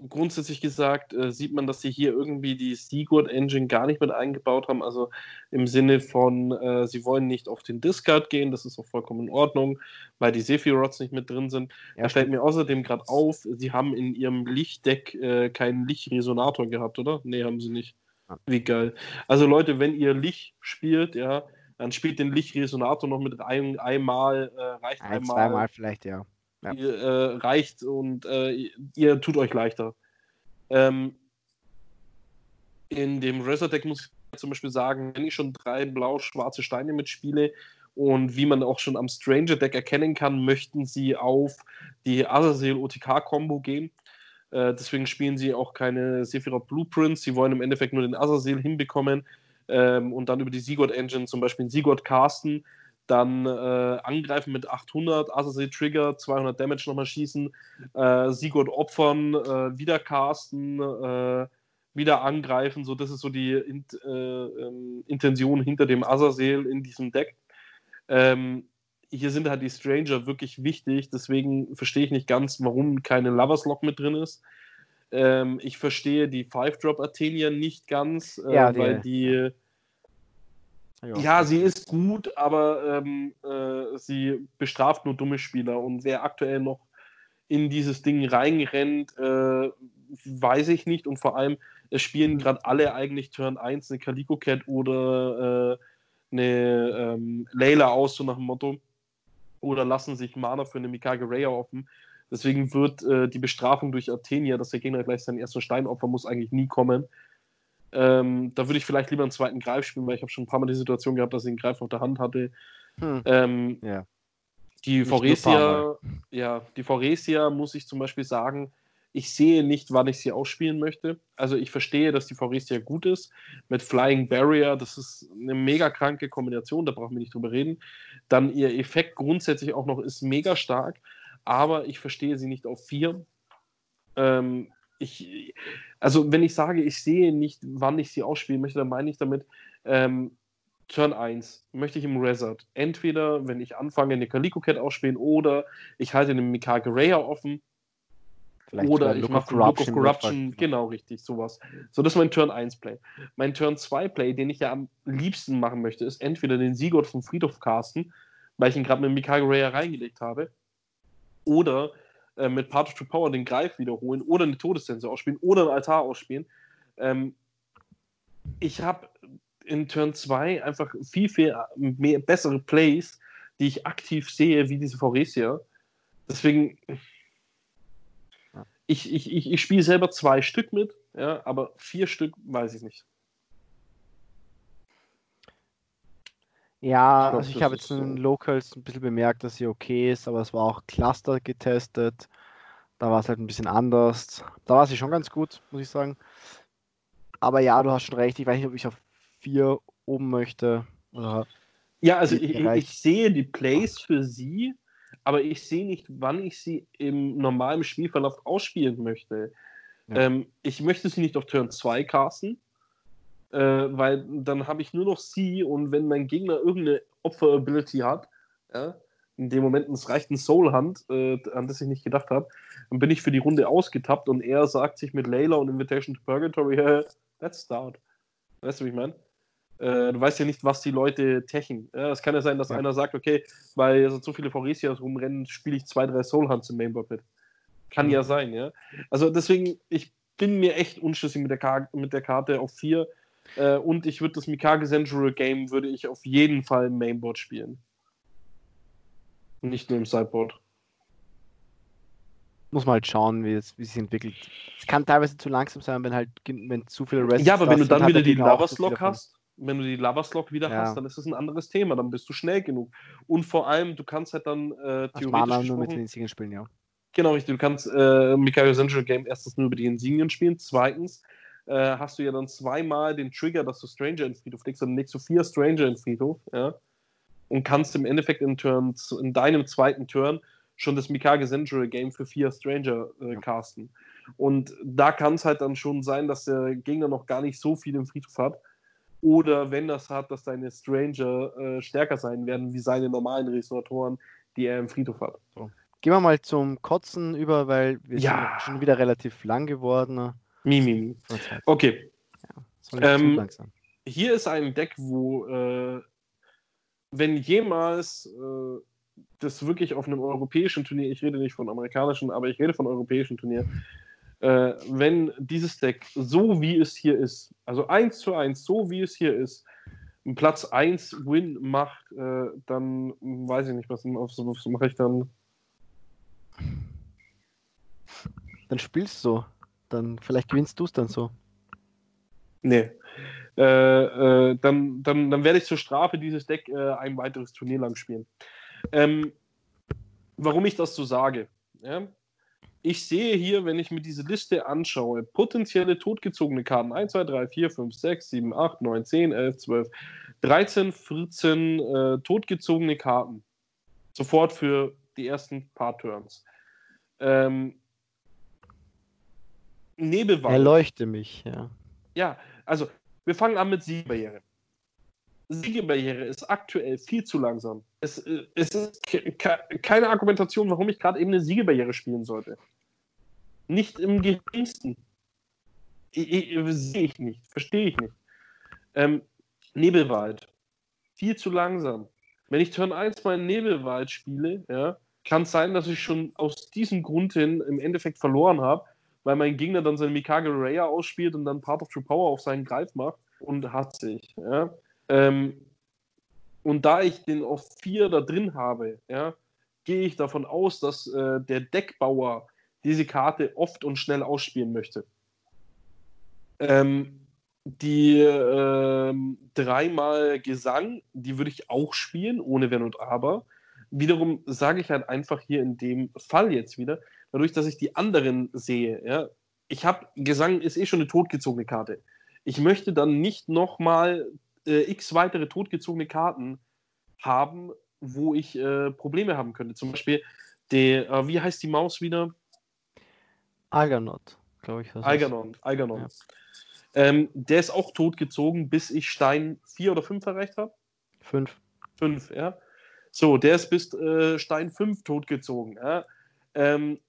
Speaker 1: grundsätzlich gesagt äh, sieht man, dass sie hier irgendwie die Sigurd Engine gar nicht mit eingebaut haben. Also im Sinne von, äh, sie wollen nicht auf den Discard gehen, das ist auch vollkommen in Ordnung, weil die Sephiroths nicht mit drin sind.
Speaker 2: Ja,
Speaker 1: Da fällt mir außerdem gerade auf, sie haben in ihrem Lichtdeck äh, keinen Lichtresonator gehabt, oder? Nee, haben sie nicht. Wie geil. Also Leute, wenn ihr Licht spielt, ja, dann spielt den Lichtresonator noch mit ein, einmal, äh, reicht
Speaker 2: Ein,
Speaker 1: einmal,
Speaker 2: zweimal vielleicht, ja. Ja.
Speaker 1: Ihr, äh, reicht und äh, ihr tut euch leichter. Ähm, in dem Razor-Deck muss ich zum Beispiel sagen, wenn ich schon drei blau-schwarze Steine mitspiele und wie man auch schon am Stranger-Deck erkennen kann, möchten sie auf die Azazel-OTK-Kombo gehen. Äh, deswegen spielen sie auch keine Sephiroth Blueprints. Sie wollen im Endeffekt nur den Azazel hinbekommen ähm, und dann über die Sigurd Engine zum Beispiel einen Sigurd casten, dann äh, angreifen mit 800, Azazel Trigger, 200 Damage nochmal schießen, äh, Sigurd opfern, äh, wieder casten, äh, wieder angreifen. So, das ist so die Int, äh, ähm, Intention hinter dem Azazel in diesem Deck. Ähm, hier sind halt die Stranger wirklich wichtig, deswegen verstehe ich nicht ganz, warum keine Lovers Lock mit drin ist. Ähm, ich verstehe die Five-Drop Athenia nicht ganz, äh,
Speaker 2: Ja, die-
Speaker 1: weil die. Ja, sie ist gut, aber ähm, äh, sie bestraft nur dumme Spieler. Und wer aktuell noch in dieses Ding reinrennt, äh, weiß ich nicht. Und vor allem, es spielen gerade alle eigentlich Turn 1 eine Calico Cat oder äh, eine ähm, Layla aus, so nach dem Motto. Oder lassen sich Mana für eine Mikage Raya offen. Deswegen wird äh, die Bestrafung durch Athenia, dass der Gegner gleich seinen ersten Stein opfern muss, eigentlich nie kommen. Ähm, da würde ich vielleicht lieber einen zweiten Greif spielen, weil ich habe schon ein paar Mal die Situation gehabt, dass ich einen Greif auf der Hand hatte.
Speaker 2: Hm.
Speaker 1: Ähm,
Speaker 2: Ja.
Speaker 1: die Foresia, ja, die Foresia muss ich zum Beispiel sagen, ich sehe nicht, wann ich sie ausspielen möchte. Also ich verstehe, dass die Foresia gut ist. Mit Flying Barrier, das ist eine mega kranke Kombination, da brauchen wir nicht drüber reden. Dann ihr Effekt grundsätzlich auch noch ist mega stark, aber ich verstehe sie nicht auf 4. Ähm, ich, also wenn ich sage, ich sehe nicht, wann ich sie ausspielen möchte, dann meine ich damit, ähm, Turn 1 möchte ich im Resort entweder, wenn ich anfange, eine Calico Cat ausspielen oder ich halte einen Mikage Raya offen
Speaker 2: Vielleicht
Speaker 1: oder ich mache Look of
Speaker 2: Corruption,
Speaker 1: Corruption, genau richtig, sowas. So, das ist mein Turn 1 Play. Mein Turn 2 Play, den ich ja am liebsten machen möchte, ist entweder den Sigurd vom Friedhof casten, weil ich ihn gerade mit Mikage Raya reingelegt habe, oder äh, mit Part of True Power den Greif wiederholen oder eine Todessense ausspielen oder einen Altar ausspielen. Ähm, ich habe in Turn 2 einfach viel, viel mehr bessere Plays, die ich aktiv sehe, wie diese Foresia. Deswegen, ich, ich, ich, ich spiele selber zwei Stück mit, ja, aber vier Stück weiß ich nicht.
Speaker 2: Ja,
Speaker 1: Ich glaub,
Speaker 2: also ich habe jetzt in den. Locals ein bisschen bemerkt, dass sie okay ist, aber es war auch Cluster getestet. Da war es halt ein bisschen anders. Da war sie schon ganz gut, muss ich sagen. Aber ja, du hast schon recht. Ich weiß nicht, ob ich auf 4 oben möchte. Oder
Speaker 1: Ja, also ich, ich sehe die Plays für sie, aber ich sehe nicht, wann ich sie im normalen Spielverlauf ausspielen möchte.
Speaker 2: Ja.
Speaker 1: Ähm, ich möchte sie nicht auf Turn 2 casten, äh, weil dann habe ich nur noch sie und wenn mein Gegner irgendeine Opfer-Ability hat, ja, in dem Moment, es reicht ein Soul-Hand, äh, an das ich nicht gedacht habe, dann bin ich für die Runde ausgetappt und er sagt sich mit Layla und Invitation to Purgatory, hey, let's start. Weißt du, wie ich meine? Äh, du weißt ja nicht, was die Leute techen. Ja, es kann ja sein, dass
Speaker 2: Ja.
Speaker 1: einer sagt, okay, weil so viele Foresias rumrennen, spiele ich zwei, drei Soul Hunts im Mainboard mit. Kann
Speaker 2: Mhm.
Speaker 1: ja sein, ja. Also deswegen, ich bin mir echt unschlüssig mit der, Ka mit der Karte auf vier. Äh, und ich würde das Mikage Central Game würde ich auf jeden Fall im Mainboard spielen. Und nicht nur im Sideboard.
Speaker 2: muss man halt schauen, wie es, wie es sich entwickelt. Es kann teilweise zu langsam sein, wenn halt wenn zu viele
Speaker 1: Rests Ja, aber wenn du dann wieder die Loverslog hast, wenn du die Loverslog wieder ja. hast, dann ist das ein anderes Thema, dann bist du schnell genug. Und vor allem, du kannst halt dann äh, theoretisch Mana
Speaker 2: nur mit den Insignien spielen, ja.
Speaker 1: Genau, richtig. Du kannst äh, Mikael Central Game erstens nur über die Insignien spielen, zweitens äh, hast du ja dann zweimal den Trigger, dass du Stranger in Friedhof legst, dann legst du vier Stranger in Friedhof, ja. Und kannst im Endeffekt in, Turn, in deinem zweiten Turn schon das Mikage Central Game für vier Stranger äh, casten. Und da kann es halt dann schon sein, dass der Gegner noch gar nicht so viel im Friedhof hat. Oder wenn das hat, dass deine Stranger äh, stärker sein werden wie seine normalen Resonatoren, die er im Friedhof hat. So.
Speaker 2: Gehen wir mal zum Kotzen über, weil wir ja. sind schon wieder relativ lang geworden.
Speaker 1: Mimimi. Okay. Ja, ähm, hier ist ein Deck, wo, äh, wenn jemals äh, das wirklich auf einem europäischen Turnier, ich rede nicht von amerikanischen, aber ich rede von europäischen Turnier, äh, wenn dieses Deck so wie es hier ist, also 1 zu 1, so wie es hier ist, einen Platz 1 Win macht, äh, dann weiß ich nicht, was, was, was mache ich dann?
Speaker 2: Dann spielst du so. Dann vielleicht gewinnst du es dann so.
Speaker 1: Nee. Äh, äh, dann, dann, dann werde ich zur Strafe dieses Deck äh, ein weiteres Turnier lang spielen. Ähm, warum ich das so sage? Ja? Ich sehe hier, wenn ich mir diese Liste anschaue, potenzielle totgezogene Karten 1, 2, 3, 4, 5, 6, 7, 8, 9, 10, 11, 12, 13, 14 äh, totgezogene Karten. Sofort für die ersten paar Turns. Ähm,
Speaker 2: Nebelwald. Erleuchte mich, ja.
Speaker 1: Ja, also wir fangen an mit Siegebarriere. Siegebarriere ist aktuell viel zu langsam. Es, äh, es ist keine Argumentation, warum ich gerade eben eine Siegebarriere spielen sollte. Nicht im geringsten. Sehe ich nicht, verstehe ich nicht. Ähm, Nebelwald. Viel zu langsam. Wenn ich Turn 1 mal in Nebelwald spiele, ja, kann es sein, dass ich schon aus diesem Grund hin im Endeffekt verloren habe, weil mein Gegner dann seine Mikage Raya ausspielt und dann Part of True Power auf seinen Greif macht und hat sich. Ja. Ähm, und da ich den auf 4 da drin habe, ja, gehe ich davon aus, dass äh, der Deckbauer diese Karte oft und schnell ausspielen möchte. Ähm, die äh, dreimal Gesang, die würde ich auch spielen, ohne Wenn und Aber. Wiederum sage ich halt einfach hier in dem Fall jetzt wieder, dadurch, dass ich die anderen sehe, ja, ich habe, Gesang ist eh schon eine totgezogene Karte. Ich möchte dann nicht nochmal äh, x weitere totgezogene Karten haben, wo ich äh, Probleme haben könnte. Zum Beispiel, der, äh, wie heißt die Maus wieder?
Speaker 2: Algernon, glaube ich.
Speaker 1: Algernon, Algernon. Ja. Ähm, der ist auch totgezogen, bis ich Stein 4 oder 5 erreicht habe.
Speaker 2: 5.
Speaker 1: 5, ja. So, der ist bis äh, Stein 5 totgezogen. Ja? Ähm,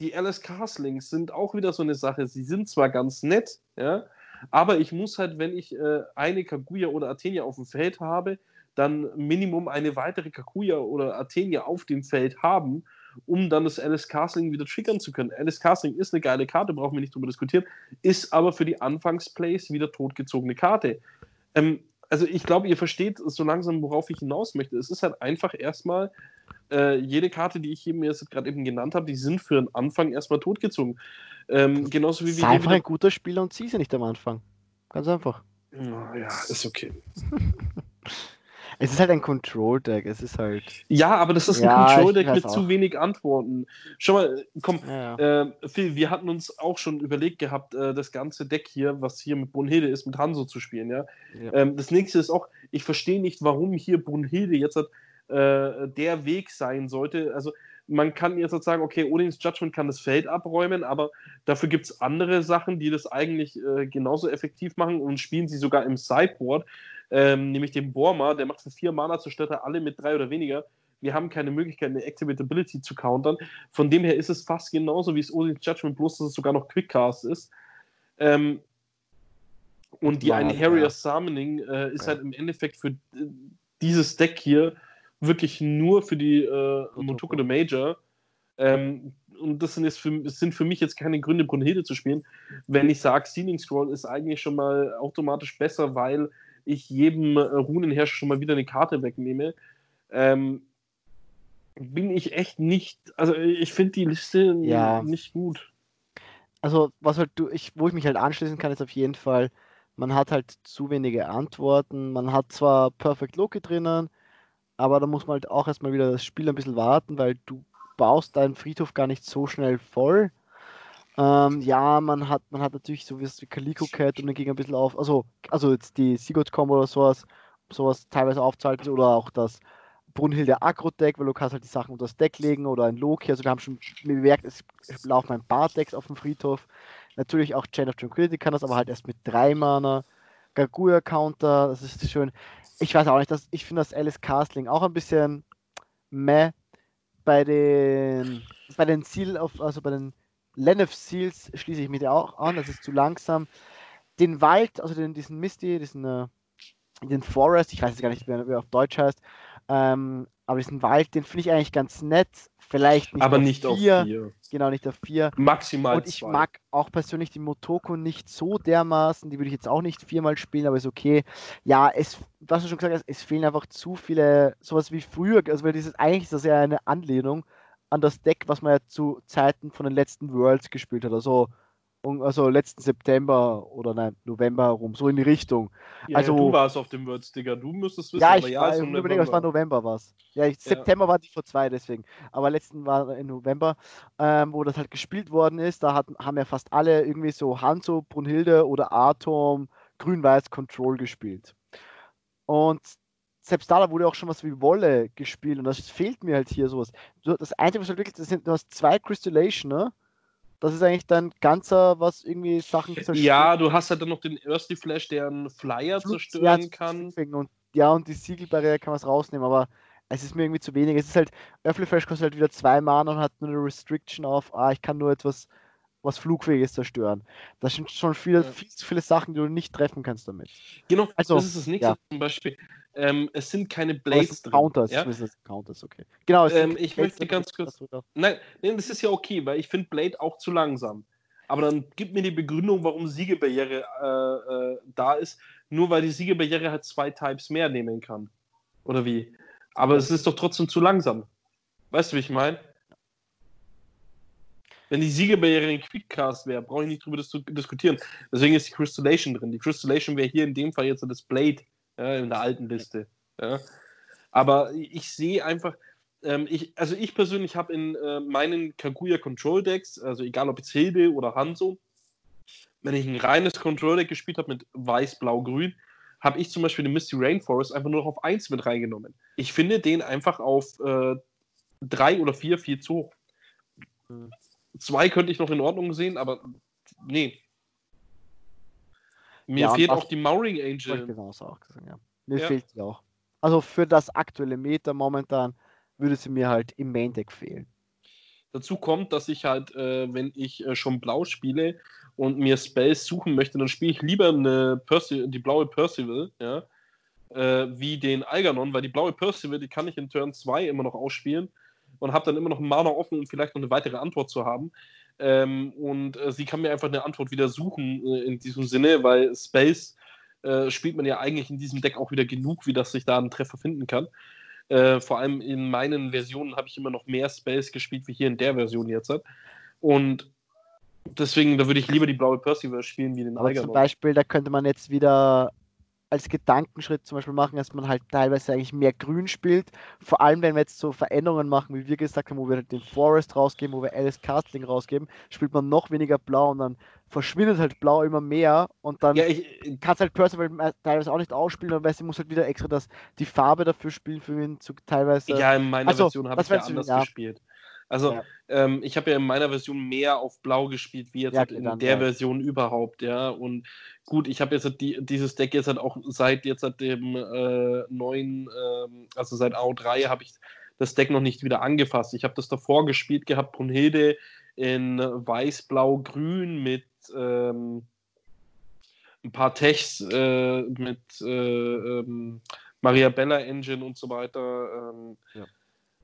Speaker 1: die LS Castlings sind auch wieder so eine Sache. Sie sind zwar ganz nett, ja, aber ich muss halt, wenn ich äh, eine Kaguya oder Athenia auf dem Feld habe, dann Minimum eine weitere Kaguya oder Athenia auf dem Feld haben, um dann das Alice Castling wieder triggern zu können. Alice Castling ist eine geile Karte, brauchen wir nicht drüber diskutieren, ist aber für die Anfangsplays wieder totgezogene Karte. Ähm, also ich glaube, ihr versteht so langsam, worauf ich hinaus möchte. Es ist halt einfach erstmal, äh, jede Karte, die ich hier mir jetzt gerade eben genannt habe, die sind für den Anfang erstmal totgezogen. Ähm, genauso wie
Speaker 2: Sei wir. einfach ein guter Spieler und zieh sie nicht am Anfang. Ganz einfach.
Speaker 1: Ja, ist okay.
Speaker 2: Es ist halt ein Control-Deck, es ist halt.
Speaker 1: Ja, aber das ist ein ja, Control-Deck mit auch. zu wenig Antworten. Schau mal, komm, ja, ja. Äh, Phil, wir hatten uns auch schon überlegt gehabt, äh, das ganze Deck hier, was hier mit Brunhilde ist, mit Hanso zu spielen, ja. Ähm, das nächste ist auch, ich verstehe nicht, warum hier Brunhilde jetzt hat, äh, der Weg sein sollte. Also, man kann jetzt sagen, okay, Odins Judgment kann das Feld abräumen, aber dafür gibt es andere Sachen, die das eigentlich äh, genauso effektiv machen und spielen sie sogar im Sideboard ähm, nämlich den Borma, der macht für vier Mana zerstört er alle mit drei oder weniger. Wir haben keine Möglichkeit, eine Activate Ability zu countern. Von dem her ist es fast genauso wie es Odin's Judgment, bloß dass es sogar noch Quickcast ist. Ähm, und die eine Harrier ja. Summoning äh, ist ja. halt im Endeffekt für äh, dieses Deck hier wirklich nur für die äh, Motoko the Major. Ähm, und das sind, jetzt für, das sind für mich jetzt keine Gründe, Brunhilde zu spielen. Wenn ich sage, Sealing Scroll ist eigentlich schon mal automatisch besser, weil ich jedem äh, Runenherrscher schon mal wieder eine Karte wegnehme. Ähm, bin ich echt nicht, also ich finde die Liste
Speaker 2: Ja.
Speaker 1: nicht gut.
Speaker 2: Also, was halt du, ich, wo ich mich halt anschließen kann, ist auf jeden Fall, man hat halt zu wenige Antworten. Man hat zwar Perfect Loki drinnen, aber da muss man halt auch erstmal wieder das Spiel ein bisschen warten, weil du baust deinen Friedhof gar nicht so schnell voll. Ähm, ja, man hat, man hat natürlich sowas wie Calico Cat, um den Gegner ein bisschen auf, also, also jetzt die Sigurd-Kombo oder sowas, sowas teilweise aufzuhalten oder auch das Brunhilde Agro-Deck, weil du kannst halt die Sachen unter das Deck legen oder ein Loki, also wir haben schon bemerkt, es laufen ein paar Decks auf dem Friedhof. Natürlich auch Chain of Tranquility kann das, aber halt erst mit drei Mana. Garguya Counter, das ist schön. Ich weiß auch nicht, dass, ich finde das Alice Castling auch ein bisschen meh. Bei den, bei den Seal auf, also bei den Lenef Seals schließe ich mich auch an, das ist zu langsam. Den Wald, also den, diesen Misty, diesen, äh, den Forest, ich weiß jetzt gar nicht, wie er auf Deutsch heißt, ähm, aber diesen Wald, den finde ich eigentlich ganz nett. Vielleicht nicht
Speaker 1: Aber
Speaker 2: auf
Speaker 1: nicht auf
Speaker 2: vier.
Speaker 1: vier.
Speaker 2: Genau, nicht auf vier.
Speaker 1: Maximal
Speaker 2: Und ich
Speaker 1: zwei.
Speaker 2: mag auch persönlich die Motoko nicht so dermaßen. Die würde ich jetzt auch nicht viermal spielen, aber ist okay. Ja, es, was du schon gesagt hast, es fehlen einfach zu viele, sowas wie früher. Also, weil dieses eigentlich ist das ja eine Anlehnung an das Deck, was man ja zu Zeiten von den letzten Worlds gespielt hat. Also, also letzten September oder nein, November herum, so in die Richtung.
Speaker 1: Ja,
Speaker 2: also-
Speaker 1: ja, du warst auf dem Words, Digga. Du müsstest wissen,
Speaker 2: Ja,
Speaker 1: aber
Speaker 2: ich
Speaker 1: ja,
Speaker 2: war,
Speaker 1: im
Speaker 2: überlege, es war
Speaker 1: November.
Speaker 2: Was. Ja, ich. September war die vor zwei, deswegen. Aber letzten war im November, ähm, wo das halt gespielt worden ist. Da hat, haben ja fast alle irgendwie so Hanzo, Brunhilde oder Atom, Grün-Weiß Control gespielt. Und selbst da wurde auch schon was wie Wolle gespielt und das fehlt mir halt hier sowas. Das Einzige, was halt wirklich, das sind, du hast zwei Crystallation, ne? Das ist eigentlich dein ganzer, was irgendwie Sachen zerstört.
Speaker 1: Ja, du hast halt dann noch den Earthly Flash, der einen Flyer
Speaker 2: Flut-
Speaker 1: zerstören
Speaker 2: ja,
Speaker 1: kann.
Speaker 2: Und, ja, und die Siegelbarriere kann man es rausnehmen, aber es ist mir irgendwie zu wenig. Es ist halt, Earthly Flash kostet halt wieder zwei Mana und hat nur eine Restriction auf, ah, ich kann nur etwas, was Flugfähiges zerstören. Das sind schon viele,
Speaker 1: Ja.
Speaker 2: viel zu viele Sachen, die du nicht treffen kannst damit.
Speaker 1: Genau,
Speaker 2: Also,
Speaker 1: das ist das nächste
Speaker 2: ja.
Speaker 1: zum Beispiel. Ähm, es sind keine Blades drin.
Speaker 2: Counters,
Speaker 1: ja?
Speaker 2: das Counters, okay. Genau,
Speaker 1: Ähm, ich
Speaker 2: Blades
Speaker 1: möchte ganz kurz- Nein, nein, das ist ja okay, weil ich finde Blade auch zu langsam. Aber dann gib mir die Begründung, warum Siegebarriere äh, äh, da ist, nur weil die Siegebarriere halt zwei Types mehr nehmen kann. Oder wie? Aber es ist doch trotzdem zu langsam. Weißt du, wie ich meine? Wenn die Siegebarriere in Quickcast wäre, brauche ich nicht drüber dis diskutieren. Deswegen ist die Crystallation drin. Die Crystallation wäre hier in dem Fall jetzt das Blade ja, in der alten Liste. Ja. Aber ich sehe einfach, ähm, ich, also ich persönlich habe in äh, meinen Kaguya Control Decks, also egal ob jetzt Hilde oder Hanzo, wenn ich ein reines Control Deck gespielt habe mit Weiß, Blau, Grün, habe ich zum Beispiel den Misty Rainforest einfach nur noch auf 1 mit reingenommen. Ich finde den einfach auf 3 oder 4 viel zu hoch.
Speaker 2: Hm.
Speaker 1: Zwei könnte ich noch in Ordnung sehen, aber nee. Mir
Speaker 2: Ja,
Speaker 1: fehlt auch die Mauring Angel.
Speaker 2: genauso auch sagen, ja. Mir
Speaker 1: Ja.
Speaker 2: fehlt sie auch. Also für das aktuelle Meta momentan würde sie mir halt im Main Deck fehlen.
Speaker 1: Dazu kommt, dass ich halt, äh, wenn ich äh, schon blau spiele und mir Spells suchen möchte, dann spiele ich lieber eine Perci die blaue Percival, ja, äh, wie den Algernon, weil die blaue Percival, die kann ich in Turn 2 immer noch ausspielen und habe dann immer noch einen Mana offen, um vielleicht noch eine weitere Antwort zu haben. Ähm, und äh, sie kann mir einfach eine Antwort wieder suchen äh, in diesem Sinne, weil Spells äh, spielt man ja eigentlich in diesem Deck auch wieder genug, wie dass sich da ein Treffer finden kann. Äh, vor allem in meinen Versionen habe ich immer noch mehr Spells gespielt, wie hier in der Version jetzt. Und deswegen, da würde ich lieber die blaue Percival spielen, wie den
Speaker 2: Aber zum
Speaker 1: Algernon.
Speaker 2: Beispiel, da könnte man jetzt wieder als Gedankenschritt zum Beispiel machen, dass man halt teilweise eigentlich mehr Grün spielt. Vor allem, wenn wir jetzt so Veränderungen machen, wie wir gesagt haben, wo wir halt den Forest rausgeben, wo wir Alice Castling rausgeben, spielt man noch weniger Blau und dann verschwindet halt Blau immer mehr und dann
Speaker 1: Ja, ich,
Speaker 2: kannst halt Percival me- teilweise auch nicht ausspielen, weil sie muss halt wieder extra das, die Farbe dafür spielen für ihn zu teilweise.
Speaker 1: ja, in meiner
Speaker 2: Also,
Speaker 1: Version habe ich ja anders
Speaker 2: ja.
Speaker 1: gespielt. Also,
Speaker 2: Ja.
Speaker 1: ähm, ich habe ja in meiner Version mehr auf Blau gespielt, wie jetzt
Speaker 2: Ja,
Speaker 1: halt in
Speaker 2: dann,
Speaker 1: der
Speaker 2: ja.
Speaker 1: Version überhaupt, ja. Und gut, ich habe jetzt halt die, dieses Deck jetzt halt auch seit jetzt seit dem äh, neuen, ähm, also seit AO3 habe ich das Deck noch nicht wieder angefasst. Ich habe das davor gespielt gehabt, Brunhilde in Weiß, Blau, Grün mit ähm, ein paar Techs äh, mit äh, ähm, Maria Bella Engine und so weiter. Ähm,
Speaker 2: Ja.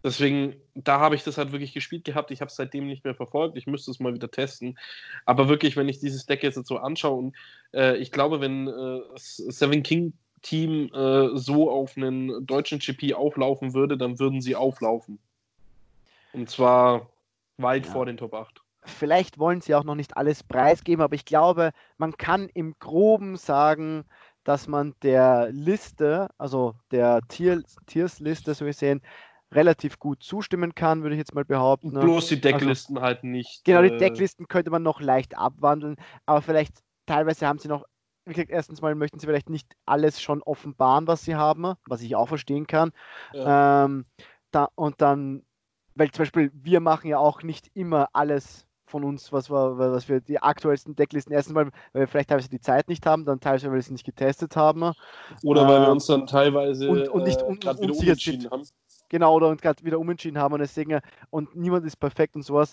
Speaker 1: Deswegen, da habe ich das halt wirklich gespielt gehabt. Ich habe es seitdem nicht mehr verfolgt. Ich müsste es mal wieder testen. Aber wirklich, wenn ich dieses Deck jetzt so anschaue und äh, ich glaube, wenn äh, das Seven King Team äh, so auf einen deutschen GP auflaufen würde, dann würden sie auflaufen. Und zwar weit ja. vor den Top 8.
Speaker 2: Vielleicht wollen sie auch noch nicht alles preisgeben, aber ich glaube, man kann im Groben sagen, dass man der Liste, also der Tier, Tiersliste so gesehen, relativ gut zustimmen kann, würde ich jetzt mal behaupten.
Speaker 1: Bloß die Decklisten also, halt nicht.
Speaker 2: Genau, die äh, Decklisten könnte man noch leicht abwandeln, aber vielleicht teilweise haben sie noch, wie gesagt, erstens mal möchten sie vielleicht nicht alles schon offenbaren, was sie haben, was ich auch verstehen kann. Ja. Ähm, da, und dann, weil zum Beispiel wir machen ja auch nicht immer alles von uns, was wir, was wir die aktuellsten Decklisten erstens mal, weil wir vielleicht teilweise die Zeit nicht haben, dann teilweise, weil wir es nicht getestet haben.
Speaker 1: Oder weil wir ähm, uns dann teilweise
Speaker 2: und, und nicht un, äh, wieder umentschieden haben. Genau, oder gerade wieder umentschieden haben und deswegen, und niemand ist perfekt und sowas.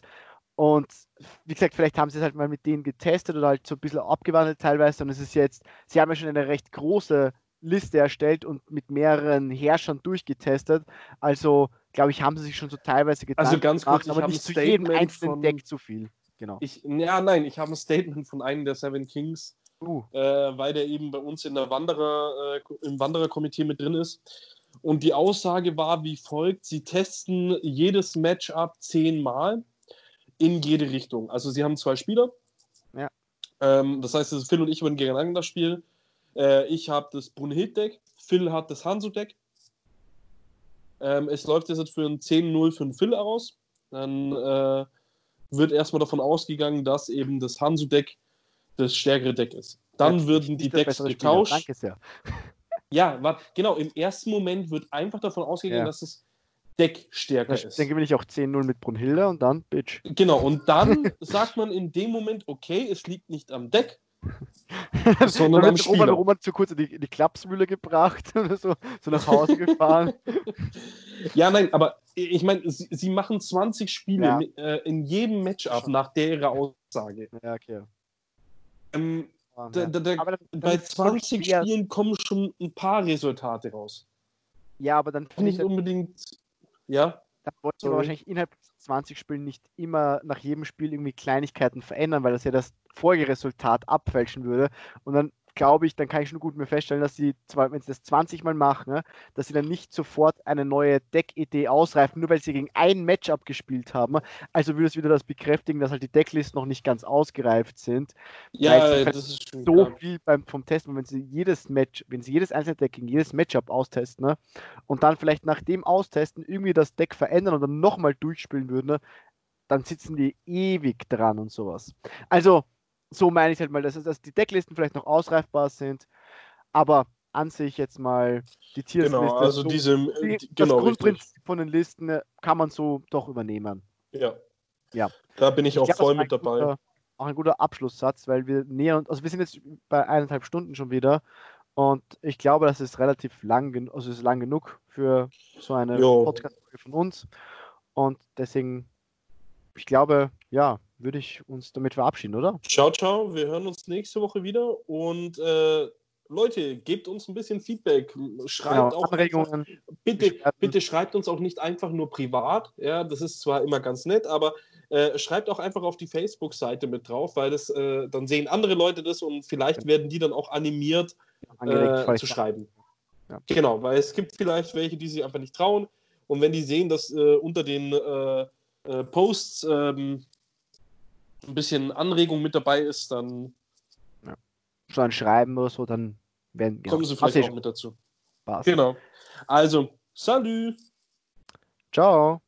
Speaker 2: Und wie gesagt, vielleicht haben sie es halt mal mit denen getestet oder halt so ein bisschen abgewandelt teilweise. Und es ist jetzt, sie haben ja schon eine recht große Liste erstellt und mit mehreren Herrschern durchgetestet. Also, glaube ich, haben sie sich schon so teilweise
Speaker 1: getan. Also ganz kurz,
Speaker 2: gemacht, aber nicht zu jedem einzelnen von, Deck zu viel.
Speaker 1: Genau. Ich, ja, nein, ich habe ein Statement von einem der Seven Kings, uh. äh, weil der eben bei uns in der Wanderer, äh, im Wandererkomitee mit drin ist. Und die Aussage war wie folgt: Sie testen jedes Matchup zehnmal in jede Richtung. Also sie haben zwei Spieler.
Speaker 2: Ja.
Speaker 1: Ähm, das heißt, Phil und ich würden gegeneinander spielen. Äh, ich habe das Brunhild-Deck, Phil hat das Hanzo-Deck. Ähm, es läuft jetzt für ein 10-0 für den Phil aus. Dann äh, wird erstmal davon ausgegangen, dass eben das Hanzo-Deck das stärkere Deck ist. Dann ja, würden die Decks getauscht. Danke sehr. Ja, warte, genau. Im ersten Moment wird einfach davon ausgegangen, ja. dass das Deck stärker
Speaker 2: ist. Dann gewinne ich auch 10-0 mit Brunhilde und dann Bitch.
Speaker 1: Genau, und dann sagt man in dem Moment, okay, es liegt nicht am Deck,
Speaker 2: sondern am Spieler. Roman, Roman zu kurz in die, in die Klapsmühle gebracht oder so, so nach Hause gefahren.
Speaker 1: ja, nein, aber ich meine, sie, sie, machen 20 Spiele ja. in, äh, in jedem Matchup nach der Aussage.
Speaker 2: Ja, okay.
Speaker 1: Ähm, da, da, da, aber bei 20 Spielen kommen schon ein paar Resultate raus.
Speaker 2: Ja, aber dann
Speaker 1: finde ich unbedingt. Ja.
Speaker 2: Da wollte ich wahrscheinlich innerhalb 20 Spielen nicht immer nach jedem Spiel irgendwie Kleinigkeiten verändern, weil das ja das vorige Resultat abfälschen würde. Und dann glaube ich, dann kann ich schon gut mir feststellen, dass sie, wenn sie das 20 Mal machen, ne, dass sie dann nicht sofort eine neue Deck-Idee ausreifen, nur weil sie gegen ein Matchup gespielt haben. Also würde es wieder das bekräftigen, dass halt die Decklisten noch nicht ganz ausgereift sind.
Speaker 1: Ja, das ist
Speaker 2: schon so klar. viel beim, vom Testen, wenn sie jedes Match, wenn sie jedes einzelne Deck gegen jedes Matchup austesten ne, und dann vielleicht nach dem Austesten irgendwie das Deck verändern und dann nochmal durchspielen würden, ne, dann sitzen die ewig dran und sowas. Also, so meine ich halt mal, dass, dass die Decklisten vielleicht noch ausreifbar sind, aber an sich jetzt mal die Tierliste.
Speaker 1: Genau, also so, diese,
Speaker 2: die, die, genau, das Grundprinzip richtig. von den Listen äh, kann man so doch übernehmen.
Speaker 1: Ja.
Speaker 2: Ja.
Speaker 1: Da bin ich, ich auch glaub, voll mit dabei.
Speaker 2: Guter, auch ein guter Abschlusssatz, weil wir nähern also wir sind jetzt bei eineinhalb Stunden schon wieder und ich glaube, das ist relativ lang, also ist lang genug für so eine Podcast-Folge von uns und deswegen, ich glaube, ja, würde ich uns damit verabschieden, oder?
Speaker 1: Ciao, ciao. Wir hören uns nächste Woche wieder und äh, Leute, gebt uns ein bisschen Feedback. Schreibt genau, auch
Speaker 2: Anregungen.
Speaker 1: Bitte, bitte schreibt uns auch nicht einfach nur privat. Ja, das ist zwar immer ganz nett, aber äh, schreibt auch einfach auf die Facebook-Seite mit drauf, weil das äh, dann sehen andere Leute das und vielleicht werden die dann auch animiert äh, zu schreiben. Ja. Genau, weil es gibt vielleicht welche, die sich einfach nicht trauen. Und wenn die sehen, dass äh, unter den äh, äh, Posts ähm, ein bisschen Anregung mit dabei ist, dann.
Speaker 2: Ja. So ein Schreiben oder so, dann werden
Speaker 1: genau. kommen sie vielleicht auch mit dazu. Spaß. Genau. Also, salut.
Speaker 2: Ciao.